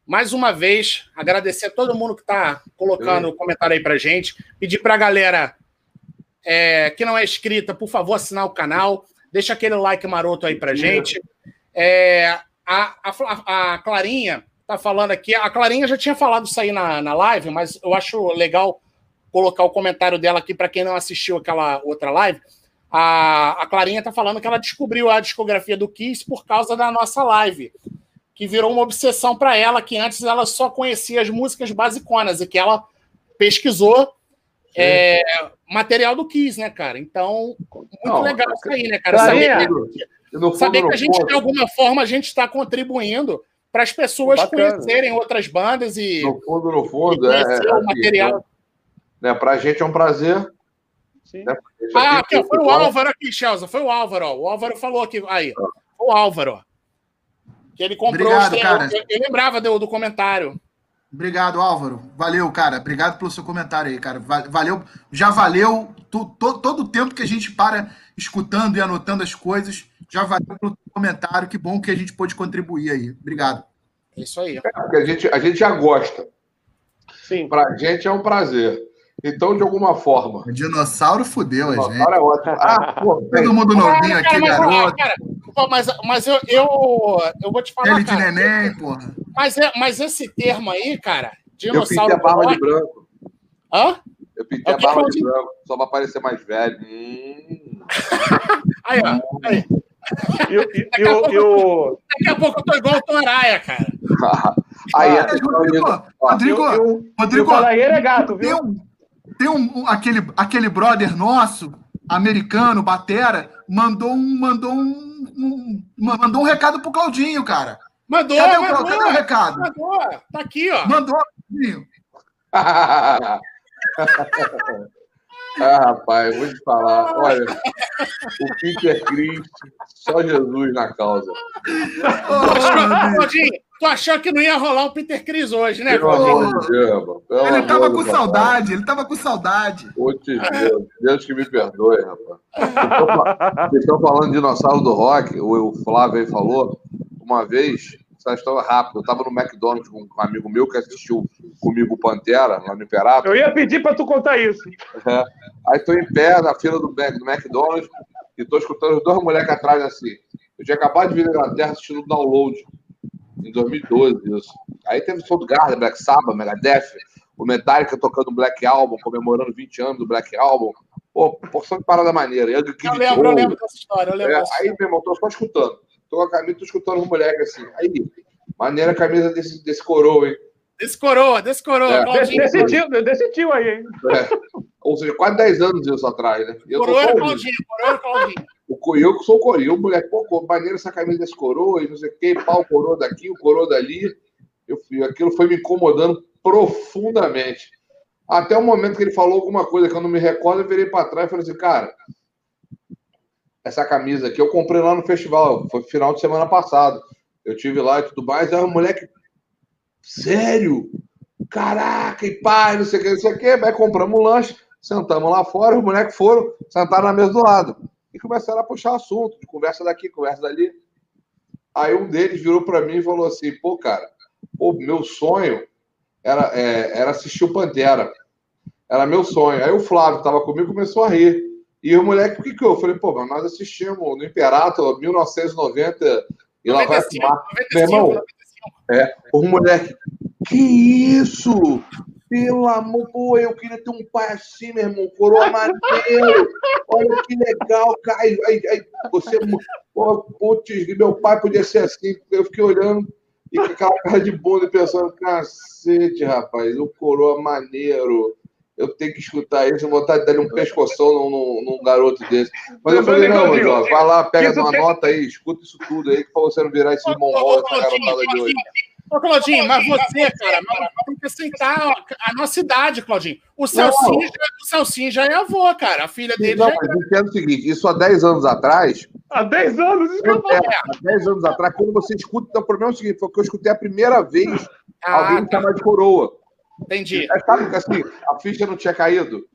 mais uma vez, agradecer a todo mundo que está colocando o comentário aí para gente. Pedir para a galera é, que não é inscrita, por favor, assinar o canal. Deixa aquele like maroto aí para gente. É, a, a, a, Clarinha tá falando aqui. A Clarinha já tinha falado isso aí na, na live, mas eu acho legal colocar o comentário dela aqui para quem não assistiu aquela outra live. A, a Clarinha tá falando que ela descobriu a discografia do Kiss por causa da nossa live que virou uma obsessão para ela, que antes ela só conhecia as músicas basiconas e que ela pesquisou é, material do Kiss, né, cara? Então, muito Não, legal isso aí, né, cara? Saber, que, saber que a gente, de alguma forma, a gente está contribuindo para as pessoas Bacana. conhecerem outras bandas e. No fundo, no fundo, é, é, o material. Né, para a gente é um prazer. Sim. Né, ah, aqui, foi o Álvaro aqui, Chelsea. Foi o Álvaro, ó. O Álvaro falou aqui. Aí, foi o Álvaro, ó. Que ele comprou Obrigado, cara. Eu, eu lembrava do, do comentário. Obrigado, Álvaro. Valeu, cara. Obrigado pelo seu comentário aí, cara. Valeu. Já valeu to, to, todo o tempo que a gente para escutando e anotando as coisas. Já valeu pelo comentário. Que bom que a gente pôde contribuir aí. Obrigado. É isso aí. É, porque a gente, a gente já gosta. Sim. Pra gente é um prazer. Então, de alguma forma. O dinossauro fudeu a gente. É ótimo. Ah, pô, Todo mundo novinho aqui, mas, garoto. Cara, mas, mas eu, eu, eu vou te falar. Ele de neném, porra. Mas, é, mas esse termo aí, cara, dinossauro. Eu pintei a barba de branco. Hã? Eu pintei a barba de branco, só pra parecer mais velho. Hum. aí, ó. Aí. Eu, daqui, eu, a pouco, eu... daqui a pouco eu tô igual o Toraia, cara. aí, ah, Rodrigo, Rodrigo, Rodrigo, Rodrigo, é gato, viu? Tem um, aquele, aquele brother nosso, americano, Batera, mandou um, mandou um, um mandou um recado pro Claudinho, cara. Mandou, Cadê mandou, o, cadê o recado? Mandou, tá aqui, ó. Mandou, Claudinho. Ah, rapaz, vou te falar. Olha, o Peter Chris, só Jesus na causa. Oh, Claudinho, tu achou que não ia rolar o Peter Cris hoje, né? Deus, ele tava com saudade, ele tava com saudade. Putz, Deus, Deus que me perdoe, rapaz. Vocês estão falando de dinossauro do rock, o Flávio aí falou, uma vez, essa história rápida. Eu estava no McDonald's com um amigo meu que assistiu comigo o Pantera, lá no Imperato. Eu ia pedir para tu contar isso. É. Aí estou em pé na fila do, do McDonald's e estou escutando os dois moleques atrás assim. Eu tinha acabado de vir da Inglaterra assistindo o download em 2012, isso. Aí teve o som do Garda, Black Sabbath, Megadeth, o Metallica tocando o Black Album, comemorando 20 anos do Black Album. Pô, porção de parada maneira. Eu, eu lembro, eu lembro dessa história. Eu lembro é, aí, meu irmão, tô só escutando tô com a camisa, tô escutando um moleque assim. Aí, maneira a camisa desse, desse coroa, hein? Desse coroa. É. Desse tio aí, hein? É. Ou seja, quase 10 anos isso atrás, né? Eu coroa era Claudinho, coroa era Claudinho. O, eu que sou coroa, o moleque, pô, maneira essa camisa desse coroa, e não sei o quê, pau, coroa daqui, o coroa dali. Eu, aquilo foi me incomodando profundamente. Até o momento que ele falou alguma coisa que eu não me recordo, eu virei para trás e falei assim, cara, essa camisa aqui eu comprei lá no festival, foi final de semana passado. Eu tive lá e tudo mais. Aí o moleque, sério? Caraca, e pai, não sei o que, não sei o que. Aí compramos um lanche, Sentamos lá fora, os moleques foram, sentaram na mesa do lado. E começaram a puxar assunto, conversa daqui, conversa dali. Aí um deles virou para mim e falou assim: pô, cara, pô, meu sonho era, é, era assistir o Pantera. Era meu sonho. Aí o Flávio estava comigo começou a rir. E o moleque, o que que eu? falei, pô, mas nós assistimos no Imperato 1990 e lá vai fumar. Meu irmão, é, o moleque, que isso? Pelo amor, pô, eu queria ter um pai assim, meu irmão, coroa maneiro. Olha que legal, cara. Aí, aí, você, pô, putz, meu pai podia ser assim. Eu fiquei olhando e com aquela cara de bunda pensando, cacete, rapaz, o coroa maneiro eu tenho que escutar isso, vontade de dar um pescoção num, num, num, garoto desse. Mas eu falei, não, Mandioca, vai lá, pega uma nota aí, escuta isso tudo aí, que pra você não virar esse mongol, essa garotada de hoje. Ô, Claudinho, mas você, cara, tem que aceitar a nossa idade, Claudinho. O Celcinho, já, o Celcinho já é avô, cara. A filha dele não, já é. Mas entendo o seguinte: isso há 10 anos atrás. Há 10 anos? Isso que eu é, há 10 anos atrás, quando você escuta, então, o problema é o seguinte: foi que eu escutei a primeira vez ah, alguém tá. chamar de coroa. Entendi. É, sabe assim, a ficha não tinha caído?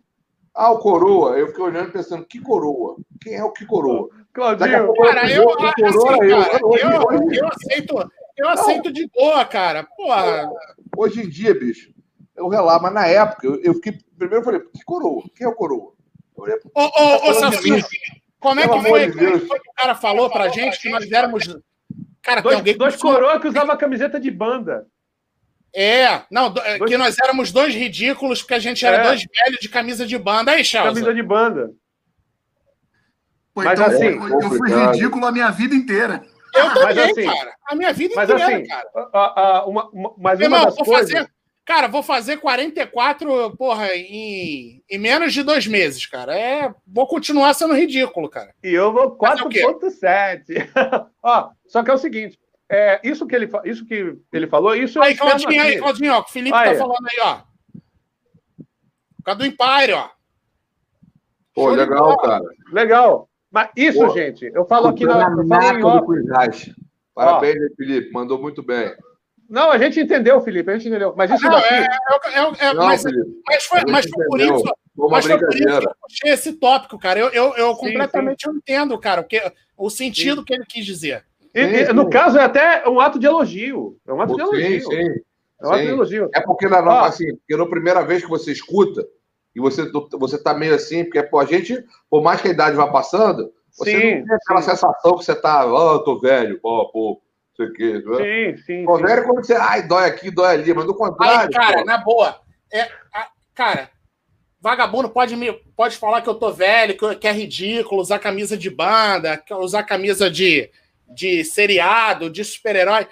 Ah, o coroa. Eu fiquei olhando pensando, que coroa? Quem é o que coroa? Claudinho, cara, eu, eu, assim, cara, eu, eu, eu, aceito, eu aceito de boa, cara. Porra. Hoje em dia, bicho, eu relato, mas na época, eu, eu fiquei. Primeiro eu falei, que coroa? Quem é o coroa? Ô, ô, ô, Celcinho, como é que foi, de como foi que o cara falou pra gente que nós éramos. Cara, dois, tem alguém dois coroa que usava camiseta de banda. É, não, dois... que nós éramos dois ridículos, porque a gente era é. dois velhos de camisa de banda. Aí, Chelsea. Camisa de banda. Pô, mas então, assim, eu, eu fui ridículo a minha vida inteira. Eu também, mas, assim, cara. A minha vida mas, inteira, assim, cara. A, a, uma, uma, mas Irmão, uma das vou coisas... fazer, cara, vou fazer 44, porra, em, em menos de dois meses, cara. É, vou continuar sendo ridículo, cara. E eu vou 4.7. Ó, só que é o seguinte, é, isso, que ele, isso que ele falou, isso aí, é. Claudinho, aí, Claudinho, ó, o Felipe tá aí. tá falando aí, ó. Por causa do Empire, ó. Pô, legal, cara. Legal. Mas isso, Pô, gente, eu falo aqui na. Eu falo Parabéns, ó. Felipe, mandou muito bem. Não, a gente entendeu, Felipe, a gente entendeu. Mas isso não, daqui. É, é, é, é não, mas, mas, foi, mas foi por isso. Mas foi por isso que eu puxei esse tópico, cara. Eu, eu, eu sim, completamente sim. entendo, cara, o, que, o sentido sim. que ele quis dizer. E, no caso, é até um ato de elogio. É um ato de elogio. Sim, sim. É um ato de elogio. É porque, na, ah. assim, porque na primeira vez que você escuta, e você, você tá meio assim, porque pô, a gente, por mais que a idade vá passando, você sim, não tem aquela sim. sensação que você tá, ó, oh, tô velho, pô, pô, não sei o quê. Né? Sim, sim. Pô, velho é quando você, ai, dói aqui, dói ali, mas do contrário. Ai, cara, pô. na boa. É, a, cara, vagabundo pode me pode falar que eu tô velho, que, que é ridículo usar camisa de banda, usar camisa de de seriado, de super-herói.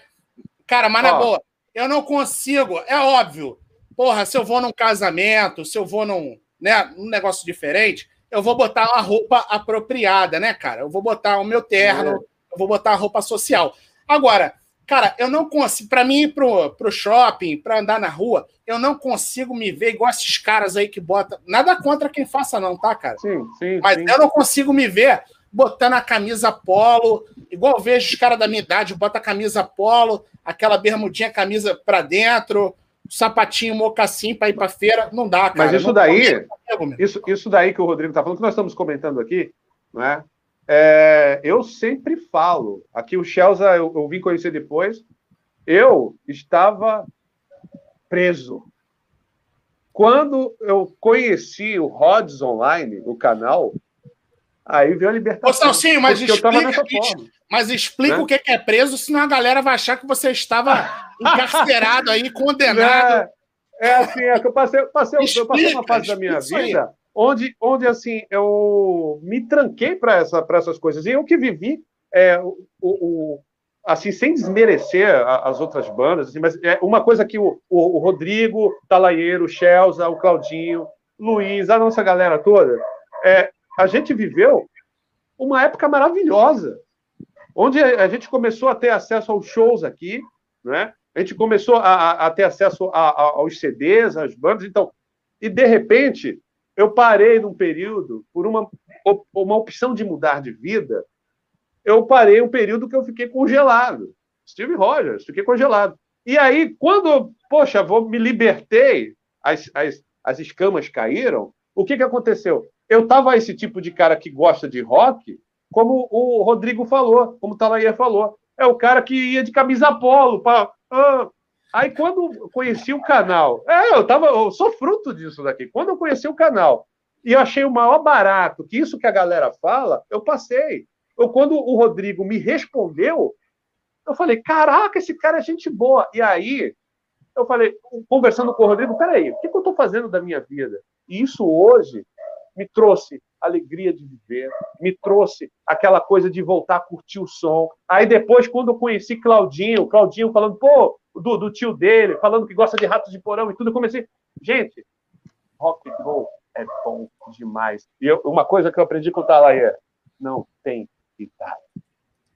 Cara, mas na boa, eu não consigo. É óbvio. Porra, se eu vou num casamento, se eu vou num, né, num negócio diferente, eu vou botar uma roupa apropriada, né, cara? Eu vou botar o meu terno, é. eu vou botar a roupa social. Agora, cara, eu não consigo. Para mim ir pro, pro shopping, para andar na rua, eu não consigo me ver igual esses caras aí que botam. Nada contra quem faça, não, tá, cara? Sim, sim. Mas sim. eu não consigo me ver botando a camisa polo, igual vejo os caras da minha idade, bota a camisa polo, aquela bermudinha, camisa para dentro, sapatinho, mocassim para ir para feira, não dá, cara. Mas isso daí, isso, isso daí que o Rodrigo tá falando, que nós estamos comentando aqui, não é? é eu sempre falo, aqui o Chelsea eu, eu vim conhecer depois, eu estava preso. Quando eu conheci o Rods Online, o canal, Aí veio a libertação. Ô, Salsinho, mas explica, mas explica né? o que é preso, senão a galera vai achar que você estava encarcerado aí, condenado. É, é assim, é que eu passei, passei, explica, eu passei uma fase da minha vida onde, onde assim, eu me tranquei para essa, essas coisas. E eu que vivi é, o, o, assim, sem desmerecer as outras bandas, assim, mas é uma coisa que o, o, o Rodrigo, Talaieiro, o Chelsea, o Claudinho, Luiz, a nossa galera toda, é, a gente viveu uma época maravilhosa, onde a gente começou a ter acesso aos shows aqui, né? A gente começou a, a ter acesso a, a, aos CDs, às bandas, então, e de repente eu parei num período por uma, uma opção de mudar de vida. Eu parei um período que eu fiquei congelado. Steve Rogers, fiquei congelado. E aí, quando, poxa, vou me libertei, as, as, as escamas caíram, o que, que aconteceu? Eu tava esse tipo de cara que gosta de rock, como o Rodrigo falou, como o Talaia falou. É o cara que ia de camisa polo. Pra, ah. Aí quando conheci o canal, é, eu tava, eu sou fruto disso daqui. Quando eu conheci o canal e eu achei o maior barato, que isso que a galera fala, eu passei. Eu, quando o Rodrigo me respondeu, eu falei, caraca, esse cara é gente boa. E aí, eu falei, conversando com o Rodrigo, peraí, o que, que eu estou fazendo da minha vida? E isso hoje me trouxe alegria de viver, me trouxe aquela coisa de voltar a curtir o som. Aí depois, quando eu conheci Claudinho, Claudinho falando, pô, do, do tio dele, falando que gosta de ratos de porão e tudo, eu comecei, gente, rock and roll é bom demais. E eu, uma coisa que eu aprendi com o Talaia, não tem idade.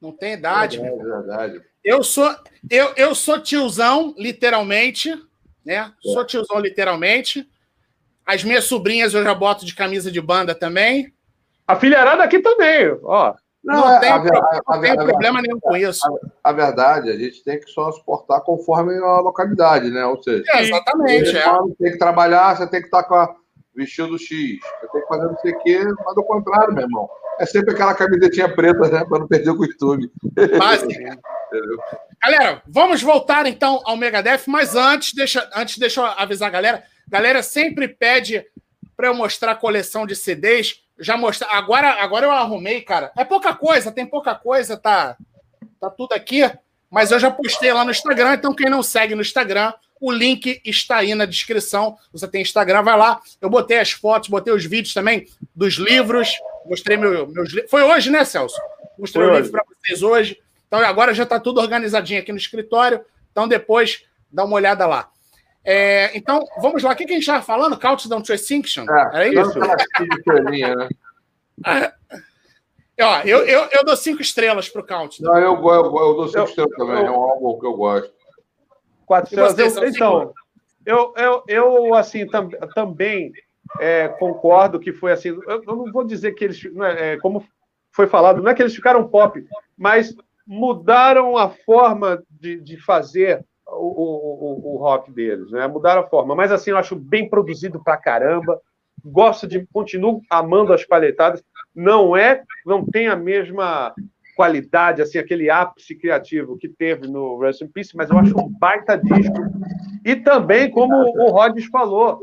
Não tem idade. É verdade. Eu sou, eu, eu sou tiozão, literalmente, né? É. Sou tiozão, literalmente. As minhas sobrinhas eu já boto de camisa de banda também. A filharada aqui também, ó. Não, não tem, a, a, não tem a, problema nenhum com isso. A, verdade, a gente tem que só suportar conforme a localidade, né? Ou seja, é, exatamente. É. Tem que trabalhar, você tem que estar com a vestido X, você tem que fazer não sei o quê, mas do contrário, meu irmão. É sempre aquela camisetinha preta, né? Para não perder o costume. Básica. galera, vamos voltar então ao Megadeth, mas antes, deixa, antes deixa eu avisar a galera. Galera sempre pede para eu mostrar a coleção de CDs. Já mostrar. Agora, agora eu arrumei, cara. É pouca coisa, tem pouca coisa, tá, tá tudo aqui. Mas eu já postei lá no Instagram, então quem não segue no Instagram, o link está aí na descrição. Você tem Instagram, vai lá. Eu botei as fotos, botei os vídeos também dos livros. Mostrei meu, meus livros. Foi hoje, né, Celso? Mostrei Foi o livro para vocês hoje. Então agora já está tudo organizadinho aqui no escritório. Então depois dá uma olhada lá. É, então, vamos lá. O que, que a gente estava falando? Countdown to Extinction? É, Era isso? né? Ó, eu, eu, eu dou cinco estrelas para o Countdown. Não, eu, eu, eu dou cinco eu, estrelas também. Eu, é um álbum que eu gosto. Quatro estrelas. Eu, então, eu, eu, eu assim, tam, também é, concordo que foi assim. Eu, eu, não vou dizer que eles, é, como foi falado, não é que eles ficaram pop, mas mudaram a forma de, de fazer o, o, o, rock deles, né? Mudaram a forma. Mas assim, eu acho bem produzido pra caramba. Gosto de, continuo amando as paletadas. Não é, não tem a mesma qualidade, assim, aquele ápice criativo que teve no Rest in Peace, mas eu acho um baita disco. E também, como o Rodgers falou,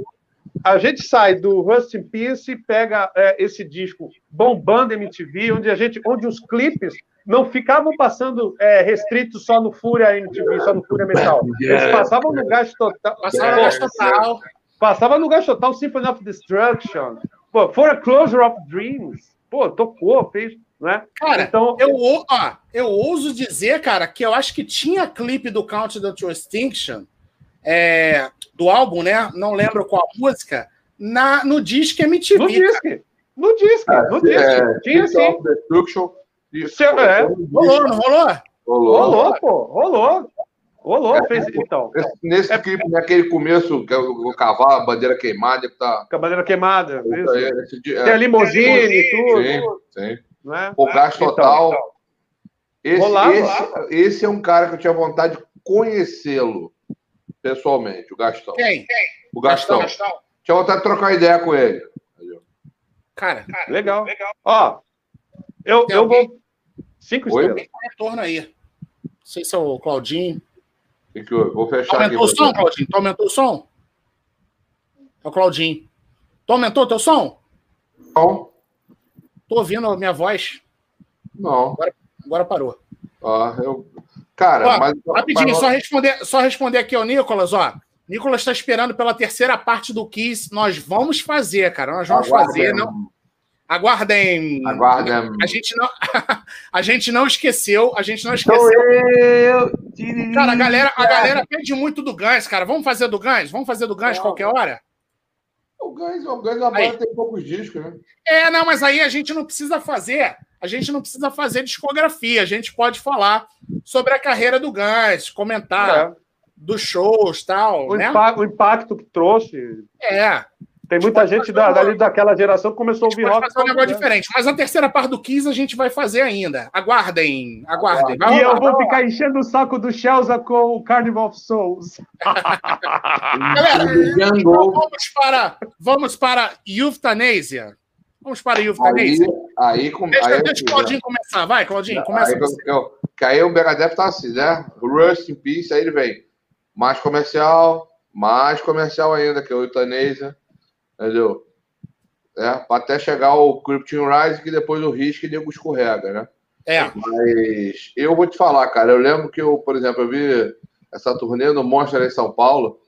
a gente sai do Rust in Peace e pega é, esse disco bombando MTV, onde a gente, onde os clipes não ficavam passando é, restritos só no Fúria MTV, só no Fúria Metal. Eles passavam no gás total. Passavam no gás total. Passava no gás total Symphony of Destruction. Pô, For a Closure of Dreams. Pô, tocou, fez. Né? Cara, então, eu, ó, eu ouso dizer, cara, que eu acho que tinha clipe do Countdown to Extinction é, do álbum, né? Não lembro qual música, na, no disco MTV. No disco. No disco, ah, no disco. É, Tinha sim. Destruction. Isso, é. Rolou, não rolou? Rolou, rolou pô. Rolou. Rolou, é, fez então. Nesse é, clipe, naquele começo, que é o, cavalo, a bandeira queimada, que tá. Com a bandeira queimada. Isso. Tem a limousine e tudo. Sim, sim. É? O gás então, total. Então, então. Esse, esse, esse, é um cara que eu tinha vontade de conhecê-lo pessoalmente, o Gastão. Quem? O Gastão. Gastão. Tinha vontade de trocar ideia com ele. Cara, cara legal. legal. Ó, eu, eu vou. Cinco Oi? estrelas. Tem retorno aí. Não sei se é o Claudinho. Que que eu... Vou fechar aumentou aqui. Aumentou o som, Claudinho? Tu aumentou o som? É o Claudinho. Tu aumentou o teu som? Não. Tô ouvindo a minha voz. Não. Agora, agora parou. Ah, eu, Cara, ó, mas, rapidinho, mas... só, responder, só responder aqui ao Nicolas, ó. Nicolas está esperando pela terceira parte do Kiss. Nós vamos fazer, cara. Nós vamos Aguardem. fazer. Não... Aguardem. Aguardem. A gente não, a gente não esqueceu. A gente não esqueceu. Eu... Cara, a galera, a galera pede muito do Guns, cara. Vamos fazer do Guns? Vamos fazer do Guns qualquer hora? O Guns, o Guns agora tem poucos discos, né? É, não, mas aí a gente não precisa fazer a gente não precisa fazer discografia, a gente pode falar sobre a carreira do Guns, comentar é. dos shows tal. O, né? impacto, o impacto que trouxe. É. Tem muita gente da, dali daquela geração que começou a ouvir rock. fazer um negócio diferente. Mas a terceira parte do Kiss a gente vai fazer ainda. Aguardem, aguardem. Vai e eu vou ficar enchendo o saco do Chelsea com o Carnival of Souls. Galera, então vamos para, vamos para Euthanasia. Vamos para Euthanasia. Aí, aí, com, deixa aí deixa o Claudinho começar. Vai, Claudinho, começa. Aí, eu, que aí o Megadeth tá assim, né? Rust in Peace, aí ele vem. Mais comercial, mais comercial ainda, que é o Euthanasia entendeu? É, até chegar o Krypton Rise, que depois o Risk e nego escorrega, né? É. Mas eu vou te falar, cara, eu lembro que eu, por exemplo, eu vi essa turnê no Monster em São Paulo,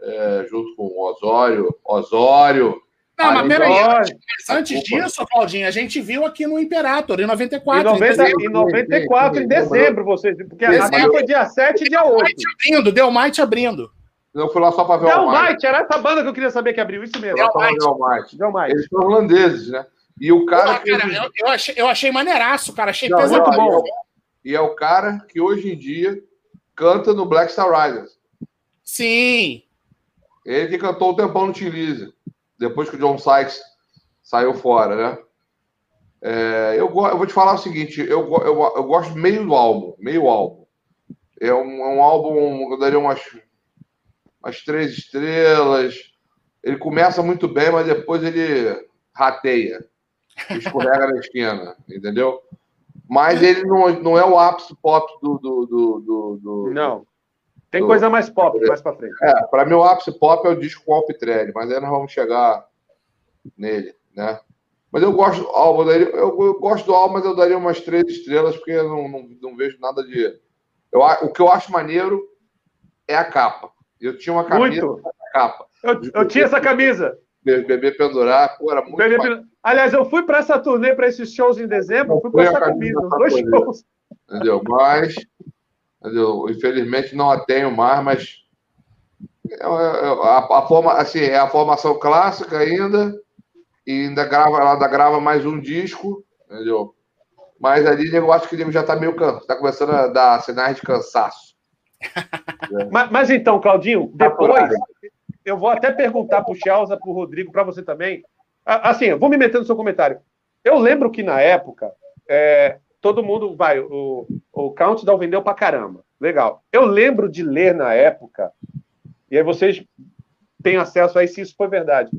é, junto com o Osório. Osório. Não, mas peraí, antes, antes disso, Claudinho, a gente viu aqui no Imperator, em 94. Em, 90, em, em 94, em dezembro, vocês. Porque dezembro. a foi dia 7 e dia 8. Abrindo, deu Might abrindo. Eu fui lá só para ver Del o Might. Era essa banda que eu queria saber que abriu, isso mesmo. Del Might. Del Might. Eles são holandeses, né? E o cara. Pô, cara eu, eu, achei, eu achei maneiraço, cara. Achei pesado. bom. E é o cara que hoje em dia canta no Black Star Riders. Sim. Ele que cantou o tempão no Chilize, depois que o John Sykes saiu fora, né? É, eu, eu, vou te falar o seguinte: eu, eu, eu gosto meio do álbum, meio álbum. É um, é um álbum, eu daria umas umas três estrelas. Ele começa muito bem, mas depois ele rateia, escorrega na esquina, entendeu? Mas ele não, não é o ápice pop do. do, do, do, do não. Tem do, coisa mais pop mais pra frente. É, para mim o ápice pop é o disco com Alpitrelli, mas aí nós vamos chegar nele, né? Mas eu gosto do álbum, eu, eu gosto do álbum, mas eu daria umas três estrelas, porque eu não, não, não vejo nada de. Eu, o que eu acho maneiro é a capa. Eu tinha uma camisa muito. capa. Eu, eu tinha essa camisa. Bebê pendurar, pô, era muito bebê, Aliás, eu fui para essa turnê, para esses shows em dezembro, fui com essa camisa, camisa dois shows. Entendeu? Mas, entendeu? infelizmente não a tenho mais, mas é, é, a, a, forma, assim, é a formação clássica ainda, e ainda grava, ela ainda grava mais um disco, entendeu? Mas ali eu acho que ele já está meio cansado, está começando a dar sinais de cansaço. Mas, mas, então, Claudinho, depois eu vou até perguntar para o Chelsea, para o Rodrigo, para você também. Assim, eu vou me meter no seu comentário. Eu lembro que na época, é, todo mundo vai, o, o Countdown vendeu para caramba. Legal. Eu lembro de ler na época, e aí vocês têm acesso aí se isso foi verdade,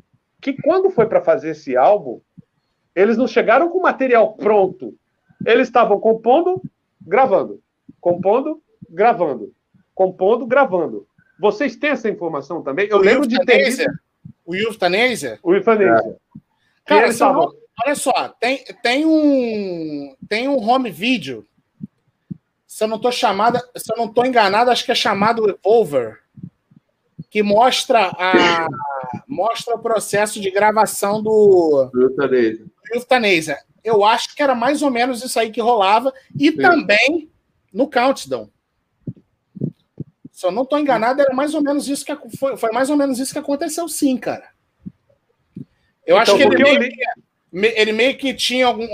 que quando foi para fazer esse álbum, eles não chegaram com material pronto. Eles estavam compondo, gravando. Compondo, gravando compondo, gravando. Vocês têm essa informação também? Eu o lembro de ter. O Euthanasia? O Euthanasia. É. Cara, tavam... olha só, tem, tem, um, tem um home video. Se eu não estou chamada, se eu não estou enganado, acho que é chamado Over, que mostra a mostra o processo de gravação do. Euthanasia. Eu acho que era mais ou menos isso aí que rolava e Sim. também no Countdown. Se eu não estou enganado, era mais ou menos isso que foi, foi mais ou menos isso que aconteceu, sim, cara. Eu então, acho que ele meio, li... que ele meio que tinha algum,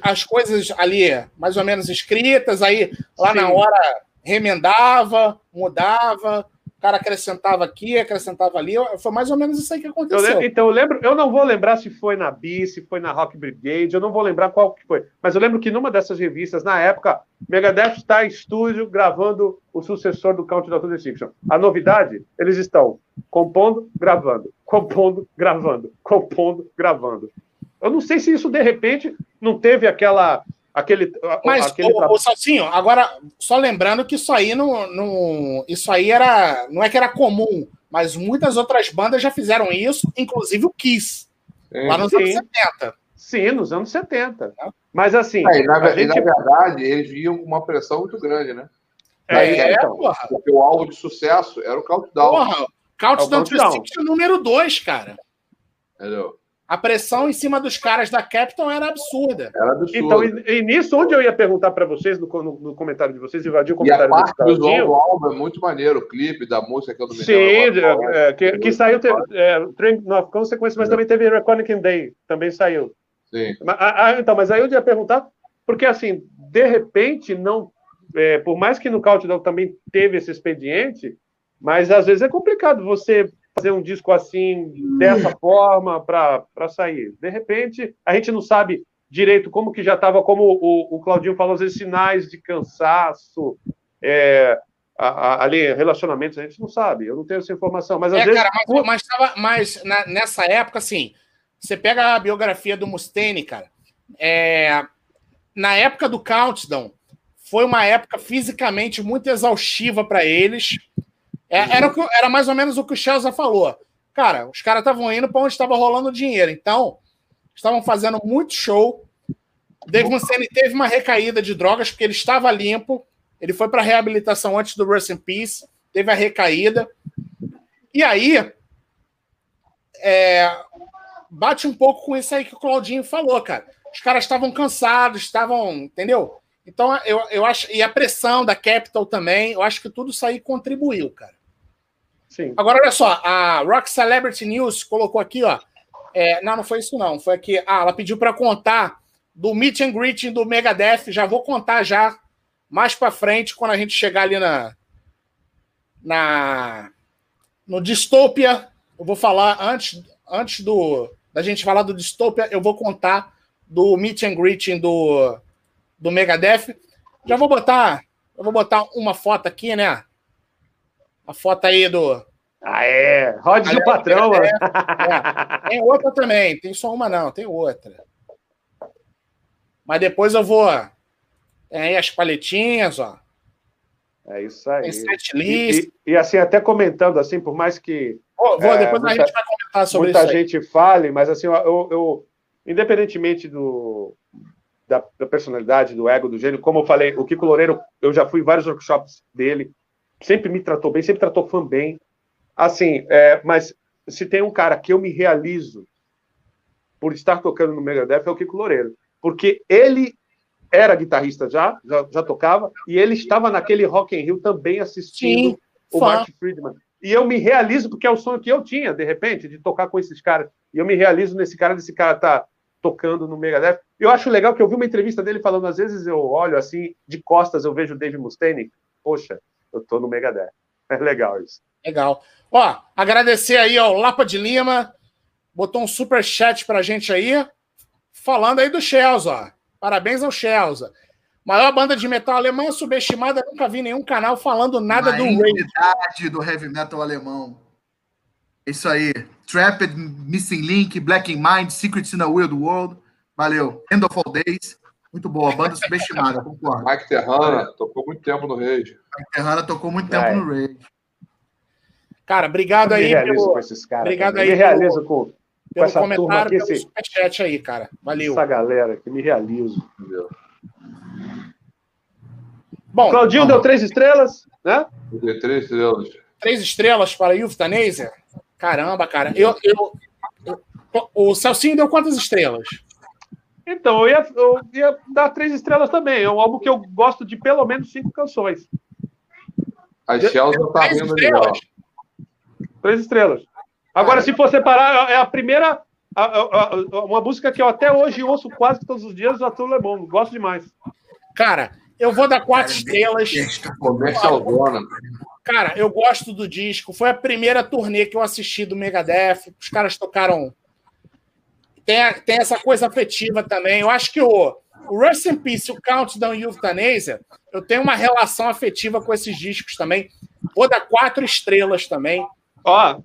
as coisas ali mais ou menos escritas, aí lá sim. na hora remendava, mudava, cara acrescentava aqui, acrescentava ali. Foi mais ou menos isso aí que aconteceu. Eu lembro, então, eu lembro, eu não vou lembrar se foi na B, se foi na Rock Brigade, eu não vou lembrar qual que foi. Mas eu lembro que numa dessas revistas, na época, Megadeth está em estúdio gravando o sucessor do Countdown to Destruction. A novidade, eles estão compondo, gravando, compondo, gravando, compondo, gravando. Eu não sei se isso, de repente, não teve aquela aquele. Mas, aquele o, o Salsinho, agora, só lembrando que isso aí não, não. Isso aí era. Não é que era comum, mas muitas outras bandas já fizeram isso, inclusive o Kiss. É, lá nos sim. anos 70. Sim, nos anos 70. Mas assim. É, na, gente... na, verdade, eles com uma pressão muito grande, né? É, então, porra. Porque o alvo de sucesso era o Countdown. Porra, Countdown, é Countdown. número 2, cara. Entendeu? A pressão em cima dos caras da Capitol era absurda. Era absurda. Então, e, e, nisso, onde eu ia perguntar para vocês, no, no, no, comentário de vocês, invadir o comentário e a parte do, do álbum é muito maneiro, o clipe da música que eu não me Sim, é, é, que, que saiu, teve, é, não, consequência, mas também teve Reckoning Day, também saiu. Sim. Mas, então, mas aí eu ia perguntar, porque assim, de repente, não, é, por mais que no Countdown também teve esse expediente, mas às vezes é complicado você fazer um disco assim, dessa forma, para sair. De repente, a gente não sabe direito como que já estava, como o, o Claudinho falou, às vezes sinais de cansaço, é, a, a, ali relacionamentos, a gente não sabe, eu não tenho essa informação. Mas às É, vezes. cara, mas, mas, tava- mas na- nessa época, assim, você pega a biografia do Mustaine, cara, é, na época do Countdown, foi uma época fisicamente muito exaustiva para eles. É, era, o que- era mais ou menos o que o Chelsea falou. Cara, os caras estavam indo para onde estava rolando dinheiro. Então, estavam fazendo muito show. Dave Mustaine teve uma recaída de drogas, porque ele estava limpo. Ele foi para reabilitação antes do Rust in Peace. Teve a recaída. E aí, é, bate um pouco com isso aí que o Claudinho falou, cara. Os caras estavam cansados, estavam, entendeu? Então, eu, eu acho. E a pressão da Capital também, eu acho que tudo isso aí contribuiu, cara. Sim. Agora, olha só, a Rock Celebrity News colocou aqui, ó. é, não, não foi isso, não. Foi aqui. Ah, ela pediu para contar do meet and greeting do Megadeth. Já vou contar já mais para frente, quando a gente chegar ali na. na no Dystopia. Eu vou falar antes, antes do da gente falar do Dystopia, eu vou contar do meet and greeting do, do Megadeth. Já vou botar. Eu vou botar uma foto aqui, né? A foto aí do. Ah, é. Rod Aliás, do patrão, é. É, tem outra também, tem só uma não, tem outra. Mas depois eu vou. Tem aí as paletinhas, ó. É isso aí. Tem set E, list. e- e, assim, até comentando, assim, por mais que Vou, é, depois a muita- gente vai comentar sobre muita isso. aí. gente fale, mas assim, eu, eu independentemente do, da, da personalidade, do ego, do gênio, como eu falei, o Kiko Loureiro, eu já fui em vários workshops dele, sempre me tratou bem, sempre tratou fã bem. Assim, é, mas se tem um cara que eu me realizo por estar tocando no Megadeth é o Kiko Loureiro, porque ele era guitarrista já, já, já tocava, e ele estava naquele Rock in Rio também assistindo Sim, o fã. Mark Friedman. E eu me realizo, porque é o sonho que eu tinha, de repente, de tocar com esses caras. E eu me realizo nesse cara, desse cara tá tocando no Megadeth. E eu acho legal que eu vi uma entrevista dele falando, às vezes eu olho assim, de costas, eu vejo o Dave Mustaine, poxa, eu tô no Megadeth. É legal isso. Legal. Ó, agradecer aí ao Lapa de Lima, botou um super chat pra gente aí, falando aí do Chelsea, ó. Parabéns ao Chelsea. Maior banda de metal alemã subestimada, nunca vi nenhum canal falando nada Uma do Rage. do heavy metal alemão. Isso aí. Trapped, Missing Link, Black in Mind, Secrets in a Weird World. Valeu. End of All Days. Muito boa. Banda subestimada, concordo. Mike Terrana tocou muito tempo no Rage. A Terrana tocou muito tempo É. no Rage. Cara, obrigado aí realizo pelo, com esses caras. obrigado cara. aí me pelo- realizo com, pelo essa turma comentário, aqui, pelo esse- superchat aí, cara. Valeu. essa galera que me realizo. Entendeu? Bom, Claudinho vamos. deu três estrelas, né? Eu dei três estrelas. três estrelas para o Eutanásia? Caramba, cara. Eu, eu, eu- o Celcinho deu quantas estrelas? Então, eu ia, eu ia dar três estrelas também. É um álbum que eu gosto de pelo menos cinco canções. A Chelsea deu tá três rindo legal. estrelas? Três estrelas. Agora, se for separar, é a primeira. a- a- a- uma música que eu até hoje ouço quase todos os dias, a Tula Le Bon. Gosto demais. Cara, eu vou dar quatro estrelas. Comercial Zona. Cara, eu gosto do disco. Foi a primeira turnê que eu assisti do Megadeth. Os caras tocaram. Tem, tem essa coisa afetiva também. Eu acho que o, o Rust in Peace e o Countdown e Euthanasia, eu tenho uma relação afetiva com esses discos também. Vou dar quatro estrelas também. Ó,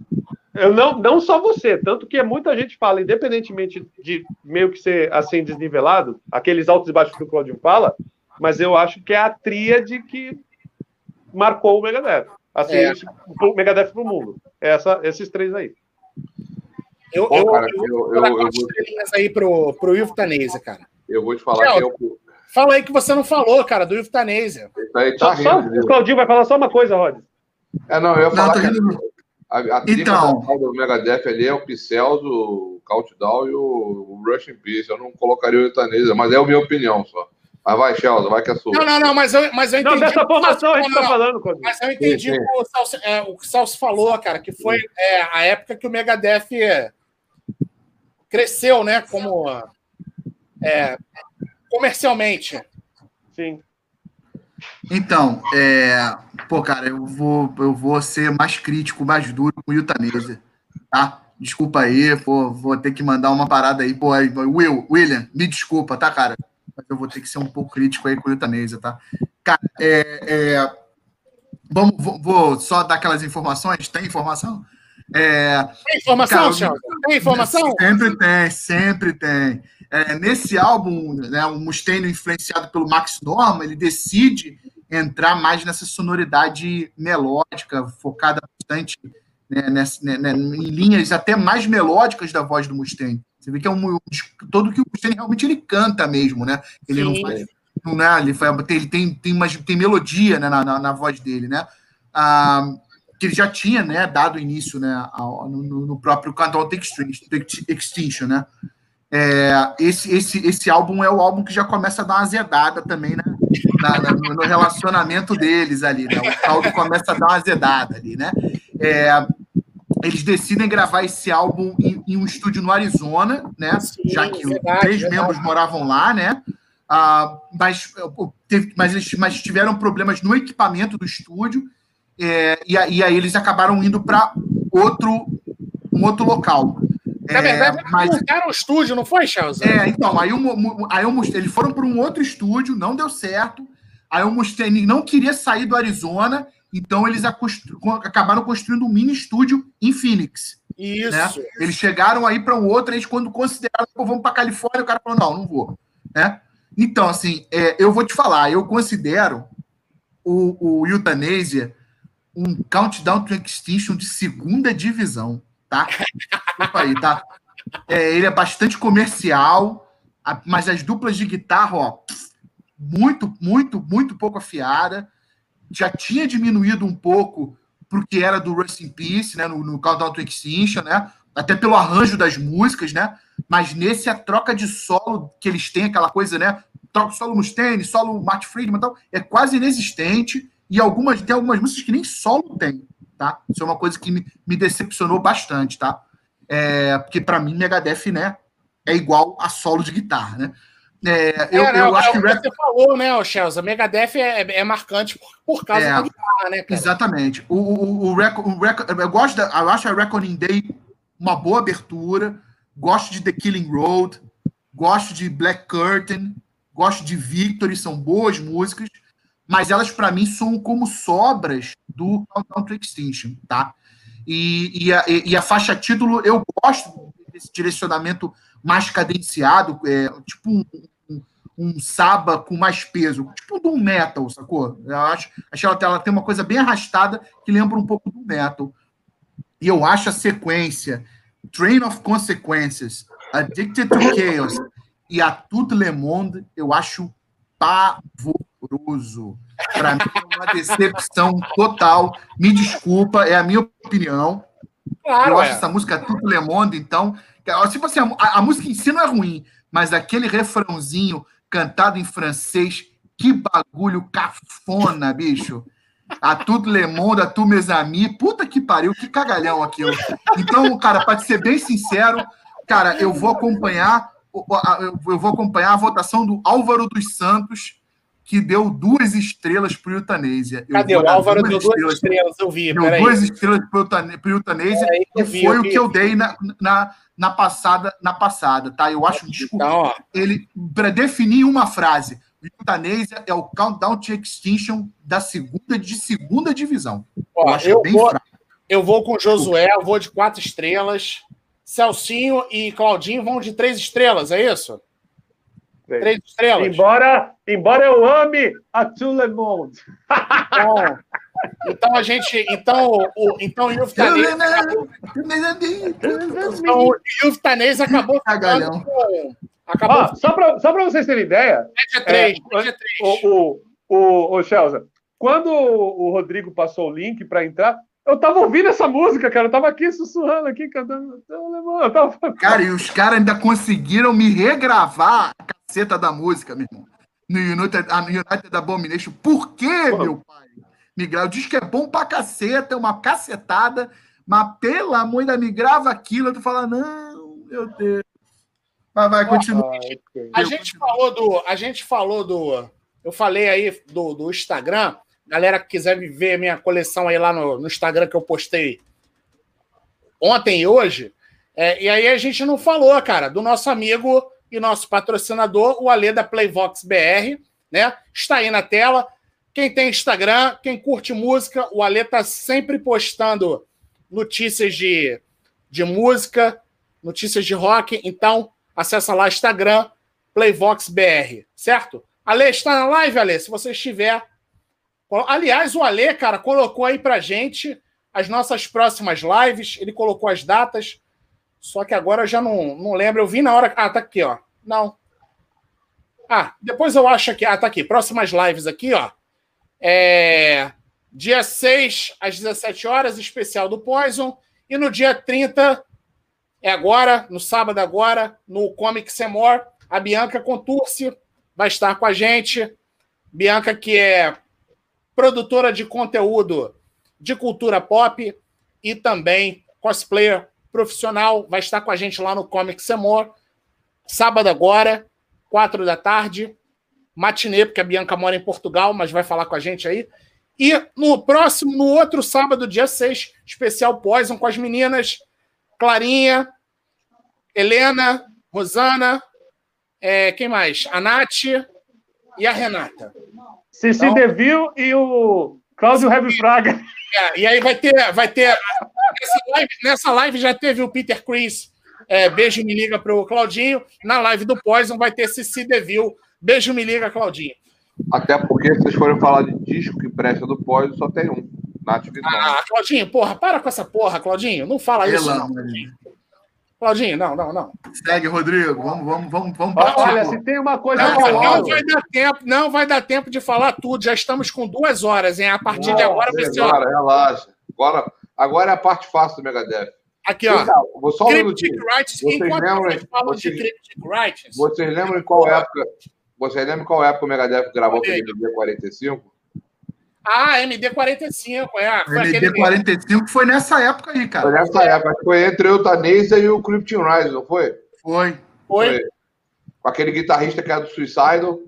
eu não, não só você, tanto que muita gente fala, independentemente de meio que ser assim desnivelado, aqueles altos e baixos que o Claudinho fala, mas eu acho que é a tríade que marcou o Megadeth. Assim, É. o Megadeth pro mundo. Essa, esses três aí. Eu, Pô, eu, cara, eu, eu- vou eu- eu quatro vou- aí pro, pro Euthanasia, cara. Eu vou te falar que eu. Fala aí que você não falou, cara, do. Isso aí Só, tá só- rindo. o Claudinho vai falar só uma coisa, Rod. É, não, eu ia Não, falar que rindo. a, a trilha Então. do Megadeth ali é o Pixels, o Countdown e o, o Rush in Peace. Eu não colocaria o Eutanesa, mas é a minha opinião só. Mas vai, Chelsea, vai que é sua. Não, não, não, mas eu, mas eu Não, entendi. dessa formação a gente Não, tá não, falando, Claudinho. Mas eu entendi Sim, sim. o, que o Celso, é, o que o Celso falou, cara, que foi é, a época que o Megadeth cresceu, né, como é, comercialmente. Sim. Então, é... pô, cara, eu vou, eu vou ser mais crítico, mais duro com o Yutanese, tá? Desculpa aí, pô, vou ter que mandar uma parada aí, pô, aí, Will, William, me desculpa, tá, cara? Mas eu vou ter que ser um pouco crítico aí com o Yutanese, tá? Cara, é, é... Vamos, vou, vou, só dar aquelas informações, tem informação? É... Tem informação, cara, Tem informação? Sempre tem, sempre tem. É, nesse álbum, né, o Mustaine, influenciado pelo Max Norman, ele decide entrar mais nessa sonoridade melódica, focada bastante né, nessa, né, né, em linhas até mais melódicas da voz do Mustaine. Você vê que é um, todo que o Mustaine realmente ele canta mesmo, né? Ele Sim. não faz, não, né? Ele, faz, ele tem tem, mais, tem melodia né, na, na, na voz dele, né? Ah, que ele já tinha, né, dado início, né, ao, no, no, próprio to Extinction, né? É, esse, esse, esse álbum é o álbum que já começa a dar uma azedada também, né? Na, na, no relacionamento deles ali, né? O caldo começa a dar uma azedada ali, né? É, eles decidem gravar esse álbum em, em, um estúdio no Arizona, né? Sim, já que verdade, três verdade. membros moravam lá, né? Ah, mas, teve, mas eles mas tiveram problemas no equipamento do estúdio é, e, e, aí eles acabaram indo para outro um outro local. Na é, verdade, é, mas... montaram o estúdio, não foi, Chelsea? É, então, aí, o, aí o, eles foram para um outro estúdio, não deu certo. Aí o Mustaine não queria sair do Arizona, então eles acabaram construindo um mini estúdio em Phoenix. Isso. Né? Eles chegaram aí para um outro, eles quando consideraram, vamos para Califórnia, o cara falou, não, não vou. Né? Então, assim, é, eu vou te falar, eu considero o, o Euthanasia um Countdown to Extinction de segunda divisão tá? Desculpa aí, tá? É, ele é bastante comercial, mas as duplas de guitarra, ó, muito, muito, muito pouco afiada. Já tinha diminuído um pouco pro que era do Rust in Peace, né? No, no Countdown to Extinction, né? Até pelo arranjo das músicas, né? Mas nesse a troca de solo que eles têm, aquela coisa, né? Troca solo Mustaine, solo Matt Friedman e tal, é quase inexistente. E algumas, tem algumas músicas que nem solo tem tá? Isso é uma coisa que me, me decepcionou bastante, tá? É, porque para mim Megadeth, né, é igual a solo de guitarra, né? É, eu, é, não, eu acho é que rap... você falou, né, Chelsea? Megadeth é, é, marcante por, por causa é, da guitarra, né? Cara? Exatamente. O, o, o, rec, o rec, eu gosto da, eu acho a Reckoning Day uma boa abertura. Gosto de The Killing Road, gosto de Black Curtain, gosto de Victory, são boas músicas mas elas para mim são como sobras do Countdown to Extinction, tá? E, e, a, e, a, faixa título eu gosto desse direcionamento mais cadenciado, é, tipo um, um, um, saba com mais peso, tipo do metal, sacou? Eu acho, acho ela, ela tem uma coisa bem arrastada que lembra um pouco do metal. E eu acho a sequência Train of Consequences, Addicted to Chaos e a Tout Le Monde, eu acho pavoroso. Para mim é uma decepção total. Me desculpa, é a minha opinião. Claro, eu é. acho essa música tudo Le Monde, então. Tipo assim, a, a, música em si não é ruim, mas aquele refrãozinho cantado em francês, que bagulho cafona, bicho. A tudo Le Monde, a tu mes amis, puta que pariu, que cagalhão aquilo. Então, cara, para ser bem sincero, cara, eu vou acompanhar eu vou acompanhar a votação do Álvaro dos Santos, que deu duas estrelas para o Eutanásia. Cadê? O Álvaro deu duas estrelas, eu vi. Deu duas estrelas para o Eutanásia, e foi o que eu dei na, na, na, passada, na passada, tá? Eu acho um disco. Então, ele, para definir uma frase, o Eutanásia é o Countdown to Extinction da segunda, de segunda divisão. Ó, eu, eu vou, eu vou com Josué, eu vou de quatro estrelas. Celcinho e Claudinho vão de três estrelas, é isso? Três estrelas. Embora, embora eu ame a Tout Le Monde. Então, então a gente. Então, o, então o Yufanês. Acabou, então o Yufanês acabou ficando com. Acabou ah, só para só vocês terem ideia. Média 3, é, média 3. O, o, o, o Chelsea, quando o Rodrigo passou o link para entrar, eu tava ouvindo essa música, cara. Eu tava aqui sussurrando, aqui, cantando. Eu tava... Cara, e os caras ainda conseguiram me regravar a caceta da música, meu irmão. No United, a United Abomination. Por quê, Pô. meu pai? Miguel diz que é bom pra caceta, é uma cacetada, mas pelo amor da me grava aquilo, tu fala, não, meu Deus. Mas vai, continua. a, gente falou do, a gente falou do, Eu falei aí do, do Instagram. Galera que quiser ver minha coleção aí lá no, no Instagram que eu postei ontem e hoje. É, e aí a gente não falou, cara, do nosso amigo e nosso patrocinador, o Alê da Playvox BR, né? Está aí na tela. Quem tem Instagram, quem curte música, o Alê tá sempre postando notícias de, de música, notícias de rock. Então, acessa lá Instagram, Playvox BR, certo? Ale, está na live, Ale? Se você estiver. Aliás, o Ale, cara, colocou aí pra gente as nossas próximas lives. Ele colocou as datas. Só que agora eu já não, não lembro. Eu vi na hora. Ah, tá aqui, ó. Não. Ah, depois eu acho aqui. Ah, tá aqui. Próximas lives aqui, ó. É... Dia 6, às 17 horas, especial do Poison. E no dia 30, é agora, no sábado agora, no Comic Semor, a Bianca Contursi vai estar com a gente. Bianca, que é produtora de conteúdo de cultura pop e também cosplayer profissional, vai estar com a gente lá no Comic Semor. Sábado agora, quatro da tarde, matinê, porque a Bianca mora em Portugal, mas vai falar com a gente aí. E no próximo, no outro sábado, dia 6, especial Poison com as meninas Clarinha, Helena, Rosana, é, quem mais? A Nath e a Renata. Cici então, Devil e o Cláudio Heavy Fraga. É, e aí vai ter, vai ter nessa live, nessa live já teve o Peter Chris, é, beijo me liga para o Claudinho. Na live do Poison vai ter Cici Devil, beijo me liga, Claudinho. Até porque se vocês forem falar de disco que presta do Poison, só tem um. Nath Ah, Claudinho, porra, para com essa porra, Claudinho. Não fala isso. Não, Claudinho, não, não, não. Segue, Rodrigo. Vamos, vamos, vamos, vamos partir. Olha, se tem uma coisa. Não, não vai dar tempo, não vai dar tempo de falar tudo. Já estamos com duas horas, hein? A partir não, de agora vai ser. Agora, relaxa. Agora, agora é a parte fácil do Megadeth. Aqui, ó. Vou só um Cryptic Rights. Vocês lembram, vocês, de Cryptic Rights? Vocês lembram em qual época? Vocês lembram qual época o Megadeth gravou o MD 45? Ah, MD45, é. MD45 foi nessa época aí, cara. Foi nessa época. Foi entre o Eutanásia e o Cryptic Rise, não foi? Foi. Foi. foi. Com aquele guitarrista que era do Suicidal.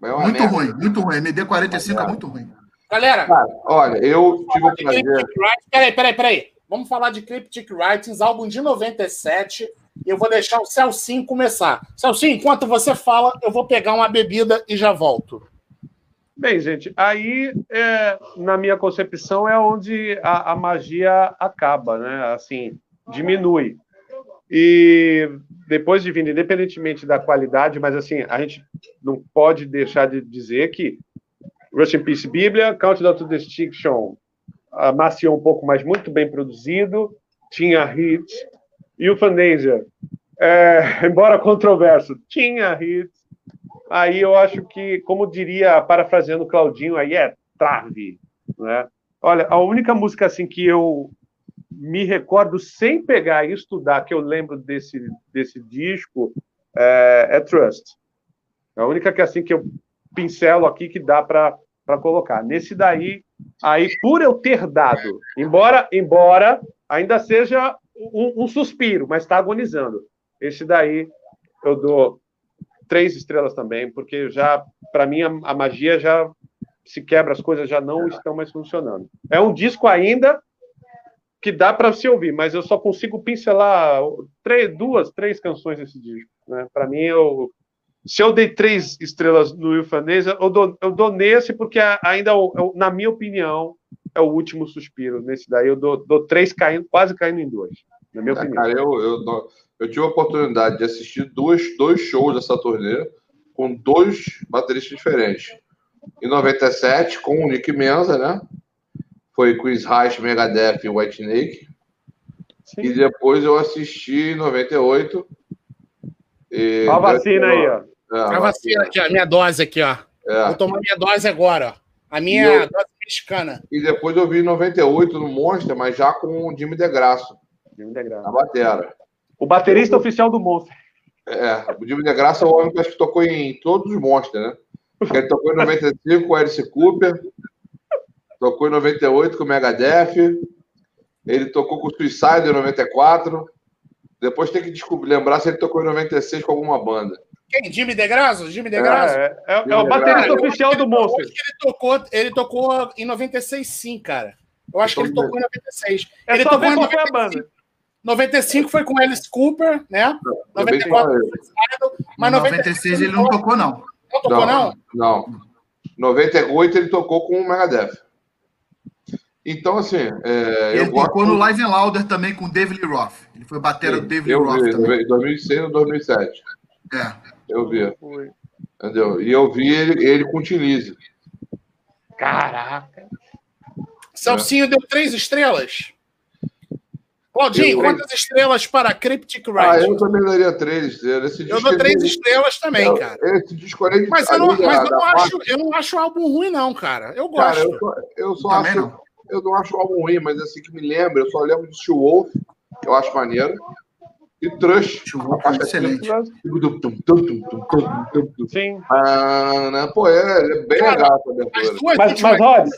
Muito ruim, muito ruim. MD45 é muito ruim. Galera, Cara, olha, eu tive o prazer. Peraí, peraí, peraí. Vamos falar de Cryptic Writings, álbum de 97. E eu vou deixar o Celcinho começar. Celcinho, enquanto você fala, eu vou pegar uma bebida e já volto. Bem, gente, aí, é, na minha concepção, é onde a, a, magia acaba, né? Assim, diminui. E depois de vir, independentemente da qualidade, mas assim, a gente não pode deixar de dizer que Rust in Peace Bíblia, Countdown to Destruction amaciou um pouco, mas muito bem produzido, tinha hits, e o Fantasia, é, embora controverso, tinha hits, aí eu acho que, como diria, parafraseando Claudinho, aí é trave, né? Olha, a única música assim que eu me recordo sem pegar e estudar, que eu lembro desse, desse disco, é, é Trust. A única que assim que eu pincelo aqui que dá para colocar. Nesse daí, aí por eu ter dado, embora embora ainda seja um, um suspiro, mas está agonizando. Esse daí eu dou três estrelas também, porque já, para mim, a, a, magia já se quebra, as coisas já não estão mais funcionando. É um disco ainda que dá para se ouvir, mas eu só consigo pincelar três, duas, três canções desse disco. Né? Para mim, eu, se eu dei três estrelas no Ilfanesa, eu dou, eu dou nesse, porque ainda, eu, na minha opinião, é o último suspiro. Nesse daí, eu dou, dou três caindo, quase caindo em dois, na minha é, opinião. Cara, eu, eu, eu tive a oportunidade de assistir dois, dois shows dessa turnê com dois bateristas diferentes. Em 97, com o Nick Menza, né? Foi Chris Reich, Megadeth e White Snake. Sim. E depois eu assisti em 98. E... a vacina aí, ó. É, a vacina aqui, a minha dose aqui, ó. É. Vou tomar minha dose agora, ó. A minha eu... dose mexicana. E depois eu vi em 98 no Monster, mas já com o Jimmy DeGrasso. Jimmy DeGrasso. Na batera. O baterista eu... oficial do Monster. É, o Jimmy DeGrasso é o homem que acho que tocou em todos os Monsters, né? Ele tocou em 95 com o Alice Cooper, tocou em 98 com o Megadeth, ele tocou com o Suicide em 94, depois tem que descobrir, lembrar se ele tocou em 96 com alguma banda. Quem? Jimmy DeGrasso? Jimmy DeGrasso? É, é, é o baterista oficial do Eu Monster. acho que ele tocou, ele tocou em 96 sim, cara. Eu acho que ele tocou em 96. É ele só tocou ver em qual foi a 95. banda. 95 foi com Alice Cooper, né? 94 94 foi Idol, mas Mas 96 ele não tocou, não. Não tocou, não? Não. 98 ele tocou com o Megadeth. Então, assim, é, Ele eu gosto. tocou no Live and Louder também com o David Lee Roth. Ele foi batera do David Lee eu Roth vi, também. em 2006 ou 2007. É. Eu vi, Foi. entendeu? E eu vi ele, ele com o Tilise. Caraca. Celcinho deu três estrelas. Claudinho, Eu- quantas estrelas para Cryptic Ah, Ride? eu também daria três estrelas. Esse eu dou três ele- estrelas também, eu- cara. Esse disco além de- Mas eu não, da- mas eu não parte- acho, eu não acho o álbum ruim, não, cara. Eu Cara, gosto. eu só, eu só Também acho. não. Eu não acho o álbum ruim, mas assim que me lembra, eu só lembro de Steel Wolf, que eu acho maneiro. E Trust. Steel Wolf é excelente. Sim. Ah, né? Pô, é, é bem Cara, legal essa As duas, Mas, últimas, mas Rod,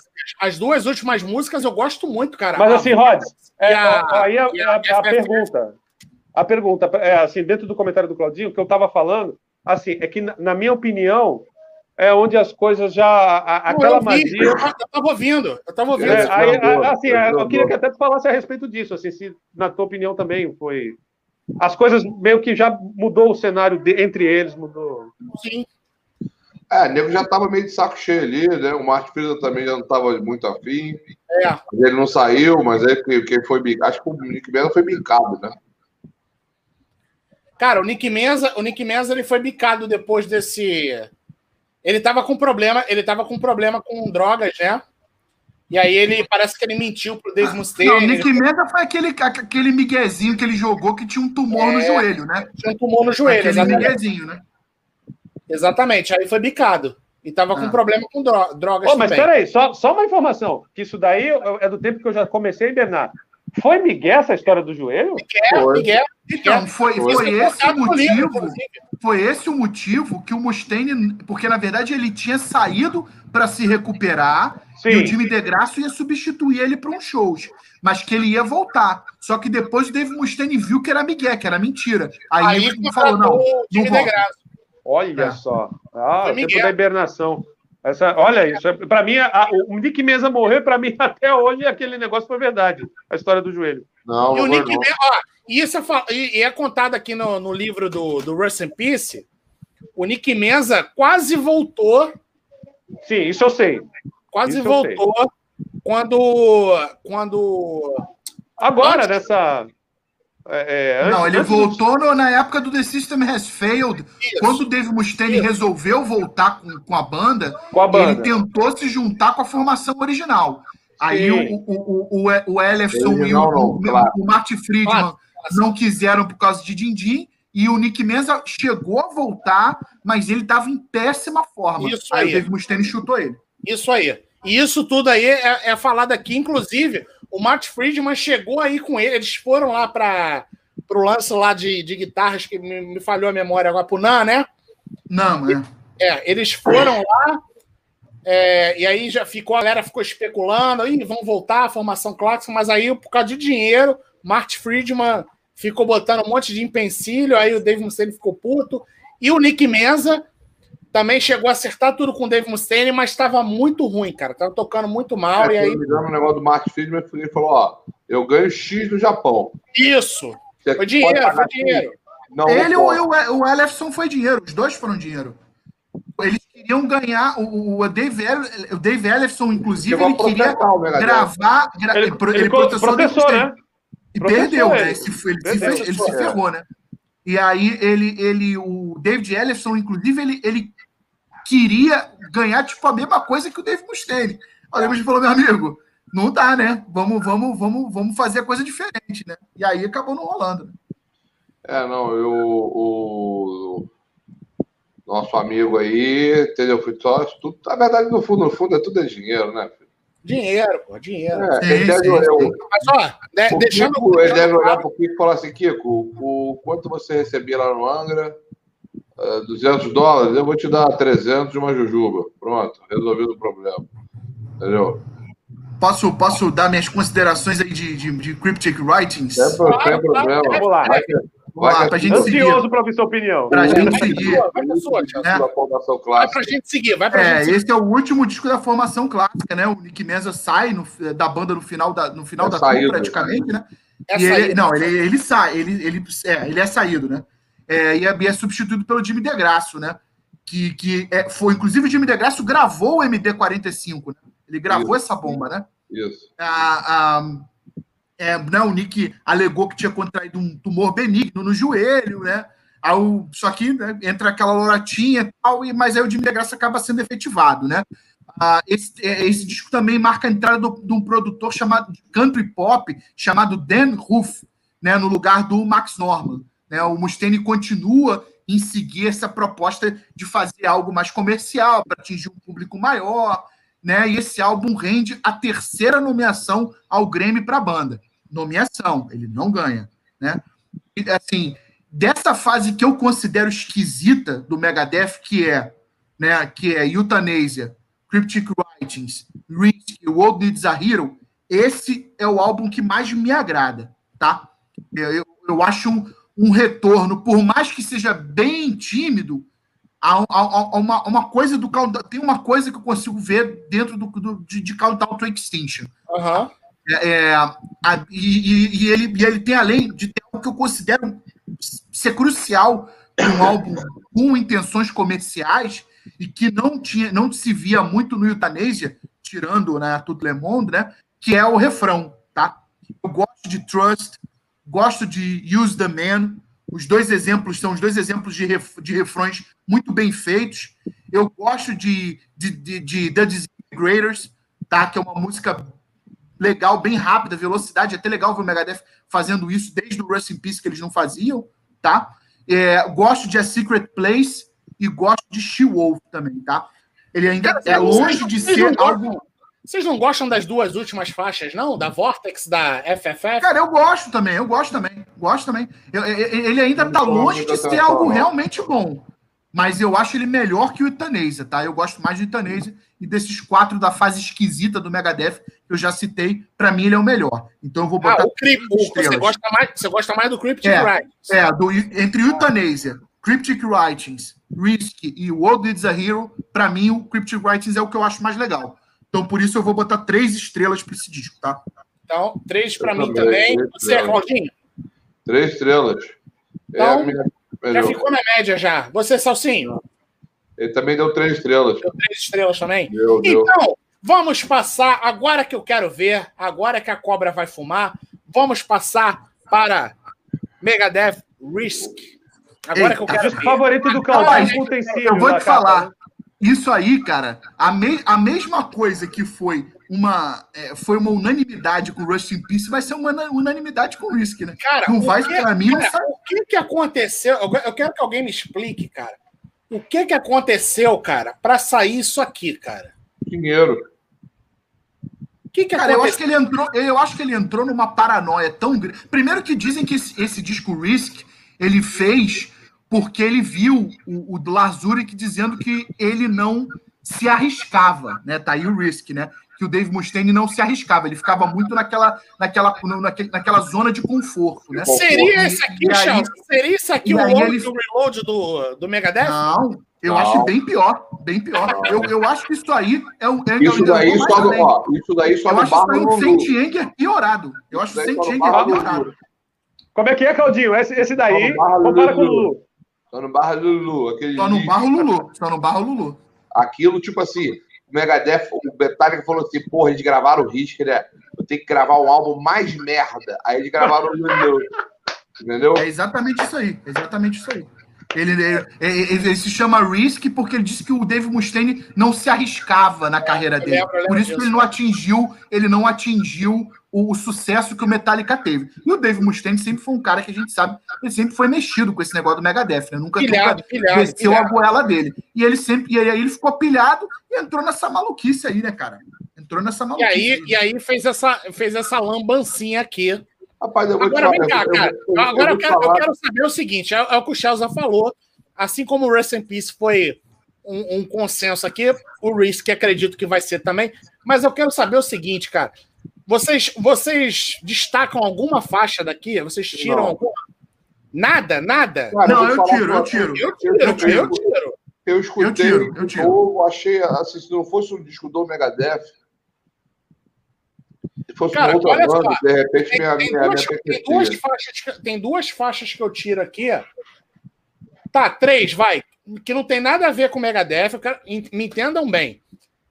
as duas últimas músicas eu gosto muito, cara. mas assim, Rod, é, a- aí a, e a a- a pergunta. A pergunta, é assim, dentro do comentário do Claudinho, o que eu estava falando, assim, é que, na, minha opinião, é onde as coisas já. a- Não, aquela eu vi, magia. Eu tava ouvindo, eu tava ouvindo. É, aí, assim, esse eu queria que até tu falasse a respeito disso, assim, se na tua opinião também foi. As coisas meio que já mudou o cenário de- entre eles, mudou. Sim. É, o nego já tava meio de saco cheio ali, né? O Martin Friedman também já não tava muito afim. É. Ele não saiu, mas aí que- quem foi bicado. Acho que o Nick Menza foi bicado, né? Cara, o Nick Menza, o Nick Menza ele foi bicado depois desse. Ele tava com problema, ele tava com problema com drogas, né? E aí ele parece que ele mentiu pro Dave Mustaine. Não, o Nick Menda foi aquele, aquele miguezinho que ele jogou que tinha um tumor no É. joelho, né? Tinha um tumor no joelho, aquele exatamente. miguezinho, né? Exatamente. Aí foi bicado. E tava com Ah. problema com dro- drogas Ô, mas também. peraí, só, só uma informação, que isso daí é do tempo que eu já comecei a hibernar. Foi Miguel essa história do joelho? Miguel, Foi. Miguel, Então, foi, Foi. foi Isso é esse o no livro, motivo. inclusive. Foi esse o motivo que o Mustaine, porque na verdade ele tinha saído para se recuperar e o Sim. Jimmy DeGrasso ia substituir ele para uns shows, mas que ele ia voltar. Só que depois o Dave Mustaine viu que era Miguel, que era mentira. Aí, Aí ele falou não, o Jimmy não. DeGrasso. Olha É. só. Ah, Foi o tempo da hibernação. Essa, olha isso. é- Pra mim, a- o Nick Mesa morrer, pra mim, até hoje, aquele negócio foi verdade. A história do joelho. Não, E o Nick. Menza, ó, e isso é, e, e é contado aqui no, no livro do, do Rust in Peace. O Nick Menza quase voltou, Sim, isso eu sei. quase Isso voltou quando, quando Agora, Antes- nessa. é, é, antes- Não, ele voltou no- na época do The System Has Failed. Isso. Quando o Dave Mustaine Isso. resolveu voltar com, com a banda, Com a ele banda. tentou se juntar com a formação original. Aí Sim. o, o, o, o, Ellefson e o, não, o, claro. o Marty Friedman Claro. não quiseram por causa de Dindim. E o Nick Menza chegou a voltar, mas ele estava em péssima forma. Isso aí aí. o Dave Mustaine chutou ele. Isso aí. E isso tudo aí é, é falado aqui, inclusive, o Matt Friedman chegou aí com ele, eles foram lá para o lance lá de, de guitarras, que me, me falhou a memória agora, pro Nan, né? Não, é. É, eles foram lá, é, e aí já ficou, a galera ficou especulando, aí vão voltar a formação clássica, mas aí, por causa de dinheiro, Marty Friedman ficou botando um monte de empecilho, aí o Dave Mustaine ficou puto, e o Nick Menza também chegou a acertar tudo com o Dave Mustaine, mas estava muito ruim, cara, tava tocando muito mal, É, e aí, o negócio do Martin Friedman, ele falou, ó, eu ganho X no Japão. isso, Você foi dinheiro, foi dinheiro. Não, Ele ou o, o Ellefson foi dinheiro, os dois foram dinheiro. Eles queriam ganhar, o, o, Dave, o Dave Ellefson, inclusive, ele queria gravar. gra- Ele, ele, ele Dave né? E perdeu, ele. né? Se, ele, se, Perdeu, fe- ele se ferrou, né? E aí ele, ele, o David Ellison, inclusive, ele, ele queria ganhar tipo a mesma coisa que o Dave Mustaine. Aí o Mustaine falou, meu amigo, não dá, né? Vamos, vamos, vamos, vamos fazer coisa diferente, né? E aí acabou não rolando. Né? É, não, eu, o nosso amigo aí, entendeu? Tudo, na verdade, no fundo, no fundo, é tudo é dinheiro, né? Dinheiro, pô, dinheiro. É, Sim, ele deve sim, olhar, sim. Mas, ó, o deixando... Kiko, ele deve olhar pro Kiko e falar assim, Kiko, o quanto você recebia lá no Angra? Ah, 200 dólares, eu vou te dar 300 de uma jujuba. Pronto, resolvido o problema. Entendeu? Posso, posso dar minhas considerações aí de, de, de Cryptic Writings? Sem, sem problema. Vamos lá. Vai Vamos lá, pra gente seguir. Ansioso para ouvir sua opinião. Pra gente Vai seguir. sua, vai pra sua, Thiago. É. Da formação Vai clássica. pra gente seguir, vai pra É, gente seguir. esse é o último disco da formação clássica, né? O Nick Menza sai no- da banda no final da, no final É da saído, tour, praticamente, né? E ele, não, ele, ele sai, ele, ele, é, ele é saído, né? É, e, é, e é substituído pelo Jimmy DeGrasso, né? Que, que é, foi, inclusive, o Jimmy DeGrasso gravou o MD-45, né? Ele gravou essa bomba, né? Isso. a, a- é, né, o Nick alegou que tinha contraído um tumor benigno no joelho, né? Aí só que né, entra aquela loratinha e tal, e, mas aí o Jimmy DeGrasse acaba sendo efetivado, né? Ah, esse, é, esse disco também marca a entrada do- de um produtor chamado de country pop chamado Dan Ruff, né, no lugar do Max Norman. Né? O Mustaine continua em seguir essa proposta de fazer algo mais comercial para atingir um público maior, né? E esse álbum rende a terceira nomeação ao Grammy para a banda. Nomeação, ele não ganha, né? E, assim, dessa fase que eu considero esquisita do Megadeth, que é, né, que é Euthanasia, Cryptic Writings, Risk World Needs a Hero, esse é o álbum que mais me agrada, tá? Eu, eu, acho um, um retorno, por mais que seja bem tímido, há, há- há uma, uma coisa do tem uma coisa que eu consigo ver dentro do, do- de, de Countdown to Extinction. Aham. É, é, a- e, e- ele, e ele tem, além de ter algo que eu considero ser crucial um álbum com intenções comerciais e que não tinha, não se via muito no Euthanasia, tirando né, Tout Le Monde, né, que é o refrão, tá? Eu gosto de Trust, gosto de Use the Man, os dois exemplos são os dois exemplos de, ref, de refrões muito bem feitos. Eu gosto de, de, de, de The Disintegrators, tá? que é uma música legal, bem rápida, velocidade. É até legal ver o Megadeth fazendo isso desde o Rust in Peace, que eles não faziam. tá? É, gosto de A Secret Place e gosto de She-Wolf também. tá? Ele ainda Cara, é longe de ser algo. Vocês não gostam das duas últimas faixas, não? Da Vortex, da FFF? Cara, eu gosto também, eu gosto também, gosto também. Eu- eu- ele ainda Não tá sou longe de ser algo realmente bom. Mas eu acho ele melhor que o Euthanasia, tá? Eu gosto mais do Euthanasia e desses quatro da fase esquisita do Megadeth que eu já citei, pra mim ele é o melhor. Então eu vou Ah, botar o Crypt, o- você, gosta mais, você gosta mais do Cryptic É. Rights. É, do, entre Euthanasia, Cryptic Writings, Risk e World Needs a Hero, pra mim o Cryptic Writings é o que eu acho mais legal. Então por isso eu vou botar três estrelas pra esse disco, tá? Então, três pra Eu mim também, também. três Você, estrelas. Claudinho, Três estrelas. é Então, a minha já ficou na média já. Você, Salsinho, Ele também deu três estrelas. deu três estrelas também? Deu, deu. Então, vamos passar, agora que eu quero ver, agora que a cobra vai fumar, vamos passar para Megadeth Risk. Agora Ei, que eu quero ver. favorito do utensílio Eu vou te falar. né? Isso aí, cara, a, me- a mesma coisa que foi uma, é, foi uma unanimidade com Rust in Peace vai ser uma una- unanimidade com Risk, né? Cara, Não o vai, que- pra mim, cara, o que que aconteceu? Eu eu quero que alguém me explique, cara. O que que aconteceu, cara, para sair isso aqui, cara? Dinheiro. O que que Cara, eu acho aconteceu? que ele entrou, eu acho que ele entrou numa paranoia tão grande. Primeiro que dizem que esse, esse disco Risk ele fez porque ele viu o, o Lars Ulrich dizendo que ele não se arriscava, né? Tá aí o Risk, né? Que o Dave Mustaine não se arriscava, ele ficava muito naquela, naquela, naquele- naquela zona de conforto, né? Seria esse aqui, Chelsea? Seria isso aqui o ele- do reload do, do Megadeth? Não, eu Não. acho bem pior, bem pior. Eu, eu acho que isso aí é um. É, Isso eu- eu daí só além. ó, isso daí só Eu acho isso barro aí um Saint Anger piorado. Eu acho Isso Saint Anger piorado. Como é que é, Claudinho? Esse, esse daí, Só no barro compara com o Lulu. Só no barra do Lulu. Aquele Só no barro Lulu. Só no barro Lulu. Aquilo, tipo assim, o Megadeth, o Metallica falou assim, porra, eles gravaram o Risk, né? Eu tenho que gravar um álbum mais merda. Aí eles gravaram o Lulu. Entendeu? É exatamente isso aí. é Exatamente isso aí. Ele, ele, ele- ele se chama Risk porque ele disse que o Dave Mustaine não se arriscava na carreira eu dele. Por isso que ele não atingiu, ele não atingiu o, o sucesso que o Metallica teve. E o Dave Mustaine sempre foi um cara que a gente sabe, ele sempre foi mexido com esse negócio do Megadeth, né? Nunca, Pilhado, nunca pilhado, desceu a pilhado. goela dele. E ele sempre, e aí ele ficou pilhado e entrou nessa maluquice aí, né, cara? Entrou nessa E maluquice. aí, e aí fez, essa, fez essa lambancinha aqui. Rapaz, eu vou te Agora falar. vem cá, eu- cara. eu- eu- Agora eu quero, eu quero saber o seguinte: é, é o que o Chelsea falou. Assim como o Rest in Peace foi um, um consenso aqui, o Risk acredito que vai ser também. Mas eu quero saber o seguinte, cara. Vocês, vocês destacam alguma faixa daqui? Vocês tiram Não. alguma? Nada, nada. Cara, Não, eu falar tiro, eu tiro. Eu tiro, eu tiro, eu tiro. Eu escutei, Eu tiro, eu tiro. eu achei, assim, se não fosse um disco do Megadeth, se fosse Cara, uma outra olha banda, só, de repente Tem, minha, tem minha, duas, minha tem, duas perspectiva. faixas, que- tem duas faixas que eu tiro aqui. Tá, três, vai. Que não tem nada a ver com o Megadeth. Eu quero- me entendam bem.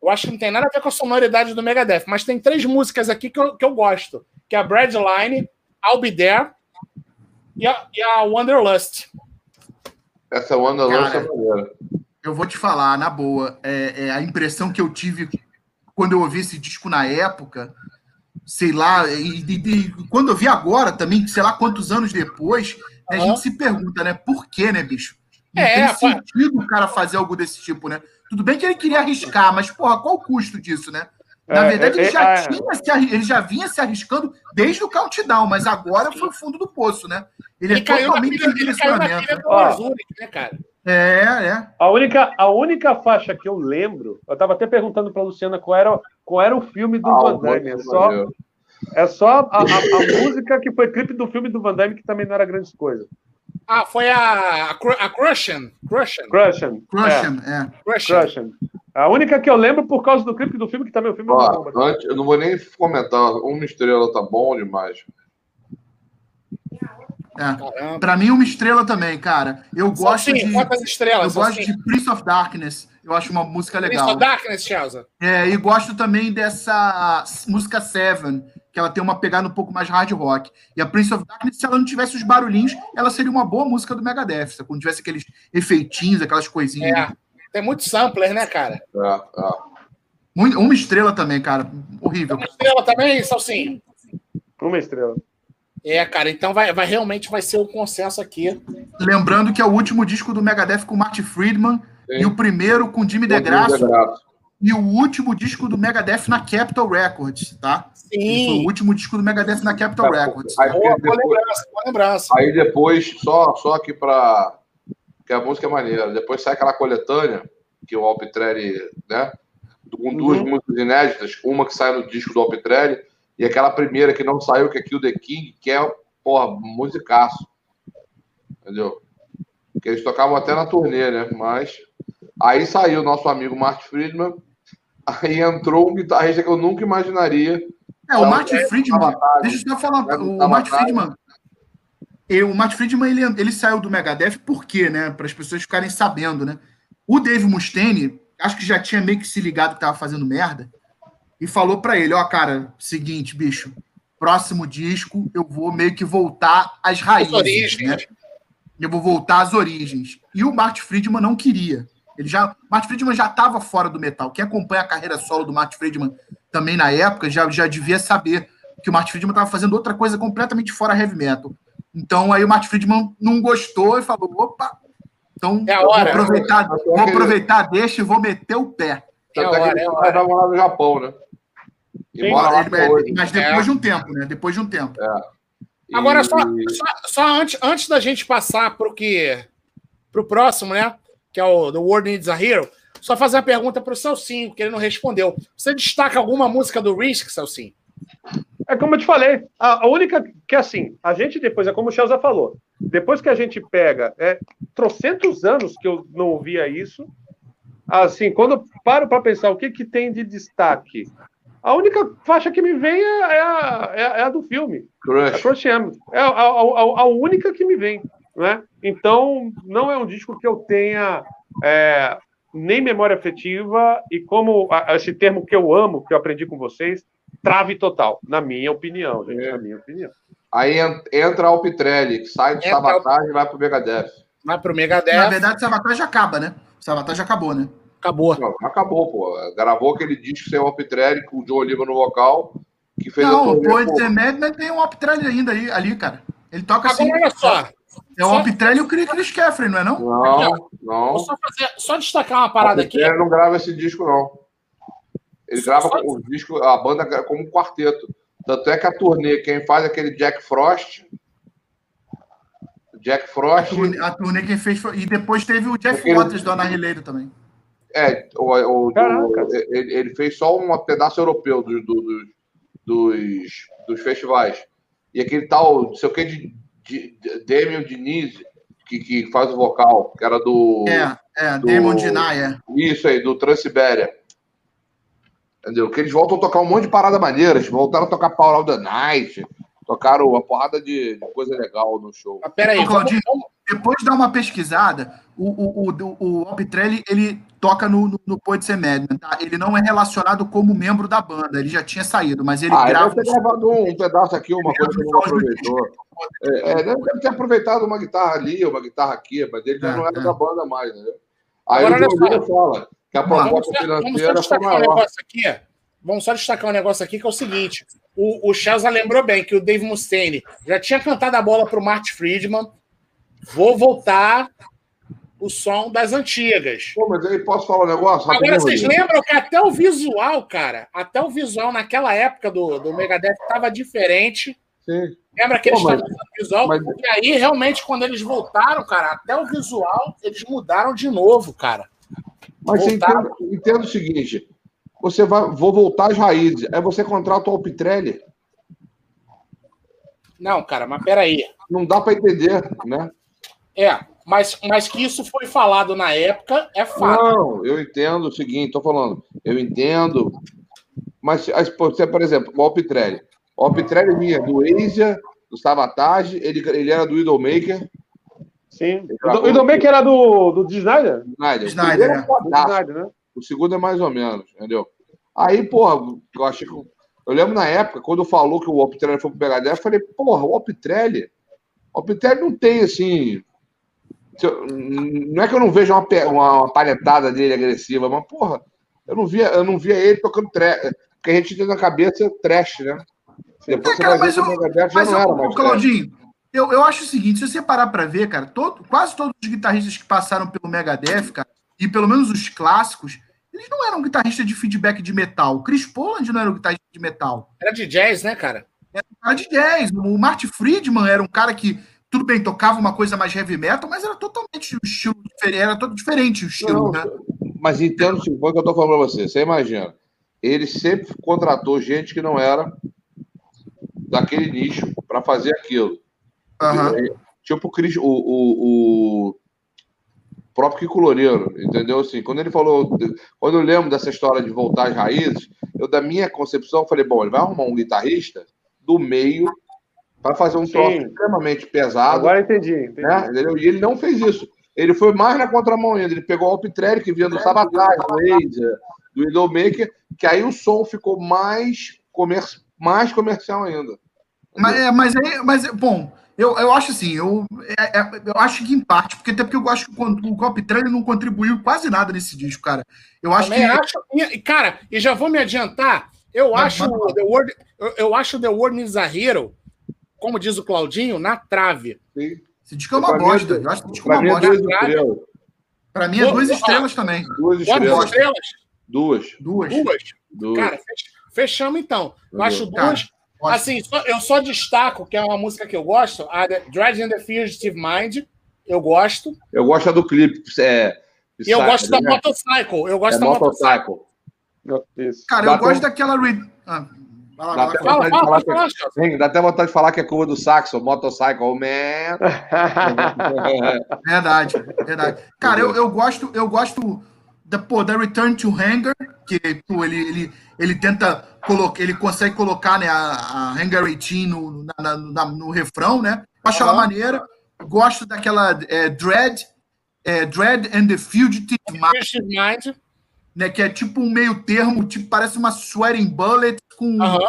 Eu acho que não tem nada a ver com a sonoridade do Megadeth, mas tem três músicas aqui que eu, que eu gosto. Que é a Breadline, I'll Be There e a, e a Wanderlust. Essa lança é maneira. Eu vou te falar, na boa, é, é a impressão que eu tive quando eu ouvi esse disco na época, sei lá, e, e- e quando eu vi agora também, sei lá quantos anos depois, né, a gente se pergunta, né, por quê, né, bicho? Não É, tem sentido o cara fazer algo desse tipo, né? Tudo bem que ele queria arriscar, mas, porra, qual o custo disso, né? Na É, verdade, é, ele, já é, tinha se ele já vinha se arriscando desde o countdown, mas agora foi o fundo do poço, né? Ele, Ele é caiu na totalmente pilha, ele caiu na pilha do Ó. Zurich, né, cara? É, é. A única, a única faixa que eu lembro, eu estava até perguntando para Luciana qual era, qual era o filme do Ah, Van Damme. É só. É só a, a- a música que foi clipe do filme do Van Damme, que também não era grande coisa. Ah, foi a, a, Cru- a Crushing. Crushing. Crushing. Crushing, é. Crushing. É, Crushing. A única que eu lembro por causa do clipe do filme, que também o filme é uma Ó, bomba. antes, eu não vou nem comentar. Uma estrela tá bom demais. é. Pra mim, uma estrela também, cara. Eu gosto Salsinha, de. quantas estrelas? Eu gosto Salsinha? de Prince of Darkness. Eu acho uma música Prince legal. of Darkness, Chelsea. É, e gosto também dessa música Seven, que ela tem uma pegada um pouco mais hard rock. E a Prince of Darkness, se ela não tivesse os barulhinhos, ela seria uma boa música do Megadeth. sabe? Quando tivesse aqueles efeitinhos, aquelas coisinhas. É. Tem muito sampler, né, cara? É, é. Muito- Uma estrela também, cara. Horrível. Uma estrela também, Salsinha? Uma estrela. É, cara, então vai, vai realmente vai ser o consenso aqui. Lembrando que é o último disco do Megadeth com Marty Friedman Sim. e o primeiro com Jimmy DeGrasso e o último disco do Megadeth na Capitol Records, tá? Foi o Sim. último disco do Megadeth na Capitol Records. Aí, Boa, depois, lembrança, boa lembrança. aí depois, só, só aqui pra. Que a música é maneira. Depois sai aquela coletânea, que o Alpitrelli, né? Com duas Uhum. músicas inéditas, uma que sai no disco do Alpitrelli, e aquela primeira que não saiu, que é Kill the King, que é, porra, musicaço. Entendeu? Que eles tocavam até na turnê, né? Mas. Aí saiu nosso amigo Mark Friedman, aí entrou um guitarrista que eu nunca imaginaria. É, o Martin é, Friedman, deixa eu só falar, É, o Martin. Friedman, e o Martin Friedman, ele, ele saiu do Megadeth por quê, né? Para as pessoas ficarem sabendo, né? O Dave Mustaine, acho que já tinha meio que se ligado que tava fazendo merda, e falou para ele, ó, cara, seguinte, bicho, próximo disco eu vou meio que voltar às raízes, As origens. né? Eu vou voltar às origens. E o Martin Friedman não queria. Ele já, Martin Friedman já estava fora do metal. Quem acompanha a carreira solo do Martin Friedman também na época já, já devia saber que o Martin Friedman estava fazendo outra coisa completamente fora heavy metal. Então aí o Martin Friedman não gostou e falou: opa, então É vou hora. aproveitar, Até vou aproveitar, deixa e vou meter o pé. É Tanto é que hora, ele é vai hora. morar no Japão, né? E Sim, lá Ele- mas depois de um tempo, né? Depois de um tempo. Agora, E- só, só, só antes, antes da gente passar para o que. Pro próximo, né? Que é o The World Needs a Hero. Só fazer uma pergunta para o Celcinho, que ele não respondeu. Você destaca alguma música do Risk, Celcinho? É como eu te falei, a, única que assim, a gente depois, é como o Chelsea falou, depois que a gente pega, é trocentos anos que eu não ouvia isso, assim, quando eu paro para pensar o que, que tem de destaque, a única faixa que me vem é, é a, é a- é do filme, a Crush. Crush. É a, a- a- a única que me vem, né? Então, não é um disco que eu tenha é, nem memória afetiva e como a- esse termo que eu amo, que eu aprendi com vocês, trave total, na minha opinião, gente, É. na minha opinião. Aí en- entra a Alpitrelli, que sai do Entra Sabotage e vai pro Megadeth. Vai pro Na Megadeth. verdade, o Sabotage acaba, né? O Sabotage acabou, né? Acabou. Não, acabou, pô. Gravou aquele disco sem o Alpitrelli, com o Joe Oliva no vocal, que fez Não, o and Madman tem um Optrelli ainda aí, ali, cara. Ele toca assim. Agora, olha só. É o Optrelli e o Chris Caffrey, não é não? Não, Vou não. só, fazer, só destacar uma parada aqui. Alpitrelli não grava esse disco, não. Ele Só- grava só- o disco, a banda como um quarteto. Tanto é que a turnê, quem faz é aquele Jack Frost. Jack A Frost. turnê, a turnê quem fez foi... E depois teve o Jeff Aquele- Waters do Anarrileiro também. É, o, o- do- ele, ele fez só um pedaço europeu do- do- do- dos, dos festivais. E aquele tal, não sei o que, de D- D- Damien Diniz, que, que faz o vocal, que era do. É, é, do- Damon Denier. Isso aí, do Transibéria. Entendeu? Que eles voltam a tocar um monte de parada maneiras. Voltaram a tocar Power of the Night. Tocaram uma porrada de, de coisa legal no show. Mas peraí, vamos, Claudinho. vamos- Depois de dar uma pesquisada, o, o, o, o Alpitrelli, ele toca no, no, no Poet Ser Madman, tá? Ele não é relacionado como membro da banda, ele já tinha saído, mas ele ah, ele grava... deve ter gravado um, um pedaço aqui, uma coisa que não aproveitou. É, é, deve ter aproveitado uma guitarra ali, uma guitarra aqui, mas ele já É, não era é. da banda mais, né? Aí Agora, o Júlio fala que a proposta só, vamos só financeira foi destacar um negócio aqui. Vamos só destacar um negócio aqui que é o seguinte: o, o Chelsea lembrou bem que o Dave Mustaine já tinha cantado a bola para o Martin Friedman. Vou voltar o som das antigas. Pô, mas aí posso falar um negócio? Agora, vocês lembram que até o visual, cara, até o visual naquela época do, do Megadeth estava diferente. Sim. Lembra que eles Pô, estavam usando visual? mas- E aí, realmente, quando eles voltaram, cara, até o visual, eles mudaram de novo, cara. Mas você Voltar. entenda, entenda o seguinte: você vai, vou voltar às raízes. Aí você contrata o Alpitrelli. Não, cara, mas peraí. Não dá para entender, né? É, mas, mas que isso foi falado na época é fato. Não, eu entendo o seguinte, tô falando, eu entendo, mas as- você, por exemplo, o Alpitrelli. O Alpitrelli vinha do Asia, do Sabotage, ele, ele era do Widowmaker, Sim. O Idomaker era do, do. Snyder? Snyder. O Snyder, é. né? o segundo é mais ou menos, entendeu? Aí, porra, eu achei que. Eu lembro na época, quando falou que o Alpitrelli foi pro Megadeth, eu falei, porra, o Alpitrelli. O Alpitrelli não tem assim. Eu- Não é que eu não vejo uma, uma, uma palhetada dele agressiva, mas, porra, eu não via, eu não via ele tocando trash. Porque a gente tem na cabeça trash, né? Depois É, você cara, vai mas ver que o eu- Megadeth já não era mais ô, trash. Claudinho, eu, eu acho o seguinte: se você parar pra ver, cara, todo, quase todos os guitarristas que passaram pelo Megadeth, cara, e pelo menos os clássicos, eles não eram guitarristas de feedback de metal. O Chris Poland não era um guitarrista de metal. Era de jazz, né, cara? Era um cara de jazz. O Marty Friedman era um cara que, tudo bem, tocava uma coisa mais heavy metal, mas era totalmente um estilo diferente, era todo diferente o estilo, Não, né? Mas entendo o que eu tô falando pra você. Você imagina, ele sempre contratou gente que não era daquele nicho para fazer aquilo. Aham. Tipo o, Cris- o, o, o próprio Kiko Loureiro, entendeu? Assim, quando ele falou, quando eu lembro dessa história de voltar às raízes, eu da minha concepção falei, bom, ele vai arrumar um guitarrista do meio para fazer um troço Sim. extremamente pesado, Agora entendi. entendi. né? Entendeu? E ele não fez isso. Ele foi mais na contramão ainda. Ele pegou o Alpitrelli, que vinha do Sabatage, do Laser, do Idolmaker, que aí o som ficou mais, comer... mais comercial ainda. Mas, é, mas, é, mas é, bom, eu, eu acho assim, eu, é- é- eu acho que em parte, porque até porque eu acho que o, o Cop Trailer não contribuiu quase nada nesse disco, cara. Eu acho Também que. acho. e, Cara, e já vou me adiantar. Eu Mas- acho mas- The World, eu, eu acho The World Needs a Hero, como diz o Claudinho, na trave. Sim. Esse disco é uma Pra mim, bosta. Eu acho que disco é uma mim é bosta. duas estrelas. Pra mim é duas estrelas também. Duas estrelas. estrelas? Duas. Duas. Duas. Duas. Cara, fech- fechamos então. Eu Entendeu? acho Cara, duas. Assim, só- eu só destaco que é uma música que eu gosto, a The Dread and the Fugitive Mind. Eu gosto. Eu gosto do clipe. É, E eu gosto vai lá, Dá vai lá, até fala. Fala, vontade de fala, falar pode que- dá até vontade de falar que é curva do saxo, motorcycle, man. Verdade, verdade. Cara, eu, eu gosto, eu gosto da, pô, da Return to Hangar, que pô, ele, ele, ele tenta colocar, ele consegue colocar né, a, a Hangar 18 no, na- na- na- no refrão, né? Acho ela Aham. maneira. Gosto daquela é, Dread, é, Dread and the Fugitive Mind, Fugitive Mind. Né? Que é tipo um meio termo, tipo, parece uma Sweating Bullet com Aham.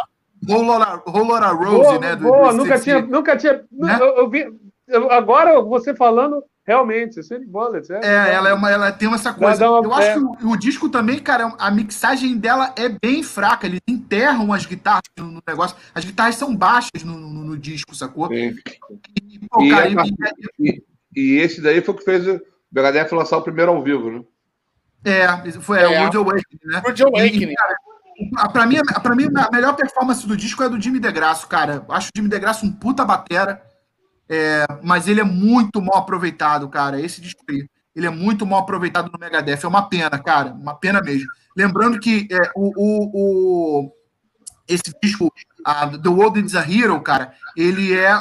Roller, Roller a Rose, boa, né? do- boa, do nunca tinha, nunca tinha. Né? Eu, eu vi, eu- agora você falando, realmente, Sweet Bullets. É, É, ela, é uma, ela tem essa coisa. uma- eu acho é. que o, o disco também, cara, a mixagem dela é bem fraca. Eles enterram as guitarras no, no negócio. As guitarras são baixas no, no- no disco, sacou? Sim. E, pô, E cara, a- e- E esse daí foi o que fez o Megadeth lançar o primeiro ao vivo, né? É, foi é, É. o Wood Awakening, né? Rude Awakening. E, cara, pra, mim, a- pra mim, a melhor performance do disco é do Jimmy DeGrasso, cara. Acho o Jimmy DeGrasso um puta batera, é, mas ele é muito mal aproveitado, cara. Esse disco aí. Ele é muito mal aproveitado no Megadeth. É uma pena, cara. Uma pena mesmo. Lembrando que é, o, o- o- esse disco, a The World Is a Hero, cara, ele é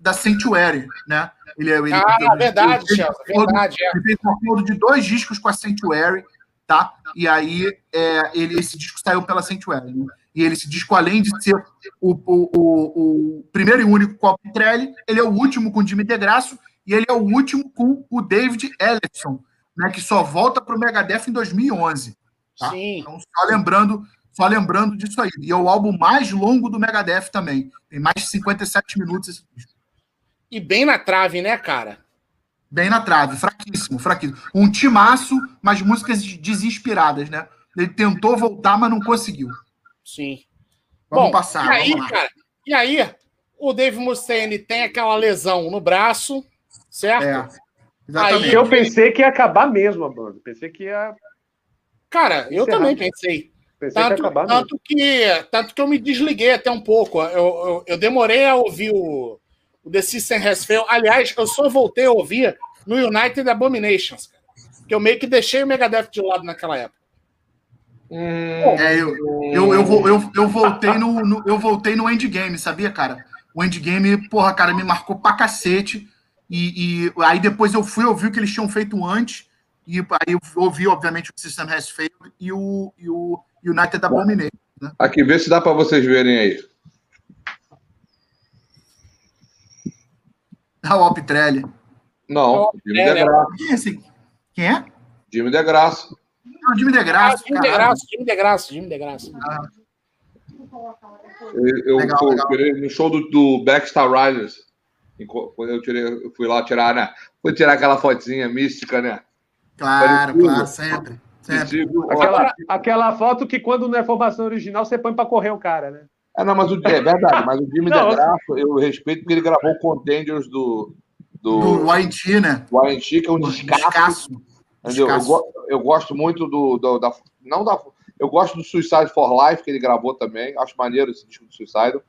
da Sanctuary, né? Ele, ele, ah, ele, verdade, ele, Chelsea, verdade. É. Ele fez um acordo de dois discos com a Sanctuary, tá? E aí é, ele, esse disco saiu pela Sanctuary. Né? E ele, esse disco, além de ser o, o, o, o primeiro e único com a Petrelli, ele é o último com o Jimmy DeGrasso e ele é o último com o David Ellison, né, que só volta para o Megadeth em 2011. Tá? Sim. Então, só lembrando, só lembrando disso aí. E é o álbum mais longo do Megadeth também. Tem mais de 57 minutos esse disco. E bem na trave, né, cara? Bem na trave, fraquíssimo, fraquíssimo. Um timaço, mas músicas desesperadas, né? Ele tentou voltar, mas não conseguiu. Sim. Vamos Bom, passar. E aí, cara, e aí, o Dave Mustaine tem aquela lesão no braço, certo? É, exatamente. Aí, eu pensei que ia acabar mesmo a banda. Pensei que ia. Cara, eu também pensei. Pensei tanto, que, ia acabar tanto que tanto que eu me desliguei até um pouco. Eu, eu, eu demorei a ouvir o, o The System Has Failed. Aliás, eu só voltei a ouvir no United Abominations, que eu meio que deixei o Megadeth de lado naquela época. Hum, é, eu, eu, eu, eu, eu, voltei no, no, eu voltei no Endgame, sabia, cara? O Endgame, porra, cara, me marcou pra cacete. E, e aí depois eu fui ouvir o que eles tinham feito antes. E aí eu ouvi, obviamente, o System Has Failed e o, e o United Abominations. Né? Aqui, vê se dá para vocês verem aí. Ah, o Alpitrelli. Não, Jimmy é, DeGrasse. Quem é esse? Quem é? Jimmy DeGrasse. Não, Jimmy DeGrasse. Ah, Jimmy DeGrasse, Jimmy DeGrasse, Jimmy DeGrasse. Ah. Eu, legal, eu legal. no show do, do Backstar Riders, quando eu, tirei, eu fui lá tirar, né? Fui tirar aquela fotinha mística, né? Claro, claro, sempre. sempre. Aquela, aquela foto que quando não é formação original, você põe para correr o cara, né? É, não, mas o, é verdade, mas o Jimmy DeGrasso, eu respeito porque ele gravou o Contenders do. Do, do YNT, né? O YNT, que é um descasso. Entendeu? Eu, eu, gosto muito do, do, da. Não da. Eu gosto do Suicide for Life, que ele gravou também. Acho maneiro esse disco do Suicide.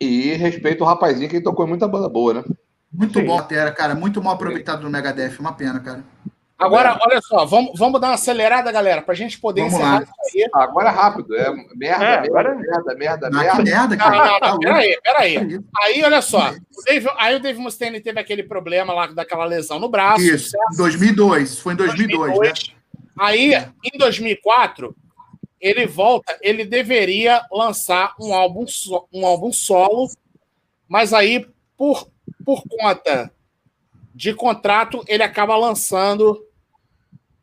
E respeito o rapazinho que ele tocou em muita banda boa, né? Muito Sim. bom, Terra, cara. Muito mal aproveitado no Megadeth. Uma pena, cara. Agora, olha só, vamos, vamos dar uma acelerada, galera, para a gente poder vamos encerrar lá. isso aí. Agora é rápido, é merda, é, agora... merda, merda, merda, merda. merda, cara. Não, não, não, peraí, peraí. Aí, olha só, o Dave, aí o Dave Mustaine teve aquele problema lá daquela lesão no braço. Isso, em 2002, foi em 2002, 2002 né? Aí, em 2004, ele volta, ele deveria lançar um álbum, um álbum solo, mas aí, por, por conta de contrato, ele acaba lançando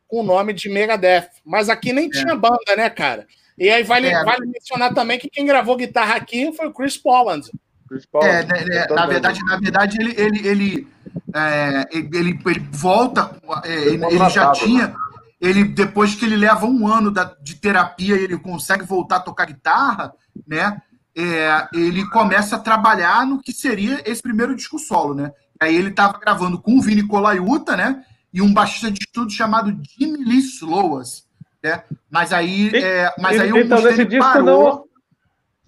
com o nome de Megadeth. Mas aqui nem é. tinha banda, né, cara? E aí vale, é. vale mencionar também que quem gravou guitarra aqui foi o Chris Poland. Chris Poland. É, né, né na verdade, na verdade, ele, ele, ele, é, ele, ele, ele, volta, é, ele, ele já tinha. Ele, depois que ele leva um ano da, de terapia, ele consegue voltar a tocar guitarra, né? É, ele começa a trabalhar no que seria esse primeiro disco solo, né? Aí ele estava gravando com o Vini Colaiuta, né? E um baixista de estudo chamado Jimmy Lee Sloas. Né? Mas aí, é, mas aí então, o nesse disco parou.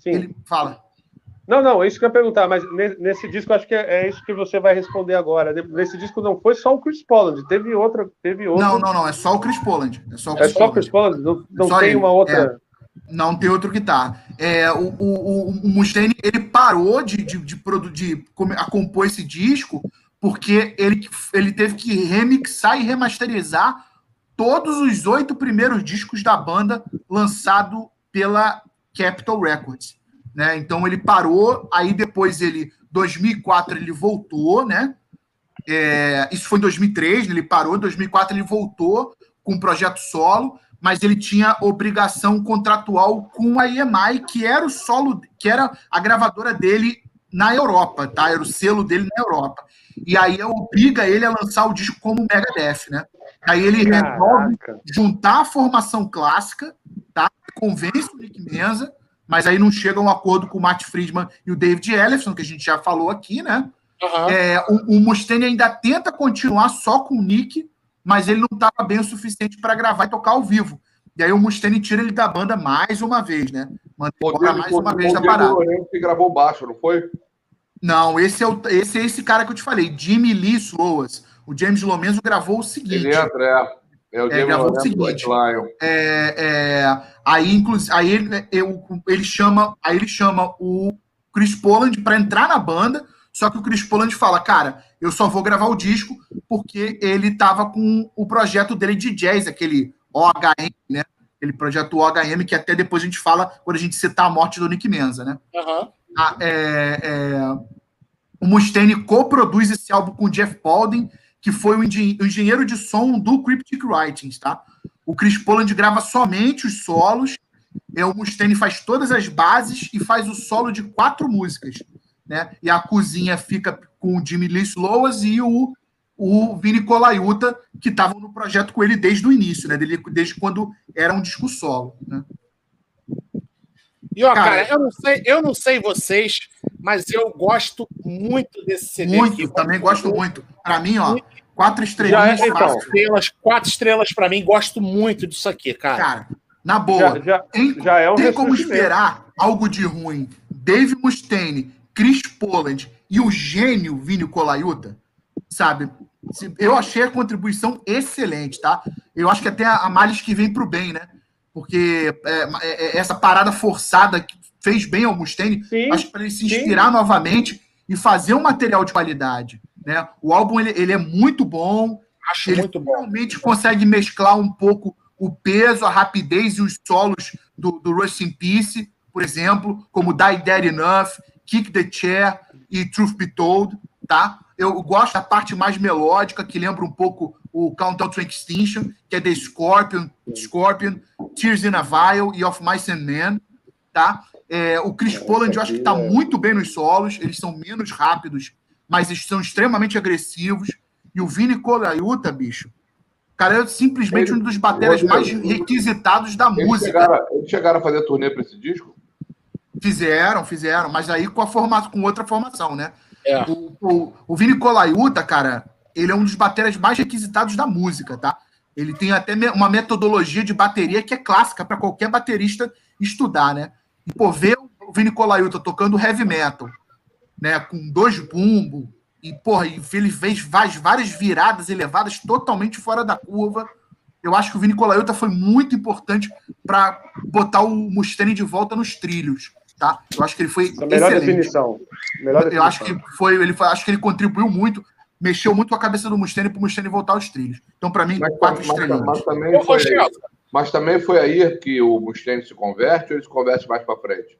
Não... Ele fala. Não, não, é isso que eu ia perguntar, mas nesse disco acho que é, é isso que você vai responder agora. Nesse disco não foi só o Chris Poland, teve outra, teve outra. Não, não, não, é só o Chris Poland. É só o é Chris, é Poland. Chris Poland, não, não tem ele. uma outra. É, não tem outro guitarra. É, o, o, o Mustaine ele parou de, de, de, de, de a compor esse disco porque ele, ele teve que remixar e remasterizar todos os oito primeiros discos da banda lançado pela Capitol Records, né? Então ele parou, aí depois ele 2004 ele voltou, né? É, isso foi em 2003, né? ele parou, em 2004 ele voltou com um projeto solo, mas ele tinha obrigação contratual com a EMI, que era o solo, que era a gravadora dele na Europa, tá? Era o selo dele na Europa. E aí obriga ele a lançar o disco como Megadeth, né? Aí ele Caraca. resolve juntar a formação clássica, tá? Convence o Nick Menza, mas aí não chega a um acordo com o Matt Friedman e o David Ellison, que a gente já falou aqui, né? Uhum. É, o, o Mustaine ainda tenta continuar só com o Nick, mas ele não estava bem o suficiente para gravar e tocar ao vivo. E aí o Mustaine tira ele da banda mais uma vez, né? Manda mais uma vez na parada. O que gravou baixo, não foi? Não, esse é, o, esse é esse cara que eu te falei, Jimmy Lee Sloas. O James Lomenzo gravou o seguinte. Ele entra, é. É, o é, gravou o seguinte. É, é, aí, inclusive, aí ele, eu, ele chama, aí ele chama o Chris Poland para entrar na banda, Só que o Chris Poland fala, cara, eu só vou gravar o disco porque ele tava com o projeto dele de jazz, aquele OHM, né? Aquele projeto OHM que até depois a gente fala quando a gente citar a morte do Nick Menza, né? Aham. Ah, é, é, o Mustaine coproduz esse álbum com o Jeff Paulding, que foi o, engen- o engenheiro de som do Cryptic Writings, tá? O Chris Poland grava somente os solos, é, o Mustaine faz todas as bases e faz o solo de quatro músicas, né? E a cozinha fica com o Jimmy Lee Sloas e o, o Vini Colaiuta, que estavam no projeto com ele desde o início, né? Desde quando era um disco solo, né? E ó, cara, Cara, eu não sei, eu não sei vocês, mas eu gosto muito desse CD Muito, aqui. também gosto muito. Para mim, ó, quatro Já estrelinhas é, então. Quatro estrelas, quatro estrelas pra mim. Gosto muito disso aqui, cara. Cara, na boa, Já, já, tem, já é um tem como esperar algo de ruim. Dave Mustaine, Chris Poland e o gênio Vini Colaiuta, sabe? Se- Eu achei a contribuição excelente, tá? Eu acho que até a males que vem pro bem, né? Porque é, é, é, essa parada forçada que fez bem ao Mustaine, Sim, acho que para ele se sim. inspirar novamente e fazer um material de qualidade, né? O álbum ele, ele é muito bom, Acho ele muito bom. realmente consegue mesclar um pouco o peso, a rapidez e os solos do, do Rust in Peace, por exemplo, como Die Dead Enough, Kick the Chair e Truth Be Told, tá? Eu gosto da parte mais melódica, que lembra um pouco o Countdown to Extinction, que é The Scorpion, Scorpion, Tears in a Vial e Of Mice and Men, tá? É, o Chris Poland eu acho que tá aqui é- muito bem nos solos, eles são menos rápidos, mas eles são extremamente agressivos. E o Vini Colaiuta, bicho, cara, é simplesmente Ele- um dos bateras mais requisitados da Eles música. chegaram, eles chegaram a fazer turnê para esse disco? Fizeram, fizeram, mas aí com a forma, com outra formação, né? É. O, o, o Vini Colaiuta, cara, ele é um dos bateras mais requisitados da música, tá? Ele tem até uma metodologia de bateria que é clássica para qualquer baterista estudar, né? E, pô, ver o Vini Colaiuta tocando heavy metal, né? Com dois bumbo, e, porra, e ele fez várias viradas elevadas totalmente fora da curva. Eu acho que o Vini Colaiuta foi muito importante para botar o Mustaine de volta nos trilhos, tá? Eu acho que ele foi A melhor excelente. definição. Melhor Eu acho definição. que foi, ele foi, acho que ele contribuiu muito, mexeu muito com a cabeça do Mustaine para o Mustaine voltar aos trilhos. Então, para mim, Mas, quatro mas- estrelinhas. mas também foi, mas também foi aí que o Mustaine se converte ou ele se converte mais para frente?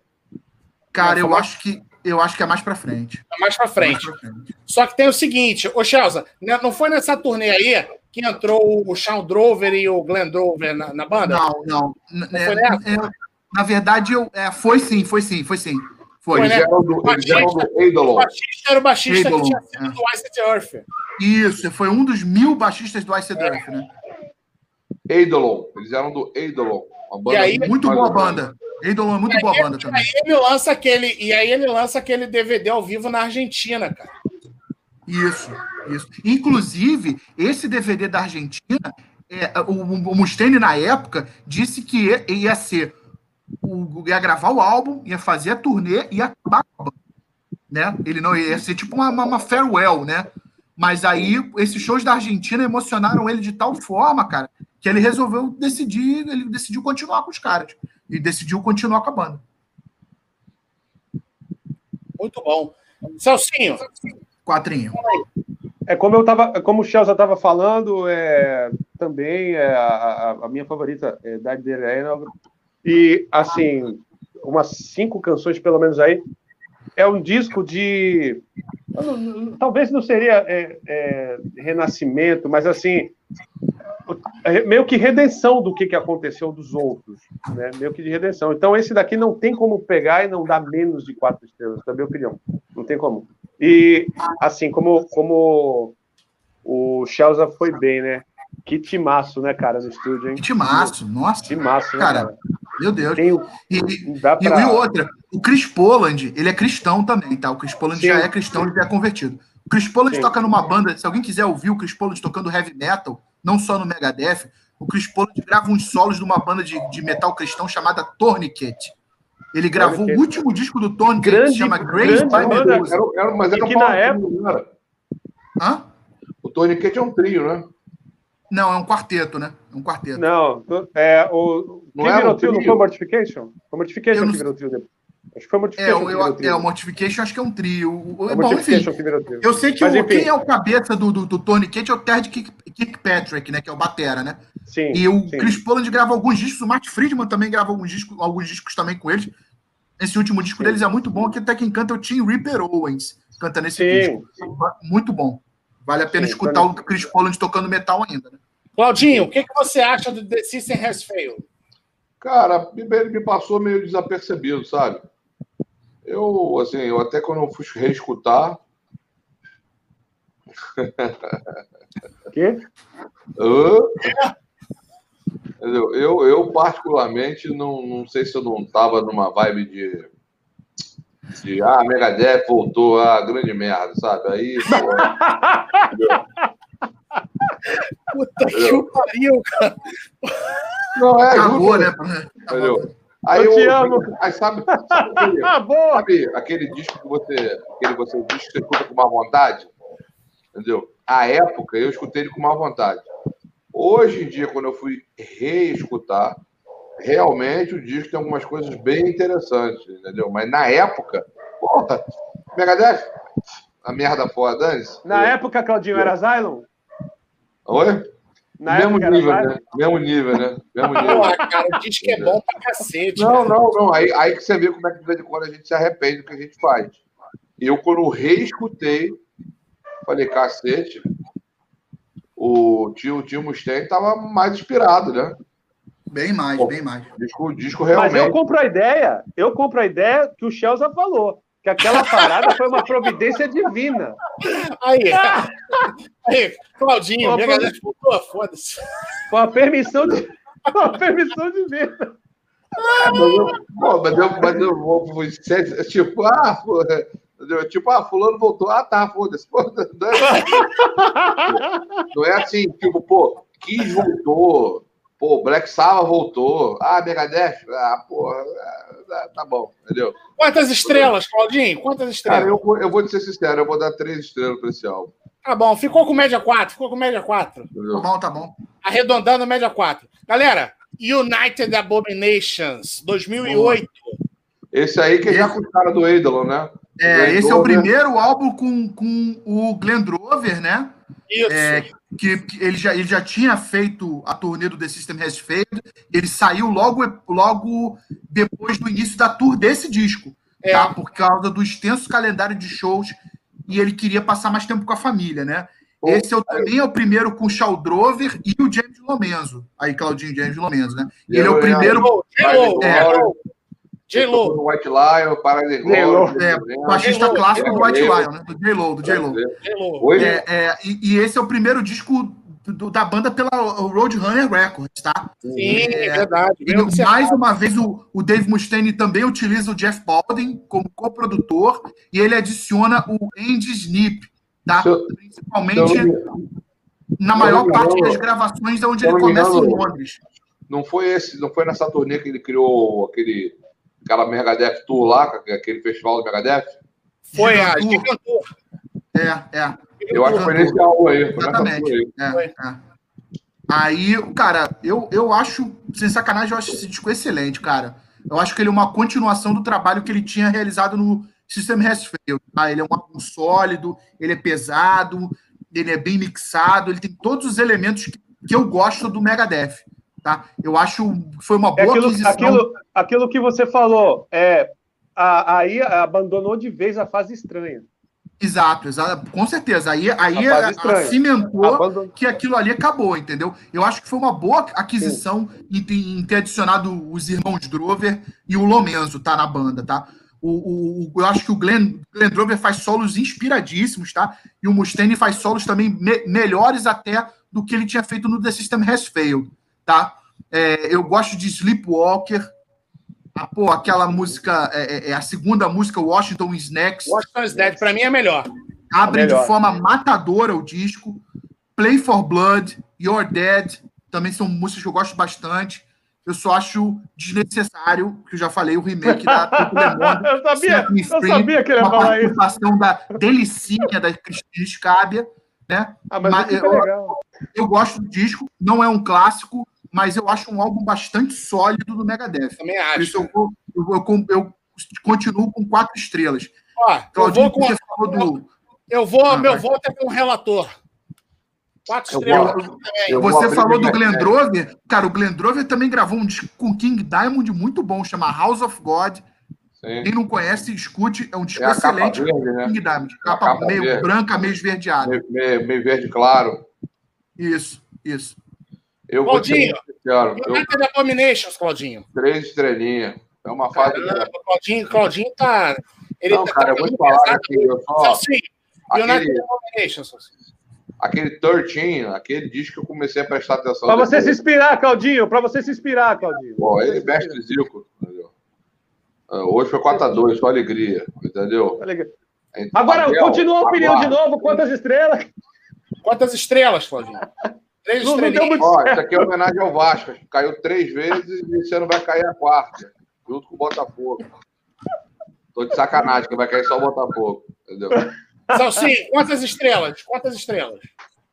Cara, eu Não, acho que eu acho que é mais para frente. mais frente. Mais pra frente. Só que tem o seguinte, ô Chelsea, né, não foi nessa turnê aí que entrou o Sean Drover e o Glenn Drover na, na banda? Não, não. Não é- foi nessa? é- na verdade, eu, é, foi sim, foi sim, foi sim. Foi. Foi, Eles né? eram do, eles eram do O baixista era o baixista Eidolon, que tinha sido é. do Ice Earth. Isso, foi um dos mil baixistas do Ice Earth, né? Eidolon. Eles eram do Eidolon. Uma banda E aí- Muito boa banda. Eidolon é muito boa banda E também. aí ele lança aquele, e aí ele lança aquele DVD ao vivo na Argentina, cara. Isso, isso. Inclusive, esse DVD da Argentina, é, o, o Mustaine, na época, disse que ia ser. O, ia gravar o álbum, ia fazer a turnê e ia acabar com a banda. Né? Ele não ia ser tipo uma, uma, farewell, né? Mas aí, esses shows da Argentina emocionaram ele de tal forma, cara, que ele resolveu decidir, ele decidiu continuar com os caras. E decidiu continuar com a banda. Muito bom. Celcinho, Quatrinho. É como eu tava, como o Chelsea estava falando, é, também é, a, a- minha favorita é Dark Arena. E assim, umas cinco canções pelo menos aí. É um disco de. Talvez não seria é, é, renascimento, mas assim. é meio que redenção do que, que aconteceu dos outros, né? Meio que de redenção. Então, esse daqui não tem como pegar e não dar menos de quatro estrelas, na minha opinião. Não tem como. E, assim, como, como o Chelsea foi bem, né? Que timaço, né, cara, no estúdio, hein? Que timaço, nossa, Timaço, né, Cara, cara? Meu Deus. Tem, o- E, E, pra... e outra, o Chris Poland, ele é cristão também, tá? O Chris Poland Sim. já é cristão, ele já é convertido. O Chris Poland Sim. toca numa banda, se alguém quiser ouvir o Chris Poland tocando heavy metal, não só no Megadeth, o Chris Poland grava uns solos de uma banda de, de metal cristão chamada Tourniquet. Ele gravou Tourniquet. o último disco do Tourniquet, que Grande- se chama Grace grande by banda, Medusa. Era, era, mas era que um na época-? Hã? O Tourniquet é um trio, né? Não, é um quarteto, né? É um quarteto. Não, é, o... Não quem era virou trio não foi Mortification? Foi Mortification não que virou trio depois. Acho que foi É, Mortification. o, que eu, é, o Mortification acho que é um trio. O- É Bom, enfim, que virou trio. eu sei que Mas, o- enfim. quem é o cabeça do, do, do Tourniquet é o Ted Kirk- Kirkpatrick, né? Que é o Batera, né? Sim, E o sim. Chris Poland grava alguns discos, o Matt Friedman também grava alguns discos, alguns discos também com eles. Esse último disco Sim. deles é muito bom, que até quem canta é o Tim Ripper Owens, canta nesse Sim, disco. Muito bom. Vale a pena Sim, escutar Tony- o Chris Poland tocando metal ainda, né? Claudinho, o que, que você acha do The System Has Failed? Cara, me, me passou meio desapercebido, sabe? Eu, assim, eu até quando eu fui reescutar, quê? eu, eu, eu particularmente, não, não sei se eu não tava numa vibe de, de ah, Megadeth voltou, ah, grande merda, sabe? Aí, pô? Puta que o pariu, cara. Não, é, Acabou, juro, né? Entendeu? Aí Eu te amo. Aí sabe, sabe aquele- Ah, boa! Sabe aquele disco que você, aquele você diz que você escuta com má vontade? Entendeu? A época eu escutei ele com má vontade. Hoje em dia, quando eu fui reescutar, realmente o disco tem algumas coisas bem interessantes, entendeu? Mas na época, porra, Megadeth, a merda foda, dane-se. Na época, Claudinho, era Zylon? Oi? Na Mesmo época nível, né? Mesmo nível, né? Mesmo nível. Porra, cara, o disco é bom pra cacete. Não, cara. não, não. Aí, aí que você vê como é que de vez em quando a gente se arrepende do que a gente faz. Eu, quando reescutei, falei, cacete, o tio, o tio Mustaine estava mais inspirado, né? Bem mais, bem mais. Disco, disco Mas eu realmente. compro a ideia, eu compro a ideia que o Chelsea falou, que aquela parada foi uma providência divina. Aí, aí, Claudinho, Pô, Megadeth voltou, foda-se. Com a permissão de. Com a permissão divina. Mas eu, pô, mas eu, mas eu vou. é Tipo, ah, pô, é, tipo, ah, fulano voltou. Ah, tá, foda-se. Não é, não é assim, tipo, pô, Kiss voltou. Pô, Black Sabbath voltou. Ah, Megadeth. Ah, porra, ah, tá bom, entendeu? Quantas estrelas, Claudinho? Quantas Cara, estrelas? eu, vou- eu vou te ser sincero, eu vou dar três estrelas pra esse álbum. Tá bom, ficou com média 4, ficou com média 4. Tá bom, tá bom. Arredondando média 4. Galera, United Abominations, 2008. Esse aí que é já com o cara do Eidolon, né? É, esse é o Drover. primeiro álbum com, com o Glenn Drover, né? Isso. É, que, que ele, já, ele já tinha feito a turnê do The System Has Failed, ele saiu logo, logo depois do início da tour desse disco, É. tá? por causa do extenso calendário de shows e ele queria passar mais tempo com a família, né? Pô, Esse é o, também é o primeiro com o Shaw Drover e o James Lomenzo. Aí, Claudinho, James Lomenzo, né? Ele é o eu- primeiro J-Lo, É. J-Lo. White Lion, Paradise J-Lo. Glory, é, também. baixista J-Lo, clássico do J-Lo. White Lion, né? Do J-Lo, do J-Lo. J-Lo. Hoje, É, é, e, e esse é o primeiro disco do- da banda pela Roadrunner Records, tá? Sim, é É, verdade. E, mais uma vez, o, o Dave Mustaine também utiliza o Jeff Baldwin como coprodutor e ele adiciona o Andy Snip, tá? Eu- Principalmente eu na eu maior parte das gravações onde se eu ele começa em Londres. não foi esse, não foi nessa turnê que ele criou aquele aquela Megadeth Tour lá, aquele festival do Megadeth? Foi a Gigantor. Gigantor. É, é. Eu acho que foi nesse álbum aí. Exatamente. É, é. Aí, cara, eu, eu acho, sem sacanagem, eu acho esse disco excelente, cara. Eu acho que ele é uma continuação do trabalho que ele tinha realizado no System Has Failed. Tá? Ele é um álbum sólido, ele é pesado, ele é bem mixado, ele tem todos os elementos que, que eu gosto do Megadeth. Tá? Eu acho que foi uma É boa aquilo, aquisição. aquilo, aquilo que você falou. É, a- aí abandonou de vez a fase estranha. Exato, exato, com certeza. Aí, aí A a, cimentou que aquilo ali acabou, entendeu? Eu acho que foi uma boa aquisição em, ter- em ter adicionado os irmãos Drover e o Lomenzo, tá, na banda, tá? O, o- o- eu acho que o Glenn, Glenn Drover faz solos inspiradíssimos, tá? E o Mustaine faz solos também me- melhores até do que ele tinha feito no The System Has Failed, tá? É, eu gosto de Sleepwalker, ah, pô, aquela música, é, é- é a segunda música, Washington is Next, Washington's Dead, pra mim é melhor. abre de melhor. forma matadora o disco. Play for Blood, You're Dead, também são músicas que eu gosto bastante. Eu só acho desnecessário, que eu já falei, o remake da. Eu sabia, eu sabia que ele ia uma falar isso. participação da Delicinha, da Cristina Scabia, né? Ah, mas, Mas eu- é. Eu gosto do disco, não é um clássico, mas eu acho um álbum bastante sólido do Megadeth. Também Por acho. isso eu, vou- eu, vou- eu, eu continuo com quatro estrelas. Ó, eu Claudinho, vou com. falou do. Eu vou, Ah, meu voto é com o relator. Quatro Eu estrelas vou- Você falou do minha- Glenn Drover. Cara, o Glenn Drover também gravou um disco com King Diamond muito bom, chama House of God. Sim. Quem não conhece, escute. É um disco É a capa excelente. verde, né? King Diamond. A Capa, capa meio verde. branca, meio esverdeada. Meio, meio- meio verde claro. Isso, isso. Eu vou te Claudinho, sincero. Eu, United Abominations, Claudinho. três estrelinhas. É uma fase. Caramba, Claudinho, Claudinho tá. Ele Não, tá cara, eu vou te muito falar pesado. aqui. Eu só, United aquele, Abominations. Celcinho. aquele 13, aquele disco que eu comecei a prestar atenção. Pra você se inspirar, Claudinho, pra você se inspirar, Claudinho. Pô, ele mestre Zico, entendeu? Ah, Hoje foi 4x2, só alegria, entendeu? Ligado? Então, Agora, Abel, continua a opinião de novo, quantas estrelas? Quantas estrelas, Claudinho? Três Não, não deu muito Ó, certo. isso aqui é homenagem ao Vasco. Caiu três vezes e esse ano vai cair a quarta, junto com o Botafogo. Tô de sacanagem, que vai cair só o Botafogo, entendeu? Celcinho, quantas estrelas? Quantas estrelas?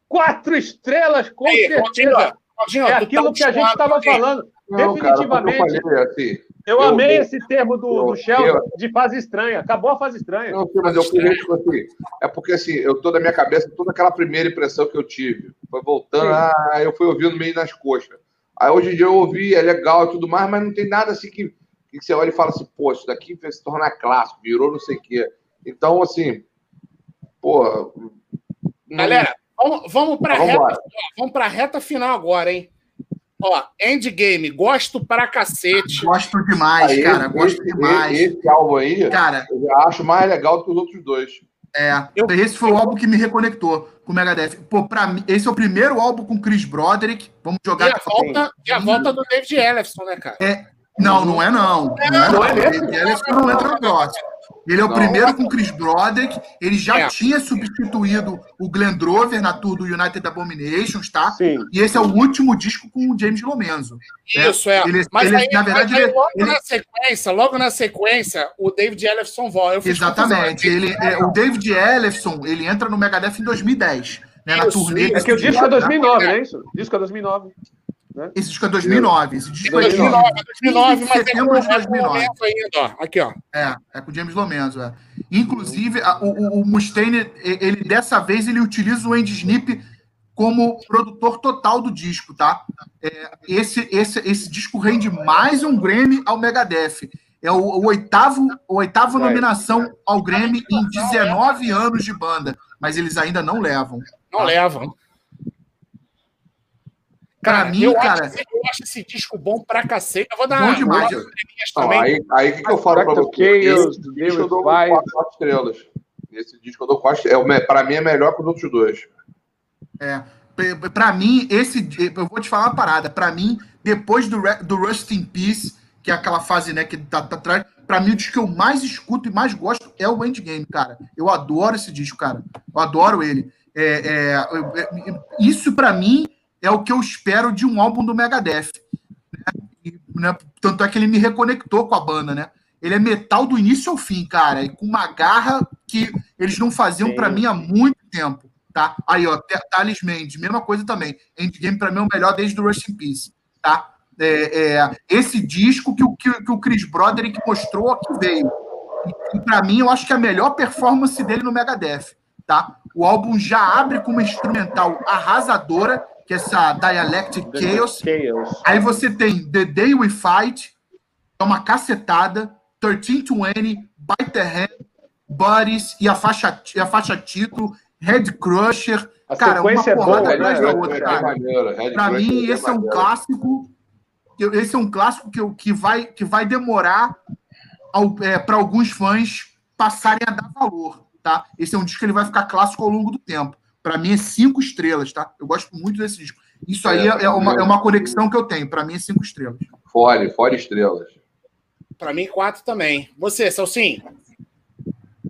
Quatro estrelas, com Aí, certeza. Claudinho, É tu aquilo tá que a gente estava falando. Não, cara, Definitivamente. eu falei assim, Eu, Eu- amei eu- esse termo do, eu- do Sheldon de fase estranha. Acabou a fase estranha. Não, sim, mas eu assim. É porque assim, eu tô na minha cabeça toda aquela primeira impressão que eu tive. Foi voltando, Sim. ah, eu fui ouvindo meio nas coxas. Aí hoje em dia eu ouvi, é legal e tudo mais, mas não tem nada assim que, que você olha e fala assim, pô, isso daqui vai se tornar clássico, virou não sei o quê. Então, assim, pô. não- Galera, vamos, vamos para Vamos reta, embora. vamos pra reta final agora, hein? Ó, Endgame, gosto pra cacete. Gosto demais, aí, cara. esse- Gosto demais. Esse álbum aí, Cara, eu já acho mais legal do que os outros dois. é. Eu- Esse foi o álbum que me reconectou com o Megadeth. Pô, pra mim, esse é o primeiro álbum com Chris Broderick. Vamos E jogar a volta, e a volta do David Ellefson, né, cara? Não, não é não. Não é não. Não é ele não entra no próximo. Ele é o Não. primeiro com Chris Broderick. Ele já É. tinha substituído o Glenn Drover na tour do United Abominations, tá? Sim. E esse é o último disco com o James Lomenzo. É. Isso, é. Ele- mas ele, aí, na verdade, mas aí, ele- logo ele- na sequência, logo na sequência, o David Ellefson volta. Exatamente. Ele, é, o David Ellefson, ele entra no Megadeth em 2010, né, na turnê. É que o disco é né? 2009, não é isso? O disco é 2009. Esse disco é 2009. Esse disco é 2009, 2009, mas é com, setembro de é com o 2009. momento ainda, ó. Aqui, ó. É, é com o James Lomenzo, é. Inclusive, a- o, o- o Mustaine, ele dessa vez, ele utiliza o Andy Snip como produtor total do disco, tá? É, esse, esse, esse disco rende mais um Grammy ao Megadeth. É o, o oitavo, a oitava É. nominação ao Grammy em 19 anos de banda, mas eles ainda não levam. Não Ah. levam. Pra Cara, mim, eu, cara- acho, esse- eu acho esse disco bom pra cacete. Eu vou dar Bom uma- demais. umas estrelinhas Não, também. aí, aí o que, que eu falo pra você? Chaos, Esse Deus eu dou Fire. quatro, quatro estrelas. Esse disco eu dou quatro estrelas. É, pra mim é melhor que os outros dois. É, pra mim, esse. Eu vou te falar uma parada. Pra mim, depois do, do Rust in Peace, que é aquela fase, né, que tá, tá atrás, pra mim, o disco que eu mais escuto e mais gosto é o Endgame, cara. Eu adoro esse disco, cara. Eu adoro ele. É, é, eu- é, isso, pra mim, é o que eu espero de um álbum do Megadeth. né? E, né, tanto é que ele me reconectou com a banda, né? Ele é metal do início ao fim, cara, e com uma garra que eles não faziam pra mim há muito tempo. Tá? Aí, ó, Th- Thales Mendes, mesma coisa também. Endgame, pra mim, é o melhor desde o Rush in Peace. Tá? É, é, esse disco que, o- que, que o Chris Broderick mostrou aqui veio. E, pra mim, eu acho que é a melhor performance dele no Megadeth. Tá? O álbum já abre com uma instrumental arrasadora, que é essa Dialectic Chaos. Chaos. Aí você tem The Day We Fight, é uma cacetada, 1320, Bite the Hand, Buddies e a faixa, e a faixa título, Head Crusher. A Cara, uma é porrada boa, atrás né? da outra, é cara. Pra Crush mim, é esse é um clássico. Esse é um clássico que, que, vai, que vai demorar para alguns fãs passarem a dar valor. Tá? Esse é um disco que ele vai ficar clássico ao longo do tempo. Pra mim é cinco estrelas, tá? Eu gosto muito desse disco. Isso aí É, é, é uma, é uma conexão que eu tenho. Pra mim é cinco estrelas. Fora, fora estrelas. Pra mim, quatro também. Você, Celcinho?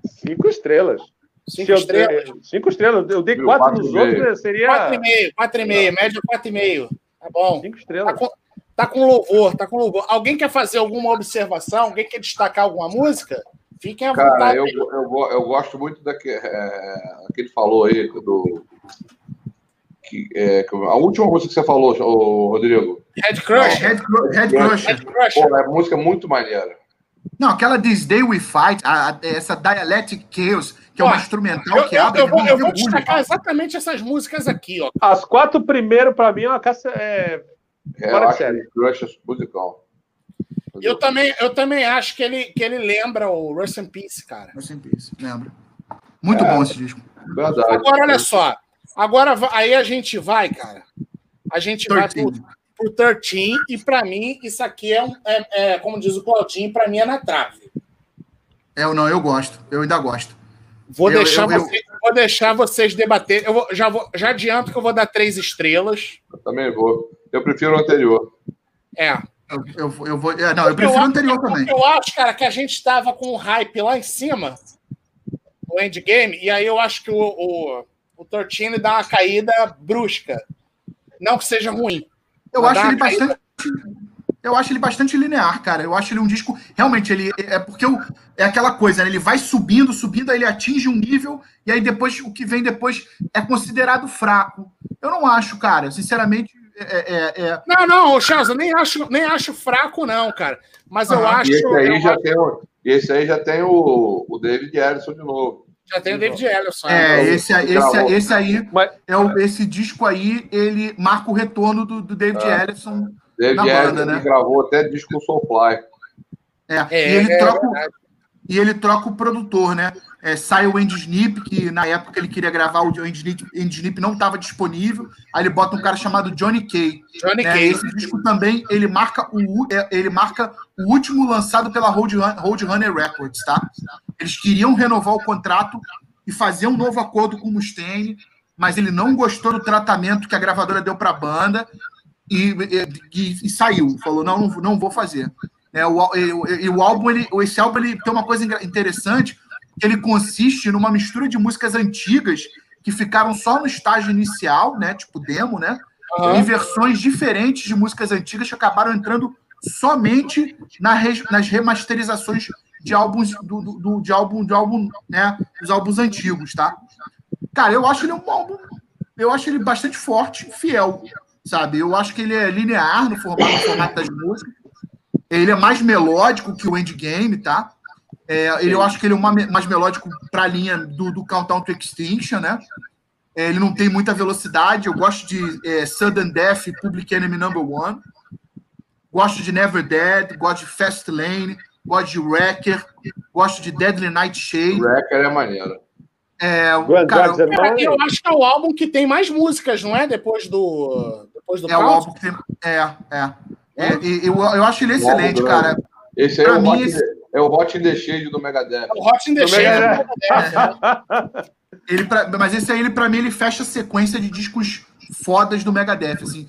Cinco estrelas. Cinco eu- estrelas? Cinco estrelas. Eu dei Meu, quatro quatro nos outros, Quatro e seria meio, quatro e meio, média quatro e meio. Tá bom. cinco Tá estrelas. com, tá com louvor, tá com louvor. Alguém quer fazer alguma observação? Alguém quer destacar alguma música? Fiquem à Cara, vontade. eu, eu, go- eu gosto muito daquele é, que ele falou aí, do. Que, é, que- a última música que você falou, ô, Rodrigo. Head Crush. Head, Cru- Head Crusher. Head Crush. Pô, é música muito maneira. Não, aquela This Day We Fight, a, a, essa Dialectic Chaos, que é uma Ó, instrumental Eu, que eu, abre. eu vou, um eu vou destacar exatamente essas músicas aqui, ó. As quatro primeiras, pra mim, é uma caça. É... É, eu de acho Crush musical. Eu também, eu também acho que ele, que ele lembra o Rust in Peace, cara. Rest in Peace, lembra? Muito É. bom esse disco. Verdade. Agora, olha só. Agora, aí a gente vai, cara. A gente vai pro, 13. pro 13, e pra mim, isso aqui é, um, é, é, como diz o Claudinho, pra mim é na trave. É, não, eu gosto. Eu ainda gosto. Vou, Eu- deixar, eu- eu- vocês, vou deixar vocês debater. Eu vou- já, vou, já adianto que eu vou dar três estrelas. Eu também vou. Eu prefiro o anterior. É. Eu, eu, eu vou. é, não, eu prefiro o acho- anterior também. Eu acho, cara, que a gente estava com o hype lá em cima, o endgame, e aí eu acho que o, o, o 13 ele dá uma caída brusca. Não que seja ruim. Eu acho ele caída- bastante. Eu acho ele bastante linear, cara. Eu acho ele um disco. Realmente, ele é porque o- é aquela coisa, né? Ele vai subindo, subindo, aí ele atinge um nível, e aí depois o que vem depois é considerado fraco. Eu não acho, cara. Sinceramente, é, é- é- Não, não, Charles, eu nem acho, nem acho fraco, não, cara. Mas eu Aham. acho. E esse aí eu já acho- tem o, e esse aí já tem o, o David Ellison de novo. já tem o David Ellison. é, né? esse, esse, Gravou. esse aí, Mas, é o, esse disco aí, ele marca o retorno do, do David É. Ellison. David Na Ellison banda, né? que gravou até disco com Soulfly. É, É, e ele é troca, verdade. e ele troca o produtor, né? É, sai o Andy Snip, que na época ele queria gravar, o Andy Snip, Andy Snip não estava disponível. Aí ele bota um cara chamado Johnny Kay. Johnny né? Cage. Esse disco também ele marca o é, ele marca o último lançado pela Roadrunner Roadrunner Records, tá? Eles queriam renovar o contrato e fazer um novo acordo com o Mustaine, mas ele não gostou do tratamento que a gravadora deu para a banda e, e- e saiu. Falou não, não, não vou fazer. É, o, e, o- álbum, ele, esse álbum ele tem uma coisa interessante, ele consiste numa mistura de músicas antigas que ficaram só no estágio inicial, né? Tipo demo, né? Aham. e versões diferentes de músicas antigas que acabaram entrando somente na res- nas remasterizações de álbuns do, do- do- de álbum de álbum né dos álbuns antigos tá cara eu acho ele um álbum eu acho ele bastante forte fiel sabe eu acho que ele é linear no formato, no formato das músicas ele é mais melódico que o Endgame tá é, ele, eu acho que ele é uma, mais melódico para a linha do, do Countdown to Extinction né é, ele não tem muita velocidade. Eu gosto de é, Sudden Death Public Enemy Number One. Gosto de Never Dead, gosto de Fast Lane, gosto de Wrecker, gosto de Deadly Nightshade. O Wrecker é maneiro. É, Grand cara, Cara, Money. eu acho que é o álbum que tem mais músicas, não é? Depois do. Depois do é o Count? álbum que tem. É, é. É, eu, eu acho ele excelente, cara. Esse aí é Pra o, mim, Hot, esse- é o Hot in the Shade do Megadeth. O Hot in the Também Shade. é. né? Ele pra- mas esse aí, ele, pra mim, ele fecha a sequência de discos fodas do Megadeth. Assim.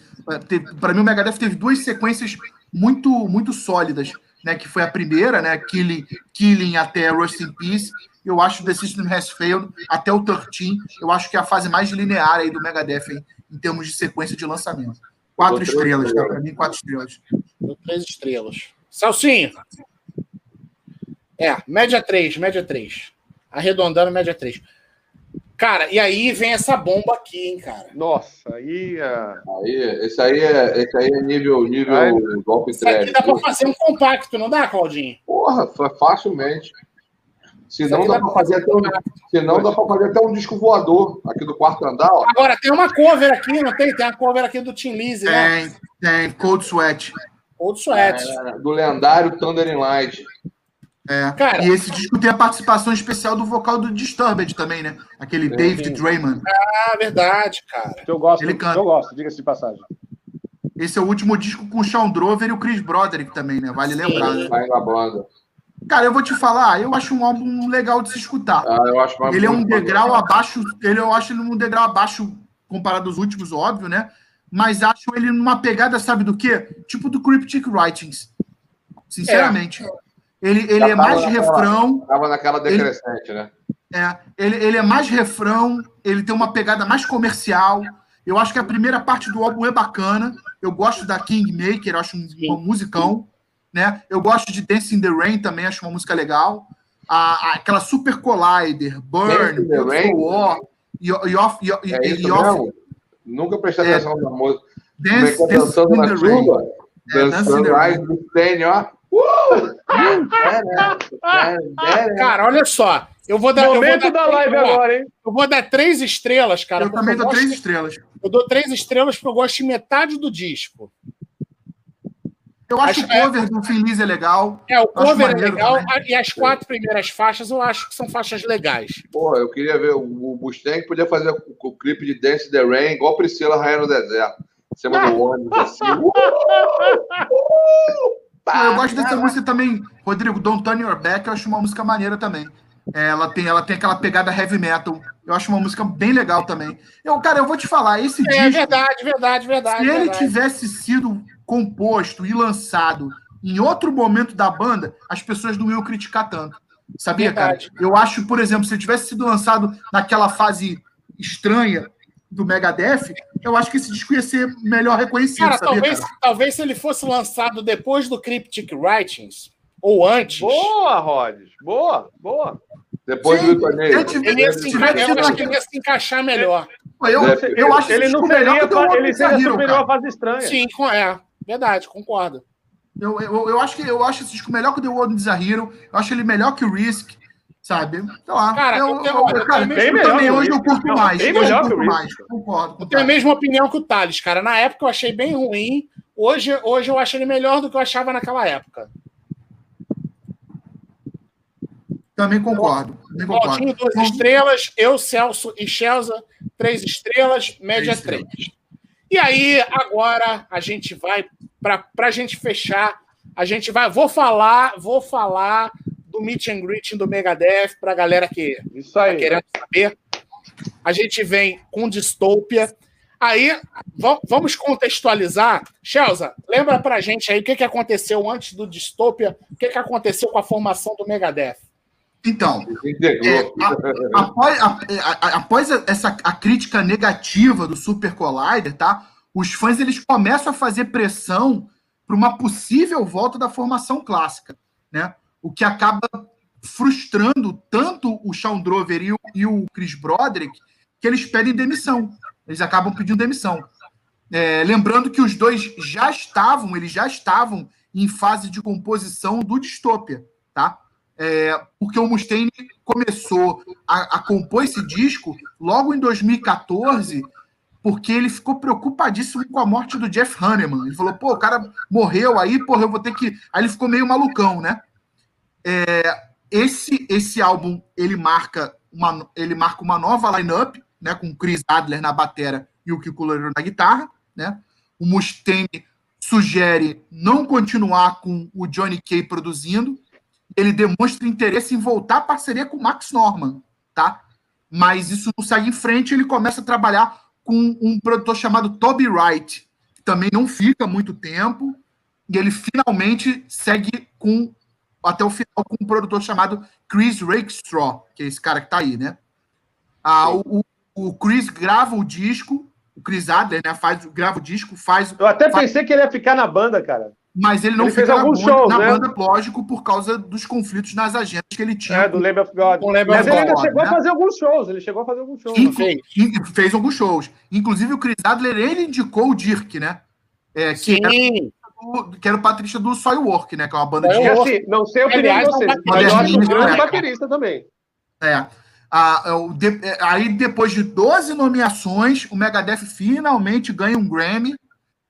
Pra mim, o Megadeth teve duas sequências muito, muito sólidas, né? Que foi a primeira, né? Killing, Killing até Rust in Peace. Eu acho The System Has Failed até o 13. Eu acho que é a fase mais linear aí do Megadeth em, em termos de sequência de lançamento. Quatro estrelas, tá? Pra mim, quatro estrelas. Deu três estrelas. Salsinho. É, média 3, média 3. Arredondando, média 3. Cara, e aí vem essa bomba aqui, hein, cara. Nossa, aí. ah, Aí, esse aí é, esse aí é nível, nível Ai. golpe Isso aqui dá pra fazer um compacto, não dá, Claudinho? Porra, fa- facilmente. Se não, dá dá pra pra fazer até um, se não, dá pra fazer até um disco voador aqui do quarto andar, ó. Agora, tem uma cover aqui, não tem? Tem uma cover aqui do Tim Lizzy, né? Tem, tem. Cold Sweat. Old Sweat. É, do lendário Thunder in Light. É. Cara- e esse disco tem a participação especial do vocal do Disturbed também, né? Aquele Sim, David sim. Drayman. Ah, verdade, cara. eu gosto, Ele canta. eu gosto, diga-se de passagem. Esse é o último disco com o Sean Drover e o Chris Broderick também, né? Vale lembrar, né? Sai na banda. Cara, eu vou te falar, eu acho um álbum legal de se escutar. Ah, eu acho Ele é um degrau abaixo, ele, eu acho ele um degrau abaixo comparado aos últimos, óbvio, né? Mas acho ele numa pegada, sabe do quê? Tipo do Cryptic Writings. Sinceramente. Ele, ele Já é mais naquela- refrão, Tava naquela decrescente, né? É, ele, ele é mais refrão, ele tem uma pegada mais comercial. Eu acho que a primeira parte do álbum é bacana. Eu gosto da Kingmaker, eu acho um, um musicão. Né? Eu gosto de Dance in the Rain também, acho uma música legal. A, a- aquela Super Collider, Burn, in the Rain? Beautiful War, e, e off, e, É e isso off mesmo? Nunca prestei É. atenção na música. É Dance, que é Dance in the Rain. É, Dance in the Rain. ó. Uh! Cara, olha só. Eu vou dar. eu vou Momento dar da live ó, agora, hein? Eu vou dar três estrelas, cara. eu também eu dou três estrelas. Eu dou três estrelas porque eu gosto de metade do disco. Eu acho Acho o cover do Feliz é legal. É, o cover é legal também. e as quatro primeiras faixas eu acho que são faixas legais. Porra, eu queria ver. O Mustang podia fazer o, o clipe de Dance the Rain, igual a Priscila Rainha no Deserto. Em cima do ônibus, assim. Uh! Eu gosto dessa música também, Rodrigo, Don't Turn Your Back, eu acho uma música maneira também. É, Ela tem, ela tem aquela pegada heavy metal. Eu acho uma música bem legal também. Eu, cara, eu vou te falar, esse É disco, verdade, verdade, verdade. se ele verdade. tivesse sido composto e lançado em outro momento da banda, as pessoas não iam criticar tanto. Sabia, Verdade. cara? Eu acho, por exemplo, se ele tivesse sido lançado naquela fase estranha do Megadeth, eu acho que esse disco ia ser melhor reconhecido, Cara, sabia, talvez, cara? talvez se ele fosse lançado depois do Cryptic Writings, ou antes, Boa, Rods. Boa, boa. Depois Sim, do torneio. ele ia se, enca- ele ia se encaixar melhor. Eu, eu acho ele não disco melhor seria, que ele seria Hero, superior cara. à fase estranha. Sim, com- é. Verdade, concordo. Eu, eu, eu acho que eu acho esse disco melhor que o The World Is a Hero. Eu acho ele melhor que o Risk, sabe? Sei lá. Cara, eu, eu tenho- eu- cara, eu também hoje eu curto Não, mais. eu curto mais. Concordo. Eu tenho a mesma opinião que o Thales, cara. Na época eu achei bem ruim. Hoje, hoje eu acho ele melhor do que eu achava naquela época. Também concordo. Também concordo. Valtinho, duas Vamos- estrelas. Eu, Celso e Chelsea, três estrelas. Média Três três. E aí, agora, a gente vai, para a gente fechar, a gente vai. Vou falar, vou falar do Meet and Greeting do Megadeth para a galera que tá aí. querendo saber. A gente vem com Distopia. Aí, va- vamos contextualizar. Chelsea, lembra pra gente aí o que, que aconteceu antes do Distopia, o que, que aconteceu com a formação do Megadeth. Então. É, após, a- a- após essa a crítica negativa do Super Collider, tá? Os fãs eles começam a fazer pressão para uma possível volta da formação clássica, né? O que acaba frustrando tanto o Sean Drover e o, e o Chris Broderick que eles pedem demissão. Eles acabam pedindo demissão. É, lembrando que os dois já estavam, eles já estavam em fase de composição do Distopia, tá? É, porque o Mustaine começou a, a compor esse disco logo em 2014, porque ele ficou preocupadíssimo com a morte do Jeff Hanneman. Ele falou, pô, o cara morreu aí, porra, eu vou ter que. Aí ele ficou meio malucão, né? É, esse, esse álbum ele marca uma, ele marca uma nova line-up, né? Com Chris Adler na batera e o Kiko Loureiro na guitarra, né? O Mustaine sugere não continuar com o Johnny Kay produzindo, ele demonstra interesse em voltar à parceria com o Max Norman, tá? Mas isso não segue em frente, ele começa a trabalhar com um produtor chamado Toby Wright, que também não fica muito tempo, e ele finalmente segue com até o final com um produtor chamado Chris Rakestraw, que é esse cara que tá aí, né? Ah, o, o Chris grava o disco, o Chris Adler, né, faz, grava o disco, faz Eu até faz- pensei que ele ia ficar na banda, cara. mas ele não Ele fez alguns banda, shows, na né? banda, lógico, por causa dos conflitos nas agendas que ele tinha. É, do Lamb of God. Mas of ele ainda God, chegou né? a fazer alguns shows. Ele chegou a fazer alguns shows. Inclu- fez? fez alguns shows. Inclusive, o Chris Adler, ele indicou o Dirk, né? É, que, era O, que era o patrista do Soilwork, né? Que é uma banda de... E assim, não sei a opinião Aliás, de vocês, é um mas eu acho um baterista, grande baterista também. É. Ah, é o de- é, aí, depois de 12 nomeações, o Megadeth finalmente ganha um Grammy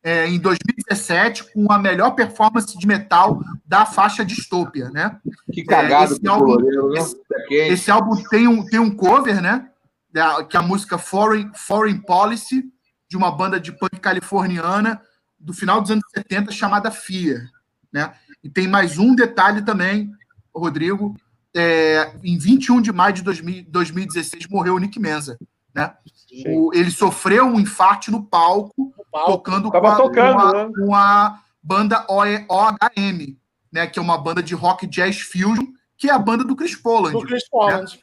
é, em 2017 com a melhor performance de metal da faixa Distopia, né? Que cagado esse pro álbum- Loureiro, né? esse- É. Esse álbum tem um, tem um cover, né? Da- que é a música Foreign, Foreign Policy, de uma banda de punk californiana do final dos anos 70, chamada Fear. Né? E tem mais um detalhe também, Rodrigo. é, em 21 de maio de 2000 2016 morreu o Nick Menza. Né? O- ele sofreu um infarte no palco, o palco. tocando, com, a, tocando, com, a, né? com a banda OHM, né? que é uma banda de rock jazz fusion, que é a banda do Chris Poland. do Chris Poland.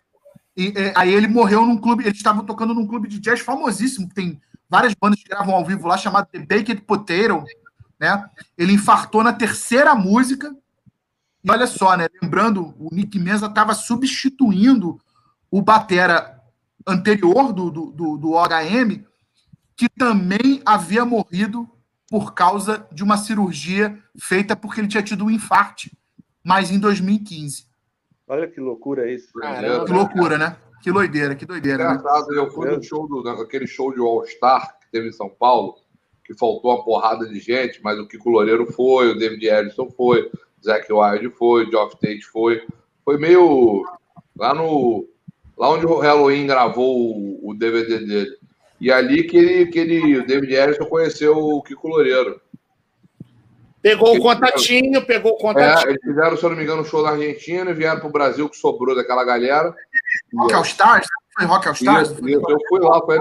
E, é, aí ele morreu num clube, eles estavam tocando num clube de jazz famosíssimo, que tem várias bandas que gravam ao vivo lá, chamado The Baked Potato, né? Ele infartou na terceira música. E olha só, né? Lembrando, o Nick Menza estava substituindo o batera anterior do, do, do, do OHM, que também havia morrido por causa de uma cirurgia feita porque ele tinha tido um infarte. mas em 2015. Olha que loucura isso. Caramba. Que loucura, né? Que doideira, que doideira, né? Engraçado, eu fui no show do, aquele show de All-Star que teve em São Paulo, que faltou uma porrada de gente, mas o Kiko Loureiro foi, o David Ellison foi, o Zac Wilde foi, o Geoff Tate foi. Foi meio lá no. Lá onde o Halloween gravou o, o DVD dele. E ali que ele, que ele, o David Ellison conheceu o Kiko Loureiro. Pegou o contatinho, pegou o É, contatinho. eles fizeram, se eu não me engano, um show na Argentina e vieram pro Brasil, que sobrou daquela galera. Rock All Stars? Foi Rock All Stars? Isso, isso, eu fui lá, foi,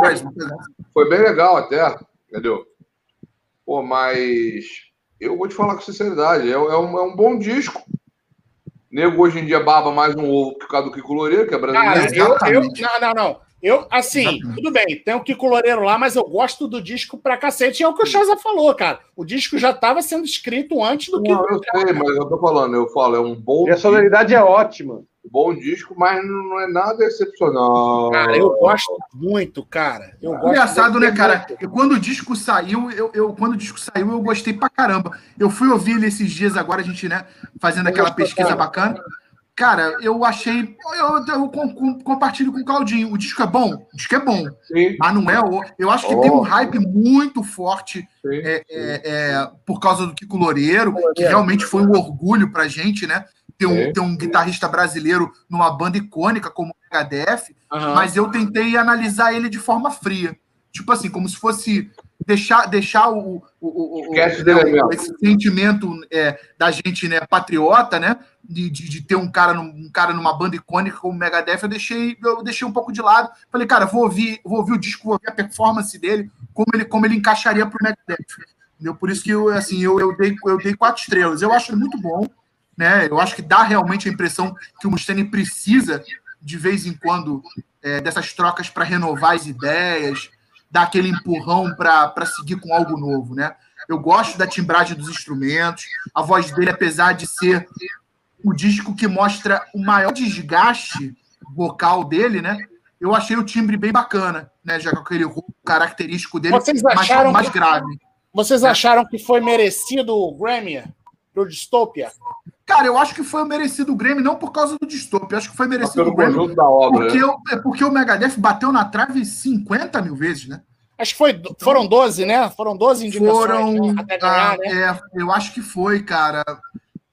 foi bem legal até, entendeu? Pô, mas eu vou te falar com sinceridade, é, é um, é um bom disco. Nego hoje em dia baba mais um ovo por causa do Kiko Loureiro, que é Cara, brasileiro. eu, eu, Exatamente. não, não, não. Eu, assim, Exatamente. tudo bem, tem o Kiko Loureiro lá, mas eu gosto do disco pra cacete. E é o que o Chaza falou, cara. O disco já estava sendo escrito antes do que. Não, eu sei, mas eu tô falando, eu falo, é um bom, E a sonoridade é ótima. Bom disco, mas não é nada excepcional. Cara, eu gosto muito, cara. Eu gosto Engraçado, né, cara? E quando o disco saiu, eu, eu- quando o disco saiu, eu gostei pra caramba. Eu fui ouvir ele esses dias agora, a gente, né, fazendo aquela pesquisa cara? bacana. Cara, eu achei. Eu, eu com- com- compartilho com o Claudinho. O disco é bom? O disco é bom. Sim, Mas não é. o- Eu acho que Oh. tem um hype muito forte sim. é, é, é, por causa do Kiko Loureiro, que realmente foi um orgulho pra gente, né? Ter um, Sim. ter um guitarrista brasileiro numa banda icônica como o Megadeth, Aham. mas eu tentei analisar ele de forma fria. Tipo assim, como se fosse deixar, deixar o, o, o, o- Esquece o- dele mesmo. esse sentimento é, da gente né, patriota, né? De, de, de ter um cara, num- um cara numa banda icônica como o Megadeth, eu deixei, eu deixei um pouco de lado. Falei, cara, vou ouvir, vou ouvir o disco, vou ouvir a performance dele, como ele, como ele encaixaria pro Megadeth. Entendeu? Por isso que eu, assim, eu, eu, dei, eu dei quatro estrelas. Eu acho muito bom, né? Eu acho que dá realmente a impressão que o Mustaine precisa, de vez em quando, é, dessas trocas para renovar as ideias, dar aquele empurrão para seguir com algo novo, né? Eu gosto da timbragem dos instrumentos, a voz dele, apesar de ser o disco que mostra o maior desgaste vocal dele, né? Eu achei o timbre bem bacana, né? Já com aquele característico dele, Vocês mais, acharam mais grave. Vocês acharam que foi merecido o Grammy pro Dystopia? Cara, eu acho que foi merecido o Grammy, não por causa do eu acho que foi merecido o conjunto da obra. porque, né? o- é porque o Megadeth bateu na trave 50 mil vezes, né? Acho que foi, foram 12, né? Foram 12 indicações Foram. né? até ganhar, ah, né? é, eu acho que foi, cara.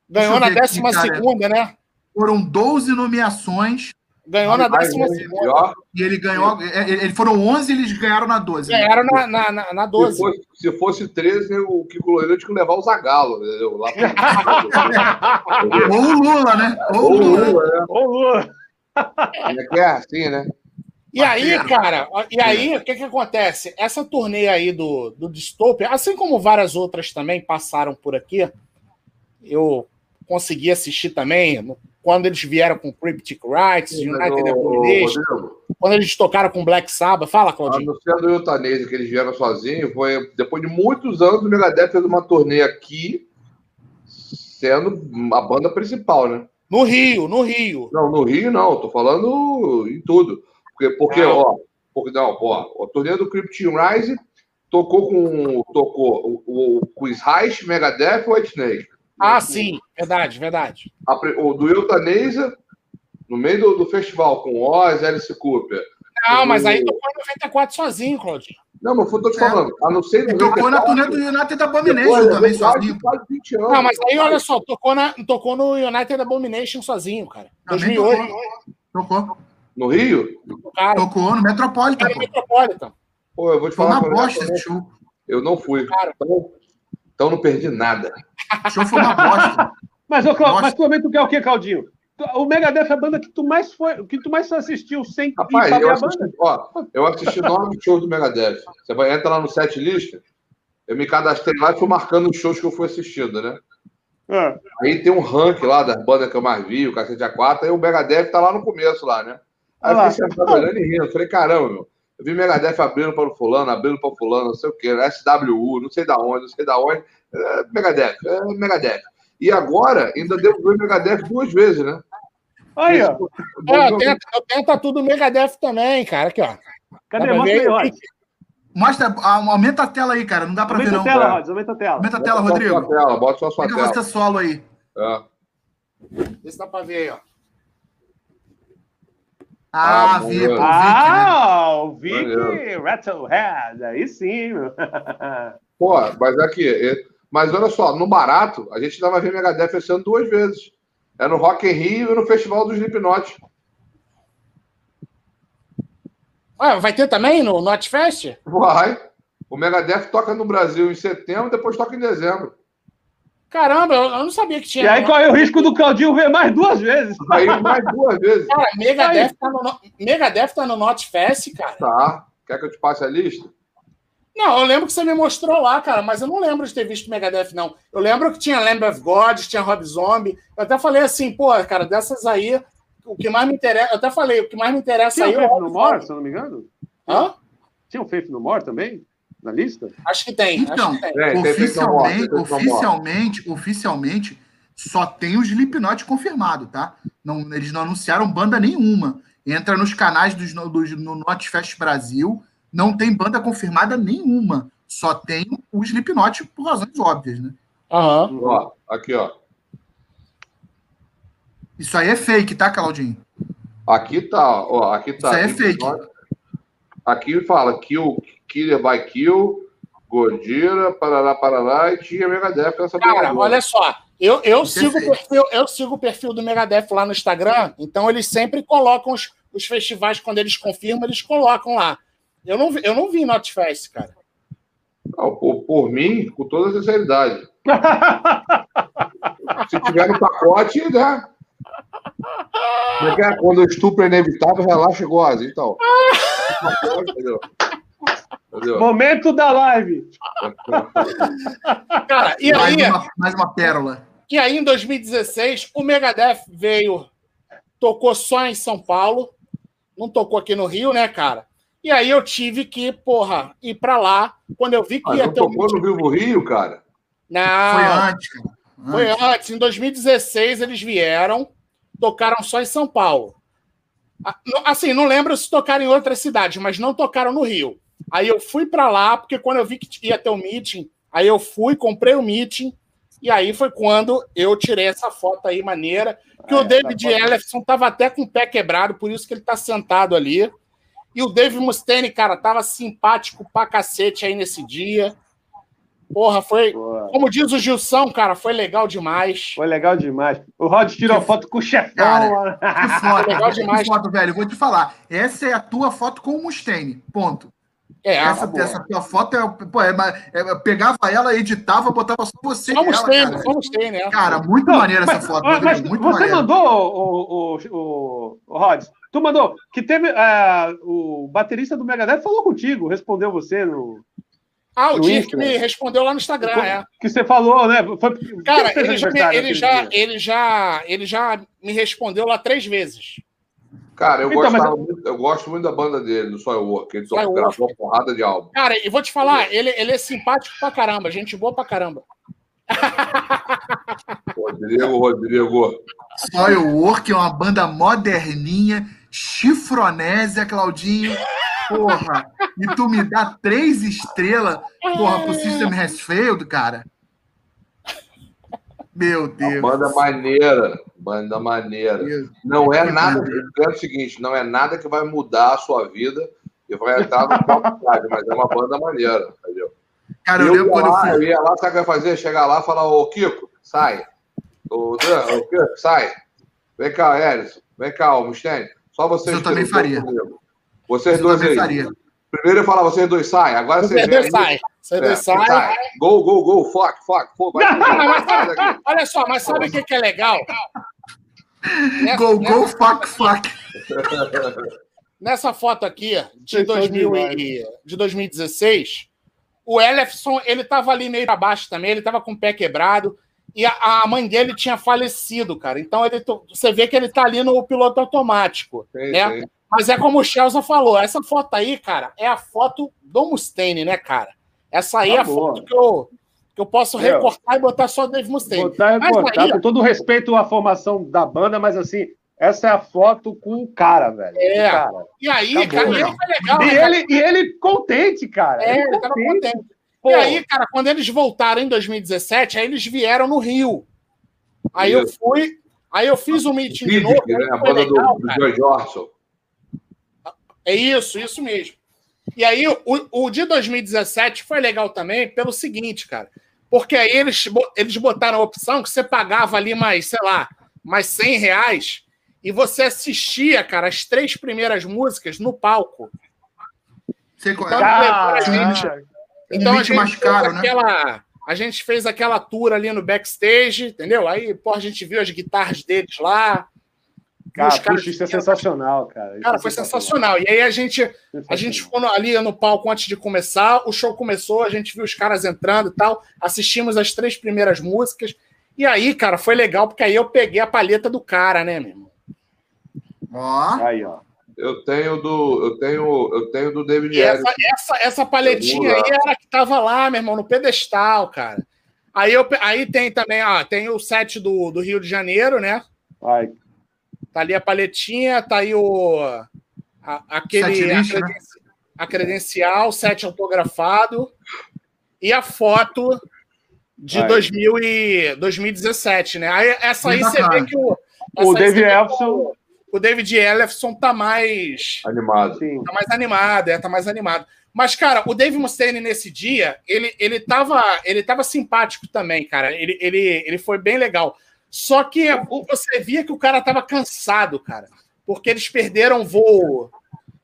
Ganhou na eu ver aqui, décima cara. segunda, né? Foram 12 nomeações Ganhou na décima um segunda. e ele ganhou. é, é, Ele foram 11 e eles ganharam na 12. né? Ganharam na, na, na, na Se 12. fosse, se fosse 13, o Kiko Loureiro tinha que levar o Zagalo, entendeu? Lá pro... Ou o Lula, né? Ou o Ou o Lula. Lula, né? É que é? Assim, né? E aí, cara, e aí, o que que acontece? Essa turnê aí do, do Dystopia, assim como várias outras também passaram por aqui, eu consegui assistir também, quando eles vieram com Cryptic Rights, United Abomination, quando eles tocaram com Black Sabbath. Fala, A Claudinho. não ser do Eutanese, que eles vieram sozinhos, foi depois de muitos anos o Megadeth fez uma turnê aqui, sendo a banda principal, né? No Rio, no Rio. Não, no Rio não, tô falando em tudo. Porque, porque Não. ó, porque, não, ó, a turnê do Krypton Rise tocou com tocou o, o Chris Reich, Megadeth e White Snake. Ah, sim, verdade, verdade. A o do Eutanesa, no meio do, do festival, com Oz, Alice Cooper. Não, mas aí tocou em 94 sozinho, Claudinho. Não, mas foi, tô te É. falando, a não ser tocou na turnê do United Abomination também, sozinho. quase 20 anos. Não, mas aí, olha só, tocou, na, tocou no United Abomination sozinho, cara. Também 2008. Tocou. No Rio? Tocaram. Tocou no Metropolitan. Cara. Metropolitan. Pô, eu vou te Foi falar. uma eu- bosta esse show. Eu não fui. Cara. Então, então não perdi nada. Show foi uma bosta. Mas, ô, Nossa. mas tu também tu quer o quê, Claudinho? O Megadeth é a banda que tu mais foi, que tu mais assistiu sem Rapaz, saber eu a assisti, banda. ó, eu assisti nove shows do Megadeth. Você vai entrar lá no set list. Eu me cadastrei lá e fui marcando os shows que eu fui assistindo, né? Ah, Aí tem um ranking lá das bandas que eu mais vi, o Cacete A4, aí o Megadeth tá lá no começo lá, né? Aí eu Ah, fiquei sentado olhando e rindo. Falei, caramba, meu. Eu vi Megadeth abrindo para o fulano, abrindo para o fulano, não sei o quê, SWU, não sei da onde, não sei da onde. É, Megadeth, é Megadeth. E agora, ainda devo ver Megadeth duas vezes, né? Aí, ó. É, eu tenho, eu tenho tatu do Megadeth também, cara. Aqui, ó. Cadê? Mostra ver? aí. Mostra, ah, aumenta a tela aí, cara. Não dá pra ver, Aumenta a não. tela, É. Rod. Aumenta a tela. Aumenta a tela, Bota só a Rodrigo. sua tela, bota só a sua Fica tela. você solo aí. É. Vê se dá pra ver aí, ó. Ah, Ah, vi, pô, boa. Vic, né? Ah, o Vic. Rattlehead, aí sim. meu. Pô, mas aqui, mas olha só, no barato, a gente ainda vai ver Megadeth esse ano duas vezes. É no Rock in Rio e no Festival do Slipknot. Ué, vai ter também no Notfest? Vai. O Megadeth toca no Brasil em setembro, depois toca em dezembro. Caramba, eu, eu não sabia que tinha. E aí corre o risco do Claudinho ver mais duas vezes. Aí mais duas vezes. Cara, Megadeth tá, no, no- Megadeth tá no Notfest, cara. Tá. Quer que eu te passe a lista? Não, eu lembro que você me mostrou lá, cara, mas eu não lembro de ter visto Megadeth, não. Eu lembro que tinha Lamb of God, tinha Rob Zombie. Eu até falei assim, pô, cara, dessas aí, o que mais me interessa. Eu até falei, o que mais me interessa Tinha aí o é o Faith No More, se eu não me engano? Hã? Tinha o Faith No More também? Na lista? Acho que tem. Então, que tem. Tem oficialmente, oficialmente, oficialmente, só tem os Slipknot confirmado, tá? Não, eles não anunciaram banda nenhuma. Entra nos canais dos, dos, no Notfest Brasil, não tem banda confirmada nenhuma. Só tem o Slipknot por razões óbvias, né? Aham. Ó, aqui, ó. Isso aí é fake, tá, Claudinho? Aqui tá, ó. Aqui tá. Isso aí é Slipknot. Aqui fala Kill, Killer by Kill, Gojira, Parará, Parará, e tinha Megadeth nessa Cara, olha só. Eu, eu, é sigo o perfil, eu sigo o perfil do Megadeth lá no Instagram, então eles sempre colocam os, os festivais, quando eles confirmam, eles colocam lá. Eu não, vi- eu não vi Notfest, cara. Não, por, por mim, com toda sinceridade. Se tiver no pacote, né? Como é que é? Quando o estupro é inevitável, relaxa e goza. Então. Entendeu? Entendeu? Momento da live. Cara, e mais, aí, uma, mais uma pérola. e aí, em 2016, o Megadeth veio, tocou só em São Paulo, não tocou aqui no Rio, né, cara? E aí eu tive que, porra, ir pra lá, quando eu vi que Ah, ia ter um... tocou no Vivo Rio, cara? Não, Foi antes, cara. Foi Antes. antes, em 2016 eles vieram, tocaram só em São Paulo. Ah, Assim, não lembro se tocaram em outras cidades, mas não tocaram no Rio. Aí eu fui pra lá, porque quando eu vi que ia ter um meeting, aí eu fui, comprei o meeting, e aí foi quando eu tirei essa foto aí maneira, que o É, David foto- Ellefson tava até com o pé quebrado, por isso que ele tá sentado ali. E o Dave Mustaine, cara, tava simpático pra cacete aí nesse dia. Porra, foi, Boa. como diz o Gilson, cara, foi legal demais. Foi legal demais. O Rod tirou a foto com o chefão. Cara. Que foto, legal que demais. foto, velho. Vou te falar. Essa é a tua foto com o Mustaine. Ponto. É, essa, essa tua foto é, pô, é, é- pegava ela, editava, botava só você vamos nela, ter, cara. vamos ter, né? Cara, muito Não, maneira mas- essa foto. mas- mas muito você maneira. mandou, o, o, o, o Rods, tu mandou que teve. ah, o baterista do Megadeth falou contigo, respondeu você no. Ah, o Dirk me respondeu lá no Instagram, é. Que você falou, né? Foi, Cara, ele já, me- ele, já, dia. ele, já, ele já me respondeu lá três vezes. Cara, eu, Então, mas gostava muito, eu gosto muito da banda dele, do Soilwork. Ele Soilwork. gravou uma porrada de álbum. Cara, e vou te falar, ele, ele é simpático pra caramba, gente boa pra caramba. Rodrigo, Rodrigo. Soil Work é uma banda moderninha, chifronésia, Claudinho. Porra, e tu me dá três estrelas, porra, pro System Has Failed, cara. Meu Deus. Banda maneira. Banda maneira. Deus. Não é nada. É o seguinte, não é nada que vai mudar a sua vida e vai entrar no top 5, mas é uma banda maneira, entendeu? Cara, eu, eu, ia quando eu lá, eu fui. ia lá, sabe o que eu ia fazer? Chegar lá e falar, ô Kiko, sai. Ô, Dan, ô Kiko, sai. Vem cá, Ellison. Vem cá, ô Mustaine. Só vocês Eu também faria. Vocês Eu dois também aí. faria. Primeiro eu falava, vocês dois sai. Agora Você vocês dois vêm sai. Você É, dois sai. sai. Gol, gol, gol. Fuck, fuck. fuck. Vai, mas- sai daqui. Olha só, mas sabe o que, que é legal? Nessa, Go, nessa- go, fuck, fuck. nessa foto aqui, de, Vocês são 2000 demais. e, de 2016, o Ellefson, ele tava ali meio pra baixo também, ele tava com o pé quebrado, e a, a mãe dele tinha falecido, cara. Então ele, você vê que ele tá ali no piloto automático, Sim, né? sim. Mas é como o Chelsea falou, essa foto aí, cara, é a foto do Mustaine, né, cara? Essa aí Tá é a boa. foto que eu, que eu posso Meu. recortar e botar só Dave Mustaine. Botar e aí, com todo o respeito à formação da banda, mas assim, essa é a foto com o cara, velho. É. O cara. E aí, Acabou, cara, e aí foi legal, E né, ele, e ele contente, cara. É, Ele ele tava contente. Pô, E aí, cara, quando eles voltaram em 2017, aí eles vieram no Rio. Aí eu Isso. fui, Aí eu fiz um meeting de Vidic, novo. né? A banda do, legal, do cara. George Orson. É isso, isso mesmo. E aí, o, o de 2017 foi legal também pelo seguinte, cara. Porque aí eles, eles botaram a opção que você pagava ali mais, sei lá, mais 100 reais e você assistia, cara, as três primeiras músicas no palco. Então, é. levaram a gente- Caraca. Então a gente, mais caro, fez né? aquela, a gente fez aquela tour ali no backstage, entendeu? Aí, pô, a gente viu as guitarras deles lá. Cara, caras puxa, isso é sensacional, cara. Isso Cara, é foi sensacional. E aí a gente, a gente ficou ali no palco antes de começar, o show começou, a gente viu os caras entrando e tal, assistimos as três primeiras músicas. E aí, cara, foi legal, porque aí eu peguei a palheta do cara, né, meu irmão? Ó, Aí, ó. Eu tenho do. Eu tenho, eu tenho do David E essa, Harris. essa, essa paletinha aí era a que tava lá, meu irmão, no pedestal, cara. Aí, eu, aí tem também, ó, tem o set do, do Rio de Janeiro, né? Ai, Tá ali a paletinha, tá aí o. a- aquele. Setlist, a, né? a credencial, set autografado e a foto de Aí. 2000 e 2017, né? Aí, essa aí você vê que o. O essa aí O- David Ellefson tá mais. Animado. sim. Tá mais animado, é, tá mais animado. Mas, cara, o Dave Mustaine nesse dia, ele, ele, tava, ele tava simpático também, cara. Ele, ele, ele foi bem legal. Só que você via que o cara tava cansado, cara. Porque eles perderam voo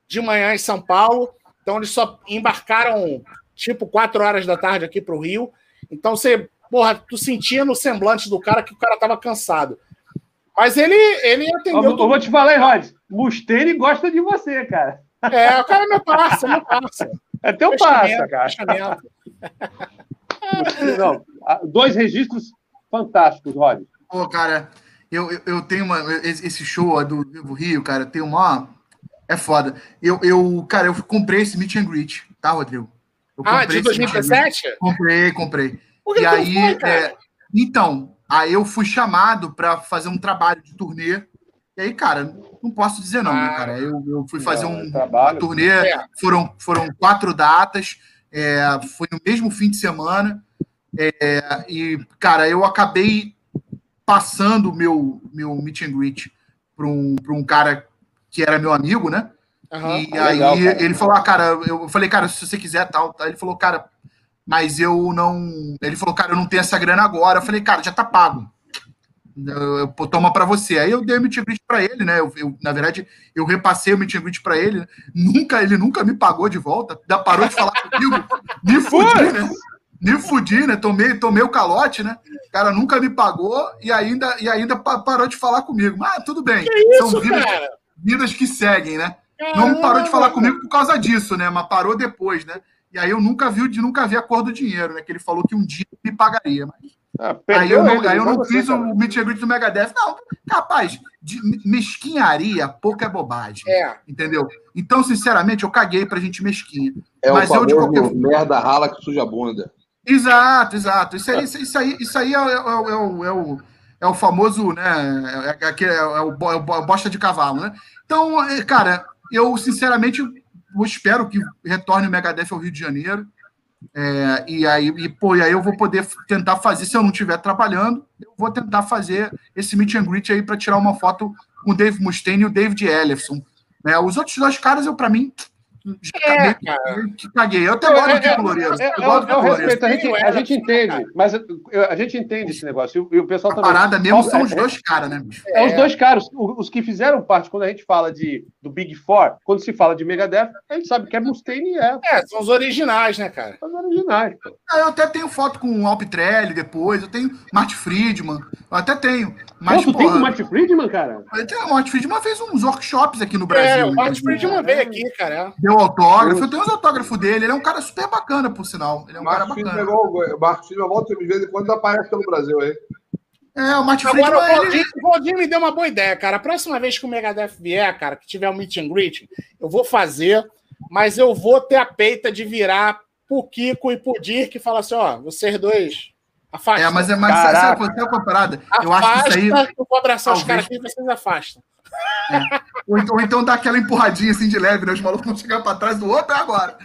de manhã em São Paulo. Então, eles só embarcaram, tipo, quatro horas da tarde aqui pro Rio. Então, você, porra, tu sentia no semblante do cara que o cara tava cansado. Mas ele, ele Eu, atendeu. eu vou te falar, hein, Rod? Mustaine gosta de você, cara. É, o cara é meu parça, meu parça. É teu passa, cara. Não, dois registros fantásticos, Rod. pô, cara, eu, eu, eu tenho uma. Esse show do Vivo Rio, cara, tem uma. É foda. Eu, eu, cara, eu comprei esse meet and greet, tá, Rodrigo? Eu Ah, comprei de esse meet and greet. 2017? Comprei, comprei. Por que E não aí, foi, cara? é, então, aí eu fui chamado para fazer um trabalho de turnê. E aí, cara, não posso dizer não, né, Ah. cara? Eu, eu fui fazer Não, um, trabalho. uma turnê, É. foram, foram quatro datas, é, foi no mesmo fim de semana. é, e, cara, eu acabei passando o meu, meu meet and greet para um, pra um cara que era meu amigo, né? Aham. E Ah, aí legal, ele falou, ah, cara, eu falei, cara, se você quiser tal, tal. Ele falou, cara, mas eu não. Ele falou, cara, eu não tenho essa grana agora. Eu falei, cara, já tá pago. Eu, eu- toma para você. Aí eu dei o meet and greet para ele, né? Eu, eu, na verdade, eu repassei o meet and greet para ele. Nunca, ele nunca me pagou de volta. Ainda parou de falar comigo. Me fudi, né? Me fudi, né? Tomei, tomei o calote, né? O cara nunca me pagou e ainda, e ainda pa- parou de falar comigo. Mas tudo bem. São Isso, vidas, vidas que seguem, né? Não parou de falar comigo por causa disso, né? Mas parou depois, né? E aí eu nunca vi, de nunca vi a cor do dinheiro, né? Que ele falou que um dia me pagaria. Mas Ah, aí eu não, ele, aí eu não fiz cara. o meet and greet do Megadeth. Não, capaz, de mesquinharia, pouco é bobagem. É. Entendeu? Então, sinceramente, eu caguei pra gente mesquinha. É Mas o eu, de qualquer- merda rala que suja a bunda. Exato, exato. Isso aí, isso, isso aí, isso aí é, é- é o- é o, é, o, é o famoso, né? É, é, aquele- é o, bo- é o bo- bosta de cavalo, né? Então, é, cara, eu sinceramente eu espero que retorne o Megadeth ao Rio de Janeiro. É, e aí, e, pô, e aí eu vou poder tentar fazer, se eu não estiver trabalhando, eu vou tentar fazer esse meet and greet aí para tirar uma foto com o Dave Mustaine e o David Ellefson. Né? Os outros dois caras, eu, para mim, É, cara. que caguei. Eu até gosto do É, é, é, é, Eu gosto é o respeito, a gente, a gente entende, mas eu- eu- a gente entende esse negócio. E o- e o pessoal A também. parada mesmo são É, os é, dois caras, né, bicho? É, os dois caras, o- os que fizeram parte, quando a gente fala de, do Big Four, quando se fala de Megadeth, a gente sabe que é Mustaine e é É, são os originais, né, cara? os originais. pô. Eu até tenho foto com o Alpitrelli depois, eu tenho Marty Friedman, eu até tenho. Mas, Pô, tu tem com o Matt Friedman, cara? eu tenho- o Marty Friedman fez uns workshops aqui no É, Brasil. o Martin entendeu? Friedman veio aqui, cara. é. Deu autógrafo, eu tenho os autógrafos dele, ele é um cara super bacana, por sinal. Ele é um cara Marcos Filho bacana. pegou. Marcos Filho volta de vez em quando aparece pelo Brasil aí. É, o Marty Agora, o Friedman, ele... O Valdir me deu uma boa ideia, cara. A próxima vez que o Megadeth vier, cara, que tiver um meet and greet, eu vou fazer, mas eu vou ter a peita de virar pro Kiko e pro Dirk e falar assim, ó, vocês dois, afasta. É, mas é mais Caraca. sabe, sabe é a parada? Eu acho que isso aí. Eu vou abraçar os talvez- caras aqui e vocês afastam. Ou então, ou então dá aquela empurradinha assim de leve, né? Os malucos vão chegar pra trás do outro é agora.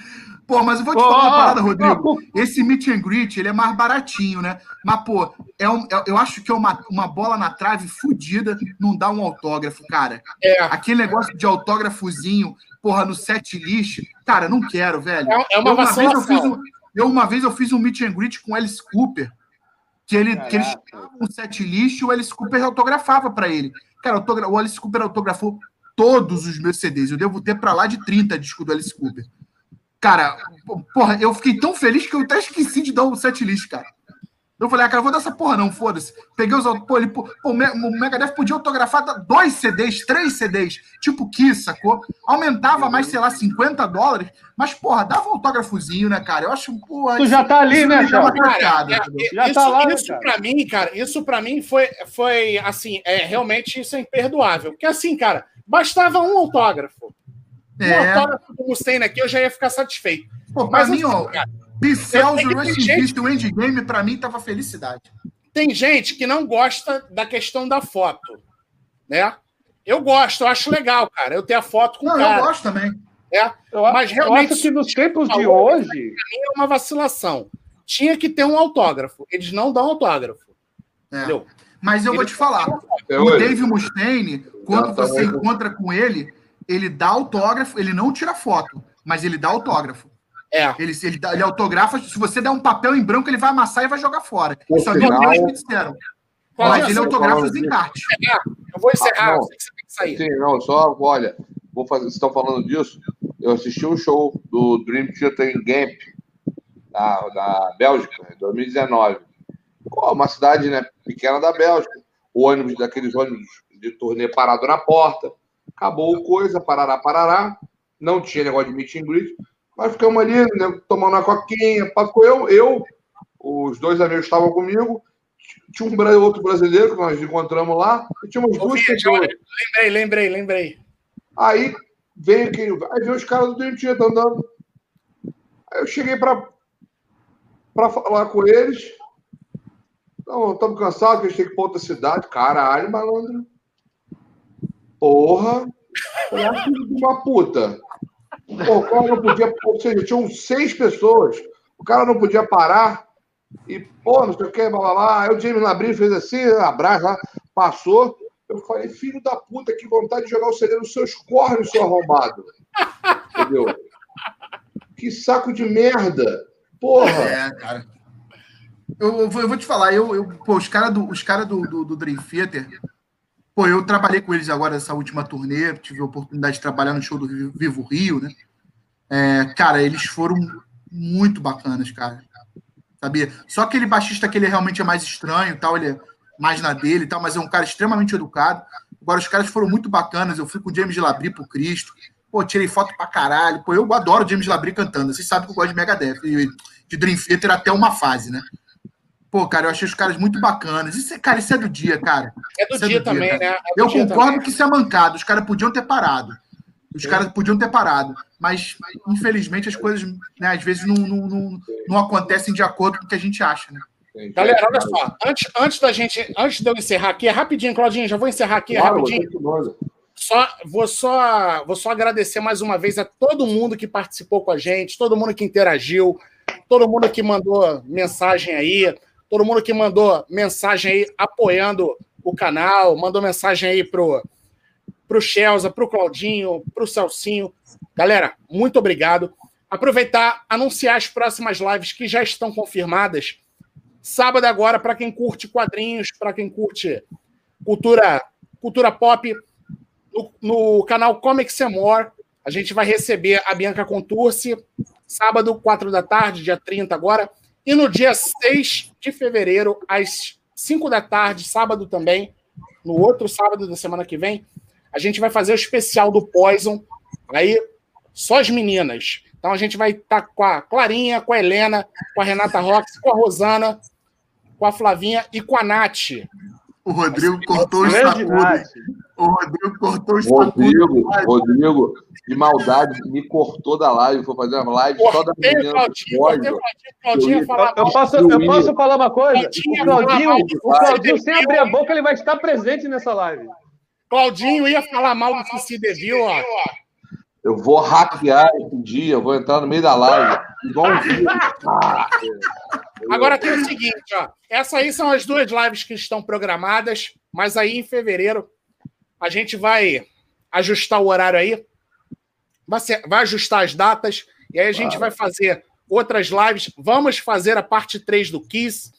Pô, mas eu vou te falar uma parada, Rodrigo. Esse meet and greet, ele é mais baratinho, né? Mas, pô, é um, é, eu acho que é uma, uma bola na trave fodida não dá um autógrafo, cara. É. Aquele negócio de autógrafozinho, porra, no set list, cara, não quero, velho. É, é uma, eu, uma vez eu fiz um, eu uma vez eu fiz um meet and greet com o Alice Cooper, que ele que um set list e o Alice Cooper autografava pra ele. Cara, o Alice Cooper autografou todos os meus CDs. Eu devo ter pra lá de 30 discos do Alice Cooper. Cara, porra, eu fiquei tão feliz que eu até esqueci de dar o set list, cara. Eu falei, ah, cara, eu vou dar essa porra, não, foda-se. Peguei os. Pô, ele, pô, o Me- o Megadeth podia autografar dois CDs, três CDs, tipo Kiss, sacou? Aumentava mais, sei lá, 50 dólares, mas, porra, dava um autógrafozinho, né, cara? Eu acho, porra. Tu já tá ali, isso né, É, entendeu? é, Já isso, tá lá, isso cara? pra mim, cara, isso pra mim foi, foi assim, é, realmente isso é imperdoável. Porque assim, cara, bastava um autógrafo. Um É, autógrafo do Mustaine aqui, eu já ia ficar satisfeito. pô, pra Mas mim, assim, ó, cara, Eu Rush tem gente- e o Endgame, pra mim, tava felicidade. tem gente que não gosta da questão da foto, né? Eu gosto, eu acho legal, cara. Eu ter a foto com o Não, eu cara. gosto também. É, Eu, Mas eu realmente- acho que nos tempos de hoje, é uma vacilação. Tinha que ter um autógrafo. Eles não dão autógrafo. É. Entendeu? Mas eu vou te falar, o. Dave Mustaine, quando você encontra com ele, ele dá autógrafo, ele não tira foto, mas ele dá autógrafo. É. Ele, ele, dá- ele autografa, se você der um papel em branco, ele vai amassar e vai jogar fora. Por Isso sinal- minha Deus me disseram. Mas ele autografa os encartes. Eu vou encerrar, Ah, eu não. sei que você tem que sair. Sim, não, só, olha, vou fazer, vocês estão falando disso, eu assisti um show do Dream Theater em Genk, na, na Bélgica, em 2019. Pô, uma cidade né, pequena da Bélgica, o ônibus, daqueles ônibus de turnê parado na porta, acabou o coisa, parará, parará, não tinha negócio de meet and greet, mas ficamos ali, né, tomando uma coquinha, ficou eu, eu, os dois amigos estavam comigo, tinha um outro brasileiro que nós encontramos lá, e tinha umas duas pessoas. Lembrei, lembrei, lembrei. Aí veio aquele. Aí veio os caras do Dream Theater andando. Aí eu cheguei pra falar com eles. Não, estamos cansados, que a gente tem que ir pra outra cidade. Caralho, malandro. Porra. Ah, filho de uma puta. Pô, o cara não podia. Ou seja, tinham seis pessoas. O cara não podia parar. E, pô, não sei o que, blá blá blá. Aí o James Labrie fez assim, abraço passou. Eu falei, filho da puta, que vontade de jogar o CD nos seus cornos, seu arrombado. Entendeu? Que saco de merda. Porra. É, cara. Eu, eu vou, eu vou te falar, eu, eu, pô, os caras do, os cara do, do, do Dream Theater, pô, eu trabalhei com eles agora nessa última turnê, tive a oportunidade de trabalhar no show do Vivo- Rio, né? É, cara, eles foram muito bacanas, cara. Sabia? Só aquele baixista que ele realmente é mais estranho, tal, ele é mais na dele tal, mas é um cara extremamente educado. Agora, os caras foram muito bacanas. Eu fui com o James Labrie pro Cristo. Pô, tirei foto pra caralho. Pô, eu adoro James Labrie cantando. Vocês sabem que eu gosto de Megadeth. De Dream Theater até uma fase, né? Pô, cara, eu achei os caras muito bacanas. Isso é, cara, isso é do dia, cara. É do é dia do dia, também, cara. né? É Eu concordo também. que isso é mancado. Os caras podiam ter parado. Os caras podiam ter parado. Mas, infelizmente, as coisas, né, às vezes, não, não, não, não acontecem de acordo com o que a gente acha, né? Galera, olha só. Antes, antes da gente. Antes de eu encerrar aqui, é rapidinho, Claudinho, já vou encerrar aqui, é Claro, rapidinho. Só, vou, só, vou só agradecer mais uma vez a todo mundo que participou com a gente, todo mundo que interagiu, todo mundo que mandou mensagem aí, todo mundo que mandou mensagem aí apoiando o canal, mandou mensagem aí pro, pro Chelsea, pro Claudinho, pro Celcinho. Galera, muito obrigado. Aproveitar, anunciar as próximas lives que já estão confirmadas. Sábado agora, para quem curte quadrinhos, para quem curte cultura, cultura pop, no, no canal Comics and More, a gente vai receber a Bianca Contursi, sábado, 4 da tarde, dia 30 agora. E no dia 6 de fevereiro, às 5 da tarde, sábado também, no outro sábado da semana que vem, a gente vai fazer o especial do Poison. Aí, só as meninas. Então a gente vai estar com a Clarinha, com a Helena, com a Renata Rox, com a Rosana, com a Flavinha e com a Nath. O Rodrigo cortou o grande escudo. Nath. O Rodrigo cortou o escudo. Rodrigo, Rodrigo, de maldade, me cortou da live. Foi fazer uma live só da Cortei menina Claudinho, cortei. Claudinho, Claudinho Eu mal. posso, eu posso falar uma coisa? Claudinho, O Claudinho, o Claudinho, sem abrir a boca, ele vai estar presente nessa live. Claudinho ia falar mal do Cici Devil, ó. Eu vou hackear esse dia, eu vou entrar no meio da live. Igual um dia. Ah, Agora tem o seguinte, ó. Essas aí são as duas lives que estão programadas, mas aí em fevereiro a gente vai ajustar o horário aí, vai, ajustar as datas, e aí a gente vai fazer outras lives. Vamos fazer a parte 3 do Kiss.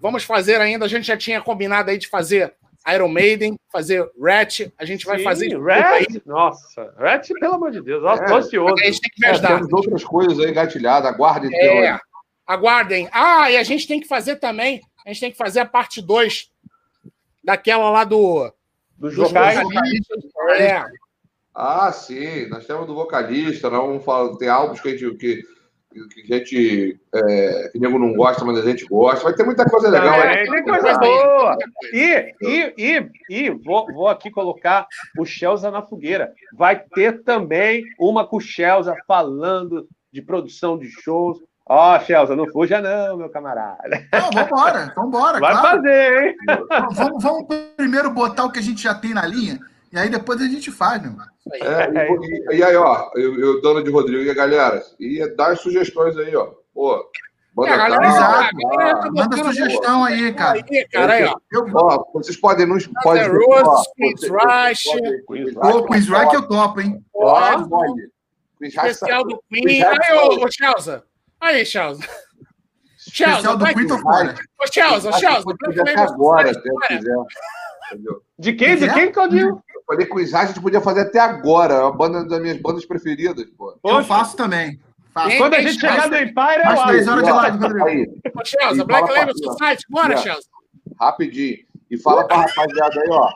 Vamos fazer ainda, a gente já tinha combinado aí de fazer Iron Maiden, fazer Ratch, a gente vai Sim, fazer. Rat, nossa, Rat, pelo amor de Deus, ó, É, tô ansioso. A gente tem que ver É, as datas. temos outras coisas aí engatilhadas, aguardem. É, aguardem. Ah, e a gente tem que fazer também, a gente tem que fazer a parte 2 daquela lá do... Dos dos vocalistas. É, Ah, sim, nós temos do vocalista, nós vamos falar, tem álbuns que a gente, que, que a gente é, que nego não gosta, mas a gente gosta. Vai ter muita coisa legal. Aí. tem coisa boa. E, e, e, e vou, vou aqui colocar o Shelza na fogueira. Vai ter também uma com o Shelza falando de produção de shows. Ó, Shelza, não fuja não, meu camarada. Não, vambora, vambora, Vai claro. fazer, hein? Vamos, vamos primeiro botar o que a gente já tem na linha, e aí depois a gente faz, meu. É, e, e- aí, ó, eu, eu, dona de Rodrigo e a galera, e dá as sugestões aí, ó. Pô, manda É, a galera, Exato. galera tá Manda sugestão aí, cara. Aí, cara, aí, ó. Eu, Ó, vocês podem nos. Pode, Queen's vocês- Rush. Pô, Rush, o Israel que eu topo, hein? Pode, pode. Rush Especial tá- do Queen. Rush Aí, ô, tá- ô, Chelsea. Aí, Chelsea. Chelsea, Especial do. Queen tô fora. Ô, Chelsea, Chelsea. Agora, se bora. quiser. De quem? De quem, Claudinho? Falei com o Israel, a gente podia fazer até agora. É uma banda das minhas bandas preferidas, pô. Eu Poxa, faço também. Faço. Quando a gente chegar no Empire, eu três acho. horas de live, Rodrigo. Aí, Ô, Chelsea, Black Label Society. Bora. Chelsea. rapidinho. E fala pra rapaziada aí, ó.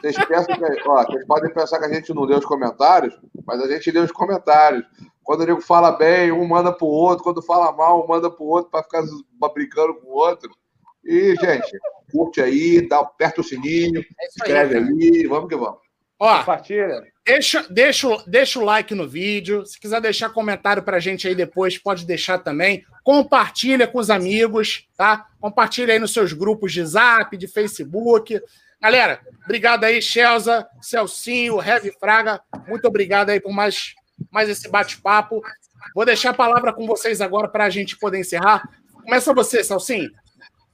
Vocês pensam que, ó, vocês podem pensar que a gente não lê os comentários, mas a gente lê os comentários. Quando o nego fala bem, um manda pro outro. Quando fala mal, um manda pro outro pra ficar brincando com o outro. E, gente, curte aí, dá, aperta o sininho, É aí, escreve cara. aí, vamos que vamos. Ó, Compartilha. Deixa, deixa, o- deixa o like no vídeo. Se quiser deixar comentário pra gente aí depois, pode deixar também. Compartilha com os amigos, tá? Compartilha aí nos seus grupos de zap, de Facebook. Galera, obrigado aí, Chelsea, Celcinho, Heavy Fraga. Muito obrigado aí por mais, mais esse bate-papo. Vou deixar a palavra com vocês agora para a gente poder encerrar. Começa você, Celcinho.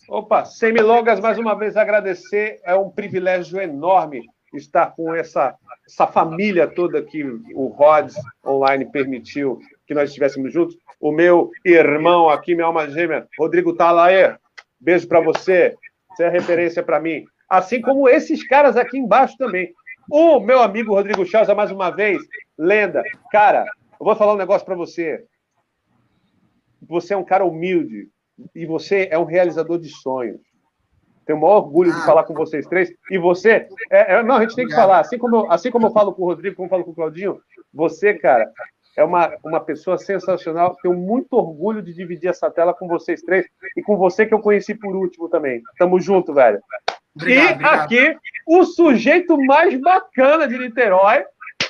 Opa, sem milongas, mais uma vez agradecer. É um privilégio enorme estar com essa, essa família toda que o Rods Online permitiu que nós estivéssemos juntos. O meu irmão aqui, minha alma gêmea, Rodrigo Talaer. Beijo para você. Você é referência para mim. Assim como esses caras aqui embaixo também. O meu amigo Rodrigo Chausa, mais uma vez, lenda. Cara, eu vou falar um negócio para você. Você é um cara humilde e você é um realizador de sonhos. Tenho o maior orgulho de Ah. falar com vocês três. E você, é, é- não, a gente tem que falar, assim como, eu, assim como eu falo com o Rodrigo, como eu falo com o Claudinho, você, cara, é uma, uma pessoa sensacional. Tenho muito orgulho de dividir essa tela com vocês três e com você que eu conheci por último também. Tamo junto, velho. Obrigado, e obrigado. aqui, o sujeito mais bacana de Niterói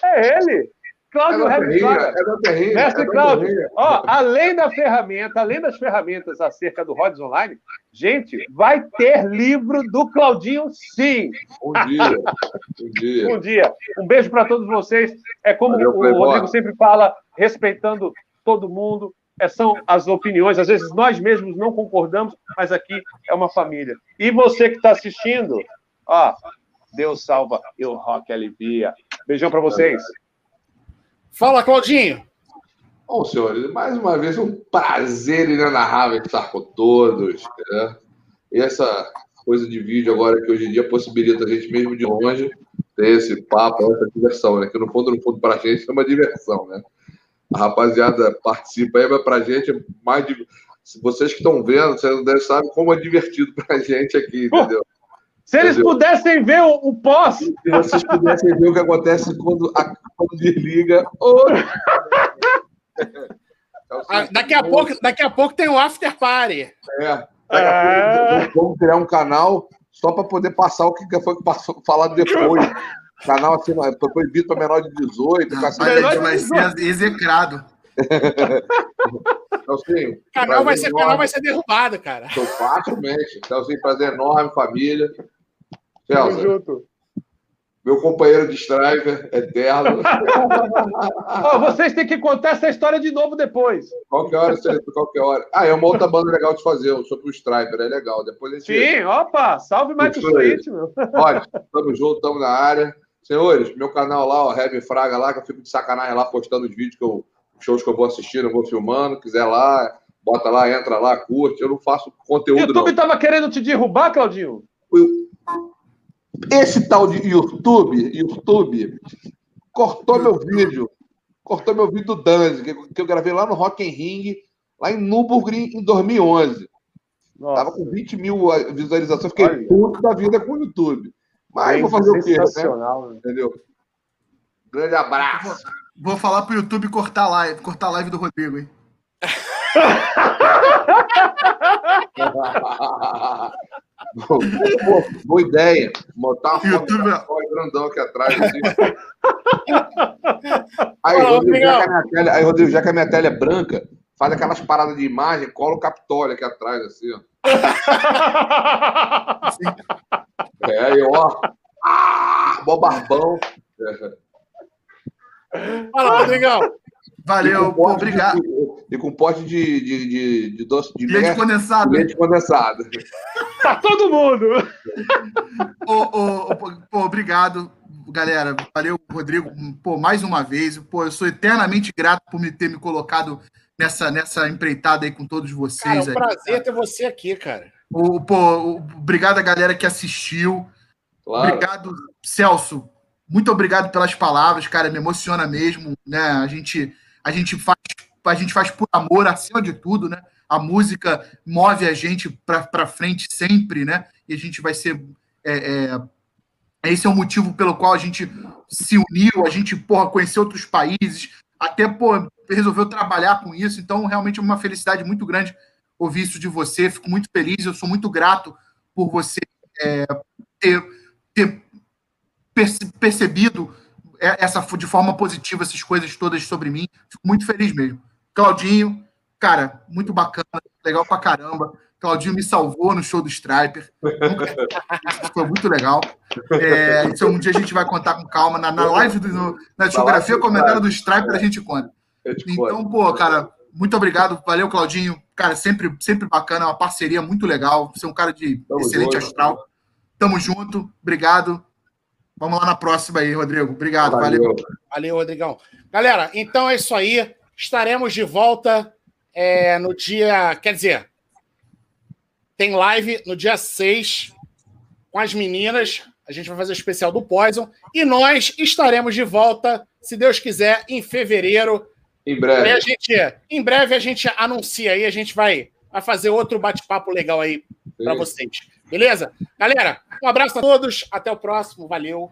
é ele, Cláudio é da terrinha, Mestre é Cláudio, ó, além da ferramenta, além das ferramentas acerca do Rods Online, gente, vai ter livro do Claudinho, sim, Bom dia. Bom dia. um dia. Um beijo para todos vocês. É como Valeu, o. Rodrigo sempre fala, respeitando todo mundo. É, são as opiniões, às vezes nós mesmos não concordamos, mas aqui é uma família. E você que está assistindo, ó, Deus salva e o rock alivia. Beijão para vocês. Fala, Claudinho. Bom, senhores, mais uma vez um prazer inenarrável estar com todos. Né? E essa coisa de vídeo agora que hoje em dia possibilita a gente mesmo de longe ter esse papo, essa diversão, né? Que no fundo, no fundo, para a gente é uma diversão, né? A rapaziada participa aí, mas a gente é mais. Se vocês que estão vendo, vocês não sabem como é divertido para a gente aqui, entendeu? Se eles Entendeu? pudessem ver o, o pós, Se vocês pudessem ver o que acontece quando, a, quando desliga. Ô! Ah, daqui, a pouco, daqui a pouco tem o After Party. É. Daqui a pouco vamos criar um canal só para poder passar o que foi passou- falado depois. Canal assim, não, é proibido para menor de 18. Rapaz, cacete. melhor a gente vai ser execrado. Então, assim, O canal vai ser, enorme. canal vai ser derrubado, cara. Então, facilmente. Então, assim, prazer enorme, família. Tamo Celso, junto. meu companheiro de Striver, eterno. oh, vocês têm que contar essa história de novo depois. Qualquer hora, qualquer hora. Ah, é uma outra banda legal de fazer, sobre o Striver, é legal. Depois a gente... Sim, opa, salve Mike Switch, meu. Olha, tamo junto, tamo na área. Senhores, meu canal lá, o Heavy Fraga lá, que eu fico de sacanagem lá, postando os vídeos que eu, shows que eu vou assistindo, eu vou filmando, quiser lá, bota lá, entra lá, curte. Eu não faço conteúdo. O YouTube não. tava querendo te derrubar, Claudinho? Esse tal de YouTube, YouTube, cortou meu vídeo. Cortou meu vídeo do Danzig, que eu gravei lá no Rock and Ring, lá em Nürburgring, em 2011. Nossa. Tava com 20 mil visualizações, fiquei Olha. puto da vida com o YouTube. Mas vou fazer o quê? Né? Entendeu? Grande abraço. Vou, vou falar pro YouTube cortar a live, cortar a live do Rodrigo, hein? Pô, boa ideia. Botar uma YouTube... foto grandão aqui atrás. Assim. Aí, Rodrigo, já que tele, aí, Rodrigo, já que a minha tela é branca, faz aquelas paradas de imagem, cola o Capitólio aqui atrás, assim, ó. é, aí, ó. Ah, bom barbão. Fala, Rodrigão. Valeu, pô, obrigado. De, e com pote de, de, de, de doce de leite condensado. Leite condensado. Pra todo mundo. Pô, obrigado, galera. Valeu, Rodrigo, pô, mais uma vez. Pô, eu sou eternamente grato por me ter me colocado nessa, nessa empreitada aí com todos vocês. Cara, é um prazer aí, ter você aqui, cara. O, pô, obrigado a galera que assistiu. Claro. Obrigado, Celso. Muito obrigado pelas palavras, cara. Me emociona mesmo, né? A gente a gente faz, a gente faz por amor acima de tudo, né? A música move a gente para frente sempre, né? E a gente vai ser. É, é, esse é o motivo pelo qual a gente se uniu, a gente porra, conheceu outros países, até pô, resolveu trabalhar com isso. Então, realmente é uma felicidade muito grande ouvir isso de você. Fico muito feliz, eu sou muito grato por você é, ter, ter percebido essa de forma positiva essas coisas todas sobre mim. Fico muito feliz mesmo. Claudinho, cara, muito bacana, legal pra caramba. Claudinho me salvou no show do Striper. Foi muito legal. É, isso um dia a gente vai contar com calma. Na, na live, do, no, na discografia, comentário do Striper, a gente conta. Então, pô, cara, muito obrigado. Valeu, Claudinho. Cara, sempre, sempre bacana, uma parceria muito legal. Você é um cara de Tamo excelente junto. astral. Tamo junto. Obrigado. Vamos lá na próxima aí, Rodrigo. Obrigado, valeu. Valeu, valeu Rodrigão. Galera, então é isso aí. Estaremos de volta é, no dia. Quer dizer, tem live no dia 6 com as meninas. A gente vai fazer o especial do Poison. E nós estaremos de volta, se Deus quiser, em fevereiro. Em breve. A gente, em breve a gente anuncia aí, a gente vai, vai fazer outro bate-papo legal aí para vocês. Beleza? Galera, um abraço a todos. Até o próximo. Valeu.